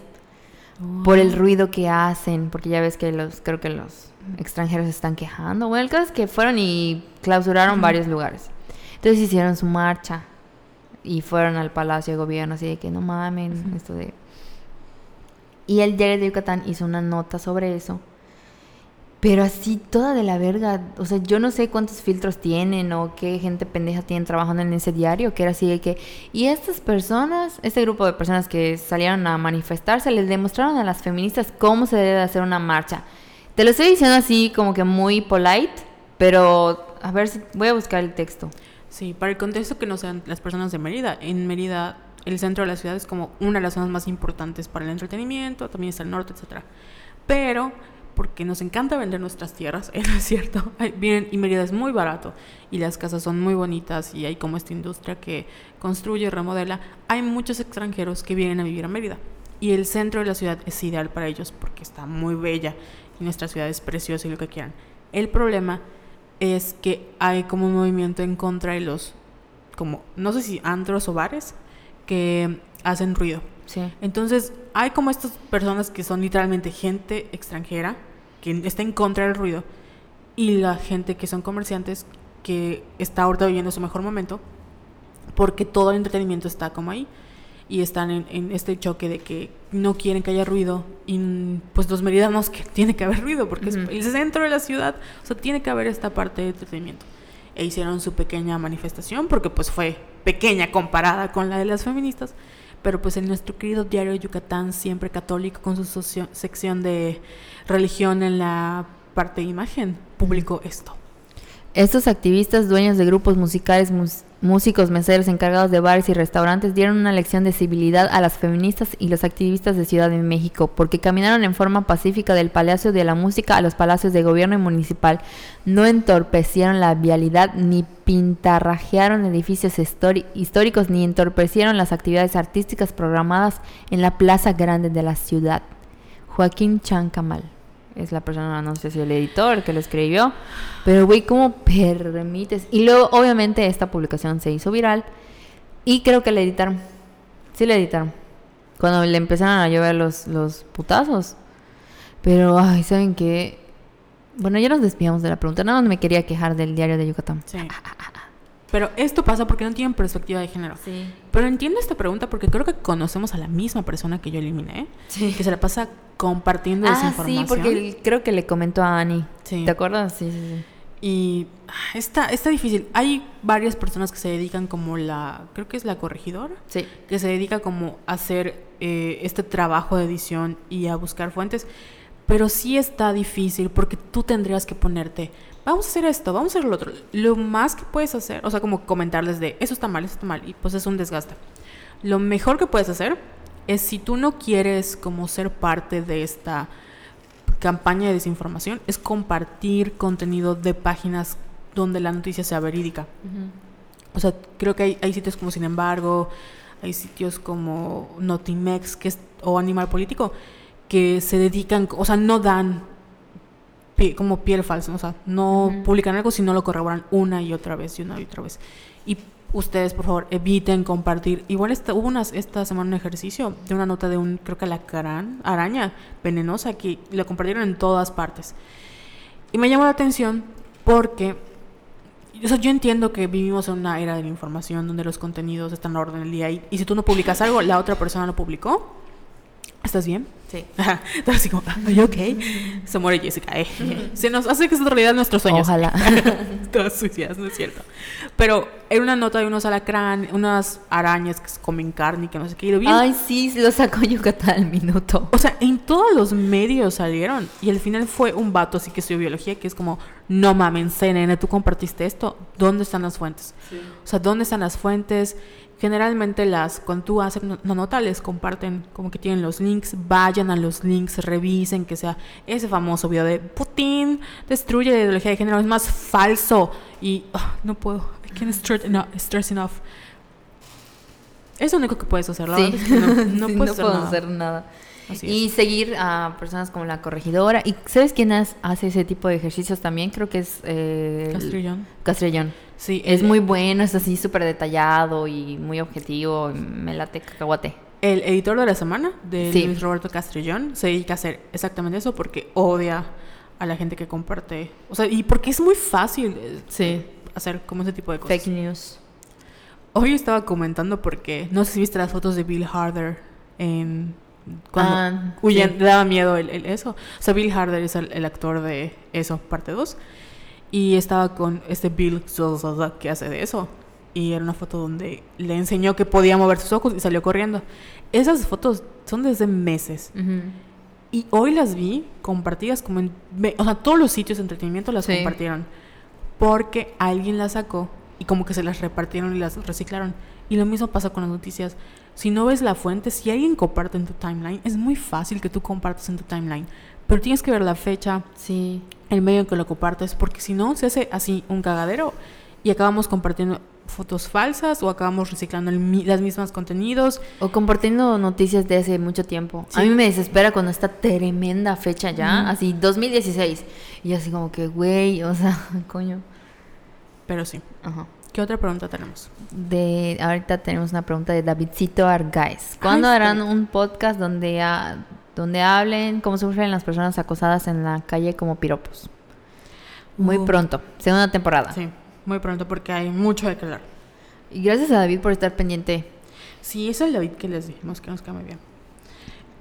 por el ruido que hacen porque ya ves que los creo que los extranjeros se están quejando. Bueno el caso es que fueron y clausuraron varios lugares. Entonces hicieron su marcha y fueron al Palacio de Gobierno, así de que no mamen, esto de... Y el diario de Yucatán hizo una nota sobre eso, pero así toda de la verga, o sea, yo no sé cuántos filtros tienen o qué gente pendeja tienen trabajando en ese diario, que era así de que... Y estas personas, este grupo de personas que salieron a manifestarse, les demostraron a las feministas cómo se debe hacer una marcha. Te lo estoy diciendo así como que muy polite, pero a ver si voy a buscar el texto. Sí, para el contexto que no sean las personas de Mérida. En Mérida, el centro de la ciudad es como una de las zonas más importantes para el entretenimiento, también está el norte, etcétera. Pero, porque nos encanta vender nuestras tierras, ¿eh? *laughs* ¿no es cierto? Vienen, y Mérida es muy barato, y las casas son muy bonitas, y hay como esta industria que construye, remodela. Hay muchos extranjeros que vienen a vivir a Mérida. Y el centro de la ciudad es ideal para ellos porque está muy bella, y nuestra ciudad es preciosa y lo que quieran. El problema es que hay como un movimiento en contra de los, como, no sé si antros o bares, que hacen ruido. Sí. Entonces, hay como estas personas que son literalmente gente extranjera, que está en contra del ruido, y la gente que son comerciantes, que está ahorita viviendo su mejor momento, porque todo el entretenimiento está como ahí. Y están en, en este choque de que no quieren que haya ruido. Y pues los meridanos que *laughs* tiene que haber ruido, porque es el centro de la ciudad. O sea, tiene que haber esta parte de entretenimiento. E hicieron su pequeña manifestación, porque pues fue pequeña comparada con la de las feministas. Pero pues en nuestro querido diario Yucatán, siempre católico, con su sección de religión en la parte de imagen, publicó esto. Estos activistas, dueños de grupos musicales, mus- músicos, meseros, encargados de bares y restaurantes, dieron una lección de civilidad a las feministas y los activistas de Ciudad de México, porque caminaron en forma pacífica del Palacio de la Música a los palacios de gobierno y municipal. No entorpecieron la vialidad, ni pintarrajearon edificios históricos, ni entorpecieron las actividades artísticas programadas en la Plaza Grande de la ciudad. Joaquín Chancamal. es la persona, no sé si el editor que lo escribió, pero güey, ¿cómo permites? Y luego, obviamente, esta publicación se hizo viral y creo que la editaron. Sí la editaron. Cuando le empezaron a llover los, los putazos. Pero, ay, ¿saben qué? Bueno, ya nos despidamos de la pregunta. Nada más me quería quejar del diario de Yucatán. Sí. *laughs* Pero esto pasa porque no tienen perspectiva de género. Sí. Pero entiendo esta pregunta porque creo que conocemos a la misma persona que yo eliminé. Sí. Que se la pasa compartiendo Ah, desinformación. sí, porque creo que le comentó a Ani. Sí. ¿Te acuerdas? Sí, sí, sí. Y ah, está, está difícil. Hay varias personas que se dedican como la, creo que es la corregidora, Sí. que se dedica como a hacer eh, este trabajo de edición y a buscar fuentes. Pero sí está difícil porque tú tendrías que ponerte, vamos a hacer esto, vamos a hacer lo otro. Lo más que puedes hacer, o sea, como comentarles de, eso está mal, eso está mal, y pues es un desgaste. Lo mejor que puedes hacer es si tú no quieres como ser parte de esta campaña de desinformación, es compartir contenido de páginas donde la noticia sea verídica. O sea, creo que hay, hay sitios como Sin embargo, hay sitios como Notimex que es, o Animal Político que se dedican, o sea, no dan pie- como piel falsa, o sea, no publican algo si no lo corroboran una y otra vez y una y otra vez. Y ustedes, por favor, eviten compartir. Igual esta, hubo unas, esta semana un ejercicio de una nota de un, creo que la araña venenosa que lo compartieron en todas partes. Y me llamó la atención porque o sea, yo entiendo que vivimos en una era de la información donde los contenidos están a orden del día y, y si tú no publicas algo, la otra persona lo publicó. ¿Estás bien? Sí. *laughs* Entonces, así como, ¿are you okay? Se muere Jessica. eh. Se nos hace que es realidad nuestros sueños. Ojalá. *laughs* Todas suicidas, no es cierto. Pero era una nota de unos alacrán, unas arañas que comen carne y que no sé qué. Y lo vi en- Ay, sí, lo sacó *laughs* Yucatán al minuto. o sea, en todos los medios salieron. Y al final fue un vato así que estudió biología que es como, no mames, CNN, tú compartiste esto. ¿Dónde están las fuentes? O sea, ¿dónde están las fuentes? Generalmente las, cuando tú haces una una nota, les comparten como que tienen los links, vayan a los links, revisen que sea ese famoso video de Putin destruye la ideología de género, es más falso. Y ah, no puedo, I can't stress enough. stress enough. Es lo único que puedes hacer, la Sí. verdad es que no, no *laughs* Sí, puedes hacer puedo nada. hacer nada. Así y es. seguir a personas como la corregidora. ¿Y sabes quién hace ese tipo de ejercicios también? Creo que es eh, Castrillón. Castrillón. Sí, Es el- muy bueno, es así súper detallado y muy objetivo. Me late cacahuate. El editor de la semana, de Sí. Luis Roberto Castrillón, se dedica a hacer exactamente eso porque odia a la gente que comparte. O sea, y porque es muy fácil eh, Sí. hacer como ese tipo de cosas. Fake news. Hoy estaba comentando porque no sé si viste las fotos de Bill Harder en cuando Ah, huyen- sí. le daba miedo el, el- eso. O sea, Bill Harder es el, el actor de eso, parte 2. Y estaba con este Bill que hace de eso. Y era una foto donde le enseñó que podía mover sus ojos y salió corriendo. Esas fotos son desde meses. Ujú. Y hoy las vi compartidas como en... O sea, todos los sitios de entretenimiento las Sí. compartieron. Porque alguien las sacó y como que se las repartieron y las reciclaron. Y lo mismo pasa con las noticias. Si no ves la fuente, si alguien comparte en tu timeline, es muy fácil que tú compartas en tu timeline. Pero tienes que ver la fecha, Sí. el medio en que lo compartes, porque si no, se hace así un cagadero y acabamos compartiendo fotos falsas o acabamos reciclando el las mismas contenidos. O compartiendo noticias de hace mucho tiempo. A Sí. mí me desespera cuando está tremenda fecha ya, Ujú. así 2016. Y así como que, güey, o sea, *laughs* coño. Pero sí. Ajá. ¿Qué otra pregunta tenemos? De, ahorita tenemos una pregunta de Davidcito Argáez. ¿Cuándo Ay, harán sí. un podcast donde, ha- donde hablen cómo sufren las personas acosadas en la calle como piropos? Muy Uh. pronto, segunda temporada. Sí, muy pronto porque hay mucho de que hablar. Y gracias a David por estar pendiente. Sí, es el David que les dijimos que nos cae muy bien.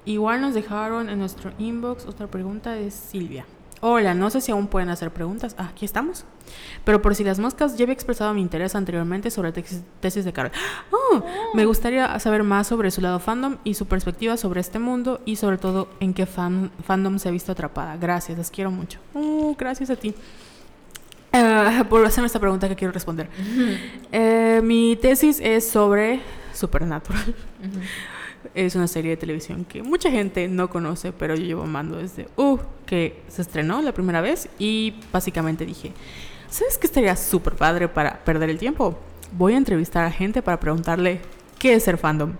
Igual nos dejaron en nuestro inbox otra pregunta de Silvia. Hola, no sé si aún pueden hacer preguntas. Ah, aquí estamos. Pero por si las moscas, ya había expresado mi interés anteriormente sobre tesis, tesis de Carol. *gasps* Oh, me gustaría saber más sobre su lado fandom y su perspectiva sobre este mundo y sobre todo en qué fan- fandom se ha visto atrapada. Gracias, les quiero mucho. Uh, gracias a ti. Ah, *laughs* por hacerme esta pregunta que quiero responder. Eh, mi tesis es sobre Supernatural. Es una serie de televisión que mucha gente no conoce, pero yo llevo amando desde uh, que se estrenó la primera vez y básicamente dije, ¿sabes qué estaría súper padre para perder el tiempo? Voy a entrevistar a gente para preguntarle qué es ser fandom.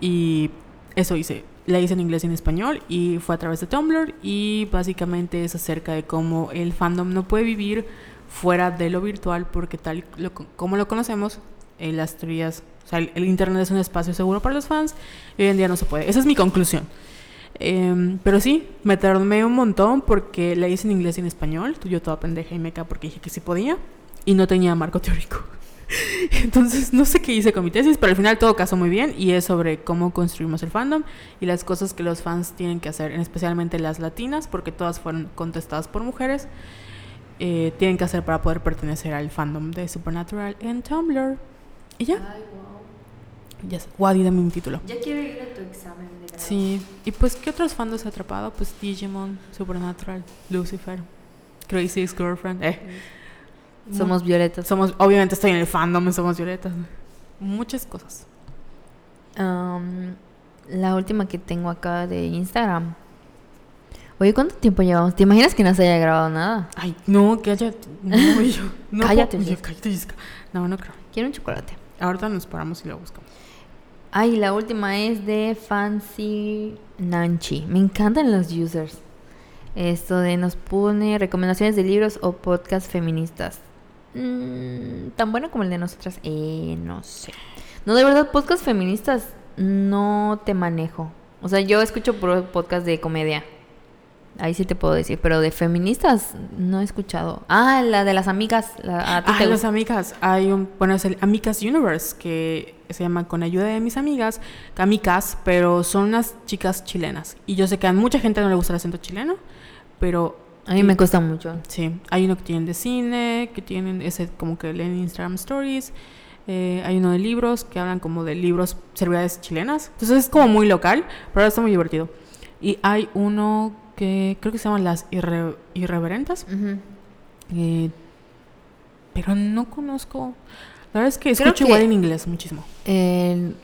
Y eso hice. la hice en inglés y en español y fue a través de Tumblr y básicamente es acerca de cómo el fandom no puede vivir fuera de lo virtual porque tal lo, como lo conocemos, en las teorías, o sea, el, el, Internet es un espacio seguro para los fans y hoy en día no se puede. Esa es mi conclusión. Eh, pero sí, me tardé un montón porque la hice en inglés y en español. Yo toda pendeja y meca porque dije que sí podía y no tenía marco teórico. *laughs* Entonces, no sé qué hice con mi tesis, pero al final todo casó muy bien y es sobre cómo construimos el fandom y las cosas que los fans tienen que hacer, especialmente las latinas, porque todas fueron contestadas por mujeres, eh, tienen que hacer para poder pertenecer al fandom de Supernatural en Tumblr. Y ya. Ay, wow. Ya sé. Wadi, dame un título. Ya quiero ir a tu examen de grado. Sí. Y pues, ¿qué otros fandoms he atrapado? Pues Digimon, Supernatural, Lucifer, Crazy Ex-Girlfriend. Eh. Somos violetas. Somos, obviamente estoy en el fandom, somos violetas. Muchas cosas. Um, la última que tengo acá de Instagram. Oye, ¿cuánto tiempo llevamos? ¿Te imaginas que no se haya grabado nada? Ay, no, cállate. No, yo. No, *laughs* Cállate, Jessica. cállate. No, no creo. Quiero un chocolate. Ahorita nos paramos y lo buscamos. Ay, la última es de Fancy Nanchi. Me encantan los users. Esto de nos pone recomendaciones de libros o podcasts feministas. Mm, tan bueno como el de nosotras. Eh, no sé. No, de verdad, podcasts feministas no te manejo. O sea, yo escucho puro podcast de comedia. Ahí sí te puedo decir, pero de feministas no he escuchado. Ah, la de las amigas. La, a ti Ah, te las amigas. Hay un, bueno, es el Amicas Universe, que se llama Con ayuda de mis amigas, Amicas, pero son unas chicas chilenas. Y yo sé que a mucha gente no le gusta el acento chileno, pero A mí me cuesta mucho. sí, hay uno que tienen de cine, que tienen ese como que leen Instagram Stories. eh, hay uno de libros que hablan como de libros, celebridades chilenas. Entonces es como muy local, pero está muy divertido. Y hay uno que creo que se llama Las Irre- Irreverentes. Eh, pero no conozco. La verdad es que escucho que- igual en inglés muchísimo.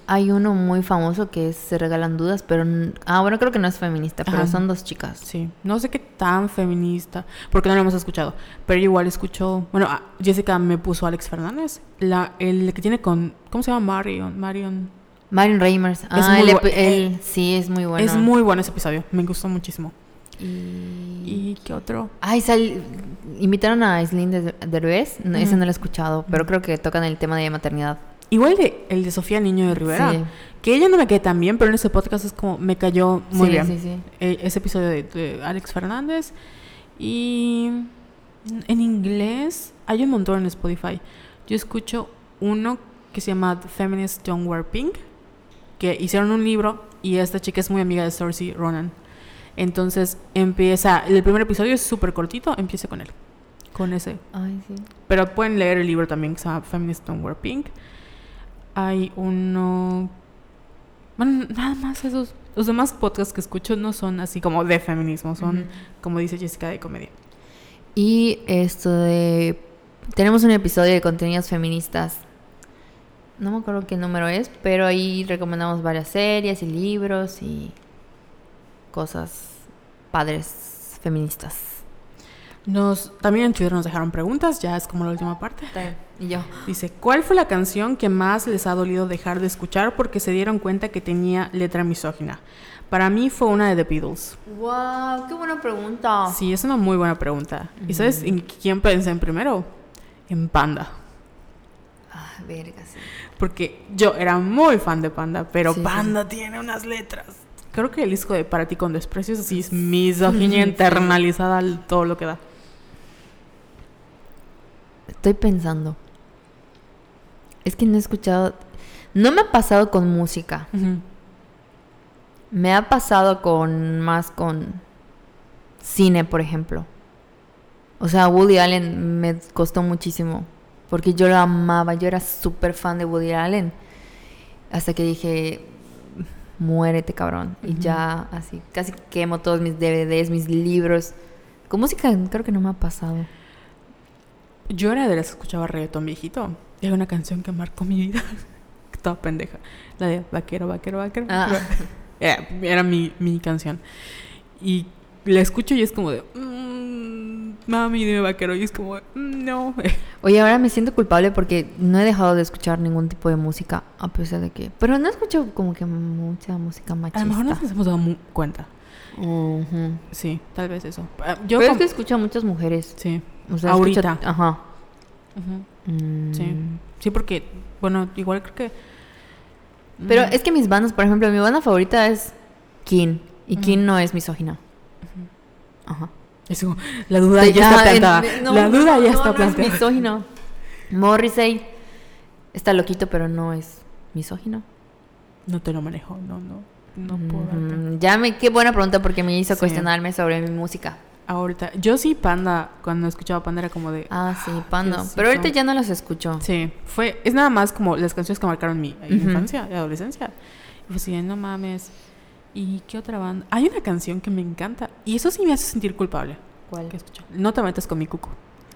Hay uno muy famoso que es Se Regalan Dudas, pero... Ah, bueno, creo que no es feminista, pero Ajá. son dos chicas. Sí, no sé qué tan feminista, porque no lo hemos escuchado. Pero igual escucho. Bueno, Jessica me puso Alex Fernández, la, el que tiene con. ¿Cómo se llama? Marion. Marion. Marion Reimers. Ah, muy el, el- sí, es muy bueno. Es muy bueno ese episodio, me gustó muchísimo. Y... ¿Y qué otro? Ay, sal... invitaron a Aislinn de Derbez. No, Ese no lo he escuchado, pero creo que tocan el tema de maternidad. Igual de, el de Sofía Niño de Rivera. Sí. Que ella no me cae tan bien, pero en ese podcast es como. Me cayó muy sí, bien. sí, sí. eh, ese episodio de, de Alex Fernández. Y en inglés hay un montón en Spotify. Yo escucho uno que se llama Feminist Don't Wear Pink, que hicieron un libro y esta chica es muy amiga de Saoirse Ronan. Entonces empieza, el primer episodio es súper cortito, empieza con él, con ese. Ay, sí. Pero pueden leer el libro también que se llama Feminist Don't Wear Pink. Hay uno... Bueno, nada más esos. Los demás podcasts que escucho no son así como de feminismo, son, como dice Jessica, de comedia. Y esto de... Tenemos un episodio de contenidos feministas. No me acuerdo qué número es, pero ahí recomendamos varias series y libros y cosas padres feministas. Nos, también en Twitter nos dejaron preguntas, ya es como la última parte. Y yo. Dice, ¿cuál fue la canción que más les ha dolido dejar de escuchar porque se dieron cuenta que tenía letra misógina? Para mí fue una de The Beatles. ¡Wow! ¡Qué buena pregunta! Sí, es una muy buena pregunta. ¿Y sabes en quién pensé en primero? En Panda. Ah, verga, sí. Porque yo era muy fan de Panda, pero Sí, sí. Panda tiene unas letras. Creo que el disco de Para ti con desprecios así es misoginia internalizada al todo lo que da. Estoy pensando. Es que no he escuchado. No me ha pasado con música. Me ha pasado con más con cine, por ejemplo. O sea, Woody Allen me costó muchísimo. Porque yo lo amaba. Yo era súper fan de Woody Allen. Hasta que dije, muérete, cabrón. Y ya, así. Casi quemo todos mis DVDs, mis libros. Con música creo que no me ha pasado. Yo era de las que escuchaba reggaetón viejito. Y hay una canción que marcó mi vida. *laughs* Toda pendeja. La de Vaquero, Vaquero, Vaquero. Ah. Era, era mi, mi canción. Y la escucho y es como de... mm, mami, dime vaquero. Y es como, "Mm, no. *laughs* Oye, ahora me siento culpable porque no he dejado de escuchar ningún tipo de música, a pesar de que... Pero no escucho como que mucha música A machista. lo mejor no nos hemos dado cuenta. Sí, tal vez eso. Ah, Yo Pero es que escucho a muchas mujeres. Sí. O sea, Ahorita. escucho- Ajá. Mm. Sí. Sí, porque, bueno, igual creo que... Pero Mm, es que mis bandas, por ejemplo, mi banda favorita es King. Y Ujú. King no es misógina. Ajá. es como, la duda ya Ah, está en- plantada. no, la duda ya no, está no es plantada. misógino. Morrissey está loquito, pero no es misógino. No te lo manejo, no, no. No puedo. Mm, Ya me, qué buena pregunta porque me hizo Sí. cuestionarme sobre mi música. Ahorita, yo sí Panda, cuando escuchaba Panda era como de... Ah, sí, Pando. sí, Pero ahorita ya no las escucho. Sí, fue, es nada más como las canciones que marcaron mi infancia y adolescencia. Y de, no mames. ¿Y qué otra banda? Hay una canción que me encanta y eso sí me hace sentir culpable. ¿Cuál? que. No te metas con mi cucu.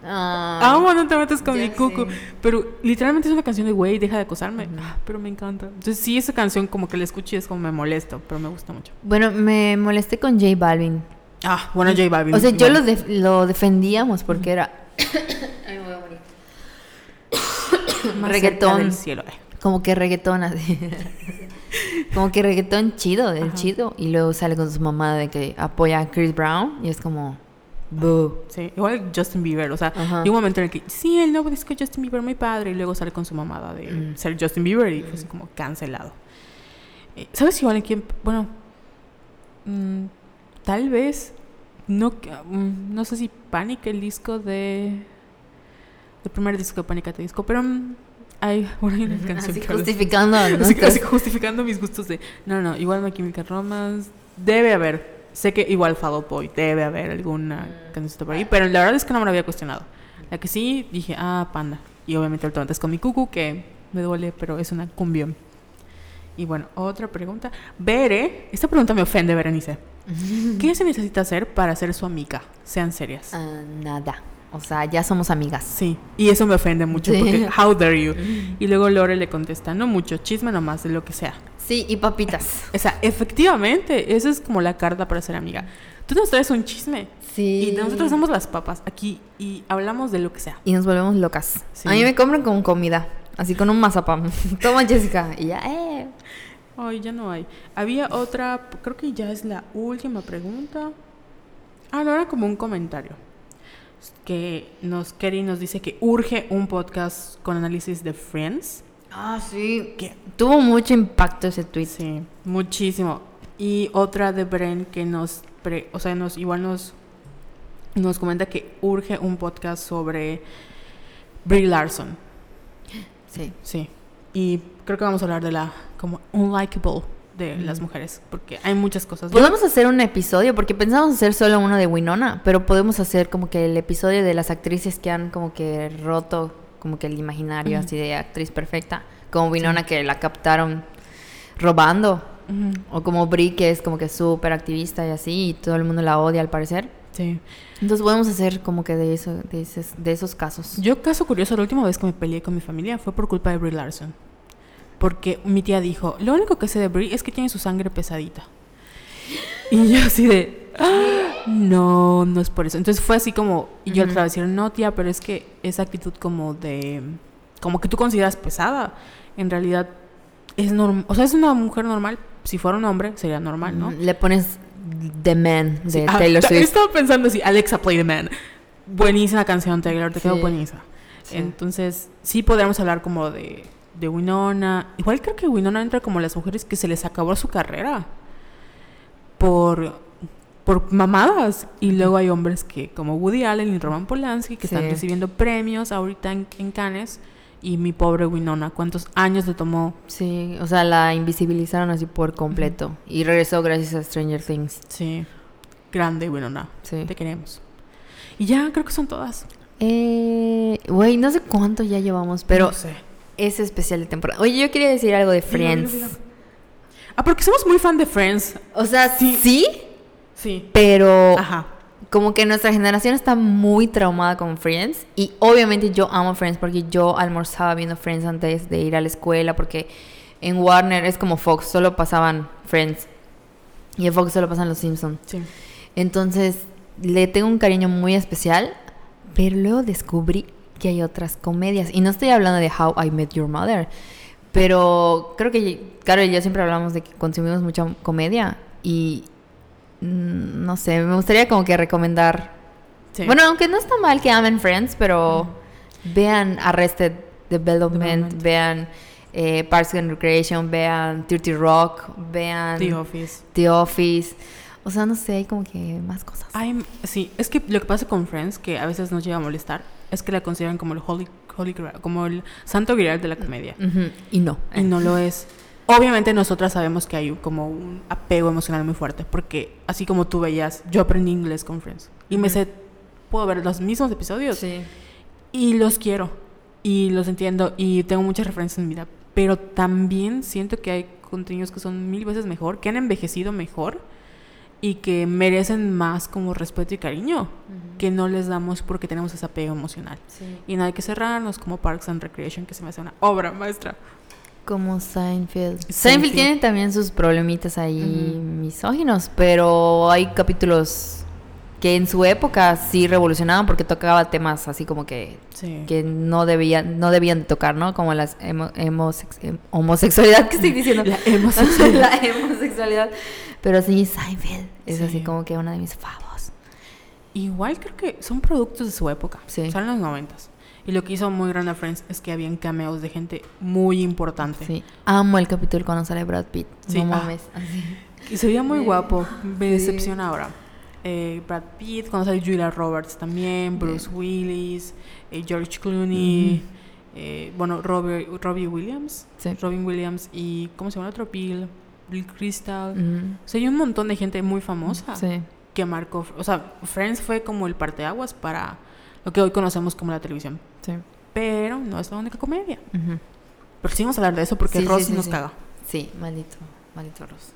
Ah, Amo, no te metas con mi cucu. sé. Pero literalmente es una canción de güey, deja de acosarme. Ujú. Ah, pero me encanta. Entonces sí, esa canción como que la escucho y es como me molesto, pero me gusta mucho. Bueno, me molesté con J Balvin. Ah, bueno, J Balvin. O sea, yo bueno. lo, def- lo defendíamos porque era *coughs* Ay, me voy a morir. *coughs* Más reggaetón. del cielo. eh. como que reggaetón así. *laughs* *laughs* como que reggaetón chido, Ajá. chido. Y luego sale con su mamá de que apoya a Chris Brown y es como... Boo. Sí, igual Justin Bieber, o sea, Ajá. hay un momento en el que, sí, el nuevo disco de Justin Bieber, muy padre, y luego sale con su mamada de Mm. ser Justin Bieber y así como cancelado. Eh, ¿Sabes igual en quién? Bueno, mm, tal vez, no, mm, no sé si Panic, el disco de... El primer disco de Panic the Disco, pero hay, *laughs* una canción Así que justificando *laughs* Así, nuestros- así justificando mis gustos de, no, no, igual My Chemical Romance, debe haber, sé que igual Fall Boy, debe haber alguna Mm. canción por ahí, pero la verdad es que no me lo había cuestionado. La que sí, dije, ah, Panda. Y obviamente el tonto es con mi cucu, que me duele, pero es una cumbión. Y bueno, otra pregunta. Bere, esta pregunta me ofende, Berenice. *laughs* ¿Qué se necesita hacer para ser su amiga? Sean serias. Ah, nada. O sea, ya somos amigas. Sí, y eso me ofende mucho, Sí. porque, how dare you? *laughs* Y luego Lore le contesta, no mucho, chisme nomás de lo que sea. Sí, y papitas. *laughs* O sea, efectivamente, esa es como la carta para ser amiga. Tú nos traes un chisme Sí. y nosotros somos las papas aquí y hablamos de lo que sea. Y nos volvemos locas. Sí. A mí me compran con comida. Así con un mazapán. *laughs* Toma, Jessica. Y ya, eh. Ay, ya no hay. Había otra, creo que ya es la última pregunta. Ah, no, era como un comentario. Que nos Kerry nos dice que urge un podcast con análisis de Friends. Ah, sí. Que Tuvo mucho impacto ese tweet. Sí, muchísimo. Y otra de Bren que nos, pre- o sea, nos igual nos, nos comenta que urge un podcast sobre Brie Larson. Sí. Sí. Y creo que vamos a hablar de la como unlikable de las mujeres, porque hay muchas cosas. Podemos hacer un episodio, porque pensamos hacer solo uno de Winona, pero podemos hacer como que el episodio de las actrices que han como que roto como que el imaginario así de actriz perfecta, como Winona que la captaron robando, o como Brie que es como que súper activista y así, y todo el mundo la odia al parecer. Sí. Entonces podemos hacer como que de eso, de esos, de esos casos. Yo, caso curioso, la última vez que me peleé con mi familia fue por culpa de Brie Larson. Porque mi tía dijo, lo único que sé de Brie es que tiene su sangre pesadita. Y yo así de, "Ah, no, no es por eso. Entonces fue así como, y yo trataba de decir, no tía, pero es que esa actitud como de, como que tú consideras pesada, en realidad es normal, o sea, es una mujer normal. Si fuera un hombre, sería normal, ¿no? Le pones The Man de Sí, ah, Taylor ta- Swift. Estaba pensando así, Alexa Play the Man. Buenísima canción, Taylor, te quedó buenísima. Sí. Entonces, sí podríamos hablar como de, de Winona. Igual creo que Winona entra como las mujeres que se les acabó su carrera por, por mamadas. Y luego hay hombres que, como Woody Allen y Roman Polanski, que están recibiendo premios ahorita en, en Cannes. Y mi pobre Winona, ¿cuántos años le tomó? Sí, o sea, la invisibilizaron así por completo. Y regresó gracias a Stranger Things. Sí, grande Winona. Sí. Te queremos. Y ya, creo que son todas. Eh, güey, no sé cuánto ya llevamos, pero No sé. Es especial de temporada. Oye, yo quería decir algo de Friends. Dilo, dilo, dilo. Ah, porque somos muy fan de Friends. O sea, sí, Sí. pero Ajá. como que nuestra generación está muy traumada con Friends. Y obviamente yo amo Friends porque yo almorzaba viendo Friends antes de ir a la escuela. Porque en Warner es como Fox, solo pasaban Friends. Y en Fox solo pasan Los Simpsons. Sí. Entonces, le tengo un cariño muy especial, pero luego descubrí que hay otras comedias. Y no estoy hablando de How I Met Your Mother, pero creo que, claro, yo siempre hablamos de que consumimos mucha comedia y mm, no sé, me gustaría como que recomendar. Sí. Bueno, aunque no está mal que amen Friends, pero vean Arrested Development, Development. vean eh, Parks and Recreation, vean Dirty Rock, vean The Office. The Office. O sea, no sé, hay como que más cosas. Sí, es que lo que pasa con Friends, que a veces nos llega a molestar, es que la consideran como el holy, holy grail, como el santo grial de la comedia. Y no. Y no lo es. Obviamente nosotras sabemos que hay como un apego emocional muy fuerte, porque así como tú veías, yo aprendí inglés con Friends. Y me sé, puedo ver los mismos episodios Sí. y los quiero. Y los entiendo y tengo muchas referencias en mi vida. Pero también siento que hay contenidos que son mil veces mejor, que han envejecido mejor y que merecen más como respeto y cariño que no les damos porque tenemos ese apego emocional. Sí. Y no hay que cerrarnos como Parks and Recreation, que se me hace una obra maestra. Como Seinfeld. Seinfeld. Seinfeld. tiene también sus problemitas ahí misóginos, pero hay capítulos que en su época sí revolucionaban porque tocaba temas así como que, Sí. que no debían no debían de tocar, ¿no? Como la homosexualidad que estoy diciendo. La homosexualidad. *laughs* la homosexualidad. Pero sí, Seinfeld es Sí. así como que una de mis favos. Igual creo que son productos de su época. Sí. Son los noventas. Y lo que hizo muy grande a Friends es que habían cameos de gente muy importante. Sí. Amo el capítulo cuando sale Brad Pitt. Sí, No ah. mames. Así. Y se veía muy guapo. Me decepciona ahora. Eh, Brad Pitt, cuando sale Julia Roberts también, Bruce Willis, eh, George Clooney, eh, bueno, Robert, Robbie Williams, Sí. Robin Williams y, ¿cómo se llama el otro? Bill, Bill Crystal. Mm, O sea, hay un montón de gente muy famosa Sí. que marcó, o sea, Friends fue como el parteaguas para lo que hoy conocemos como la televisión. Sí. Pero no es la única comedia. Pero sí vamos a hablar de eso porque Ross nos caga. Sí, maldito, maldito Ross.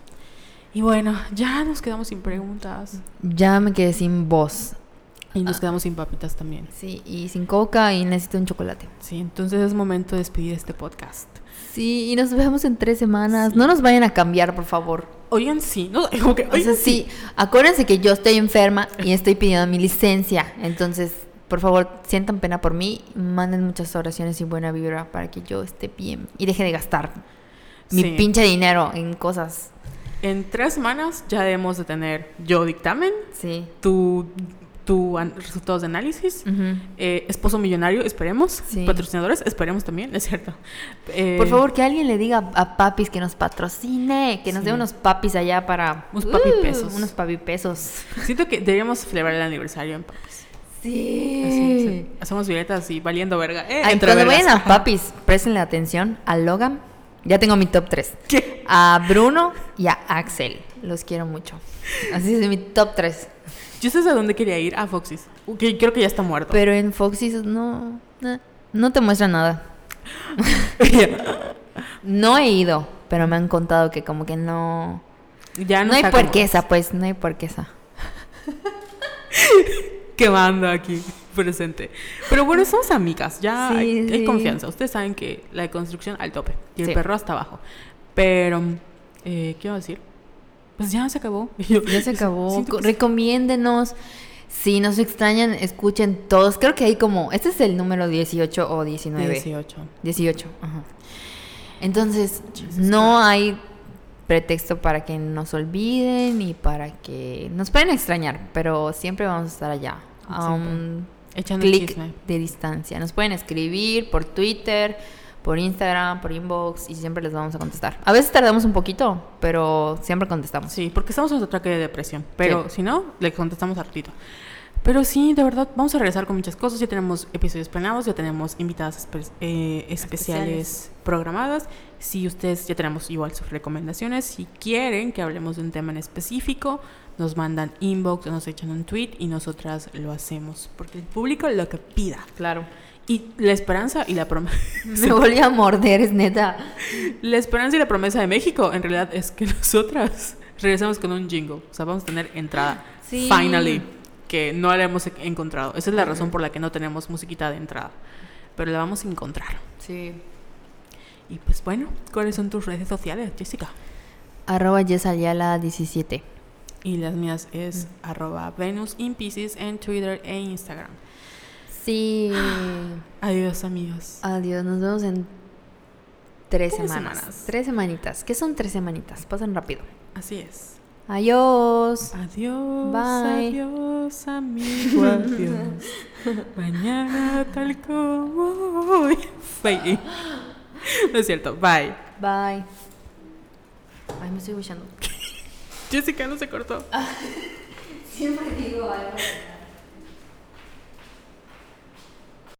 Y bueno, ya nos quedamos sin preguntas. Ya me quedé sin voz. Y nos Ah. quedamos sin papitas también. Sí, y sin coca y necesito un chocolate. Sí, entonces es momento de despedir este podcast. Sí, y nos vemos en tres semanas. No nos vayan a cambiar, por favor. Oigan, sí, no, *laughs* como que, O sea, oigan, sí, acuérdense que yo estoy enferma y estoy pidiendo mi licencia. Entonces, por favor, sientan pena por mí. Manden muchas oraciones y buena vibra para que yo esté bien. Y deje de gastar mi pinche dinero en cosas. En tres semanas ya debemos de tener yo dictamen, Sí. tu, tu resultados de análisis, eh, esposo millonario, esperemos, Sí. patrocinadores, esperemos también, es cierto. Eh, Por favor, que alguien le diga a papis que nos patrocine, que nos Sí. dé unos papis allá para... Unos papipesos. unos papipesos. Siento que deberíamos celebrar el aniversario en papis. Sí. Así. Hacemos violetas y valiendo verga. Eh, Ay, entre cuando vergas. vayan a papis, préstenle atención a Logan. Ya tengo mi top 3. ¿Qué? A Bruno y a Axel. Los quiero mucho. Así es mi top 3. Yo sé a dónde quería ir, a Foxys. Que creo que ya está muerto. Pero en Foxys no, no, no te muestra nada. No he ido, pero me han contado que como que no... ya No, hay está como puerquesa, pues, no hay puerquesa. *laughs* Quemando aquí presente. Pero bueno, somos amigas, ya Sí, hay, confianza. Ustedes saben que la construcción al tope y el Sí. perro hasta abajo. Pero, eh, ¿qué iba a decir? Pues ya se acabó. *laughs* Yo- Ya se acabó. que. Recomiéndenos. Si nos extrañan, escuchen todos. Creo que hay como... Este es el número 18 o 19. 18. 18. Ajá. Entonces, Jesus no hay pretexto para que nos olviden y para que nos pueden extrañar, pero siempre vamos a estar allá. Un Echando clic de distancia. Nos pueden escribir por Twitter, por Instagram, por inbox y siempre les vamos a contestar. A veces tardamos un poquito, pero siempre contestamos. Sí, porque estamos en nuestro ataque de depresión. Pero Sí. si no, le contestamos al ratito. Pero sí, de verdad, vamos a regresar con muchas cosas. Ya tenemos episodios planeados, ya tenemos invitadas espe- eh, especiales, Especiales. programadas. Si ustedes ya tenemos igual sus recomendaciones, si quieren que hablemos de un tema en específico, nos mandan inbox o nos echan un tweet y nosotras lo hacemos. Porque el público lo que pida. Claro. Y la esperanza y la promesa. *laughs* Me volví a morder, es neta. La esperanza y la promesa de México en realidad es que *laughs* nosotras regresamos con un jingle. O sea, vamos a tener entrada. Sí. Finally. Que no la hemos encontrado. Esa es la razón por la que no tenemos musiquita de entrada. Pero la vamos a encontrar. Sí. Y pues bueno, ¿cuáles son tus redes sociales, Jessica? Arroba Yesaliala 17. Y las mías es arroba Venus in Pieces en Twitter e Instagram. Sí. *gasps* Adiós, amigos. Adiós, nos vemos en tres semanas. semanas. Tres semanitas. ¿Qué son tres semanitas? Pasan rápido. Así es. Adiós. Adiós, Bye. adiós, amigo, *laughs* adiós. Mañana tal como hoy. Bye. *gasps* No es cierto, bye. Bye. Ay, me estoy escuchando. Jessica no se cortó. *laughs* Siempre digo algo.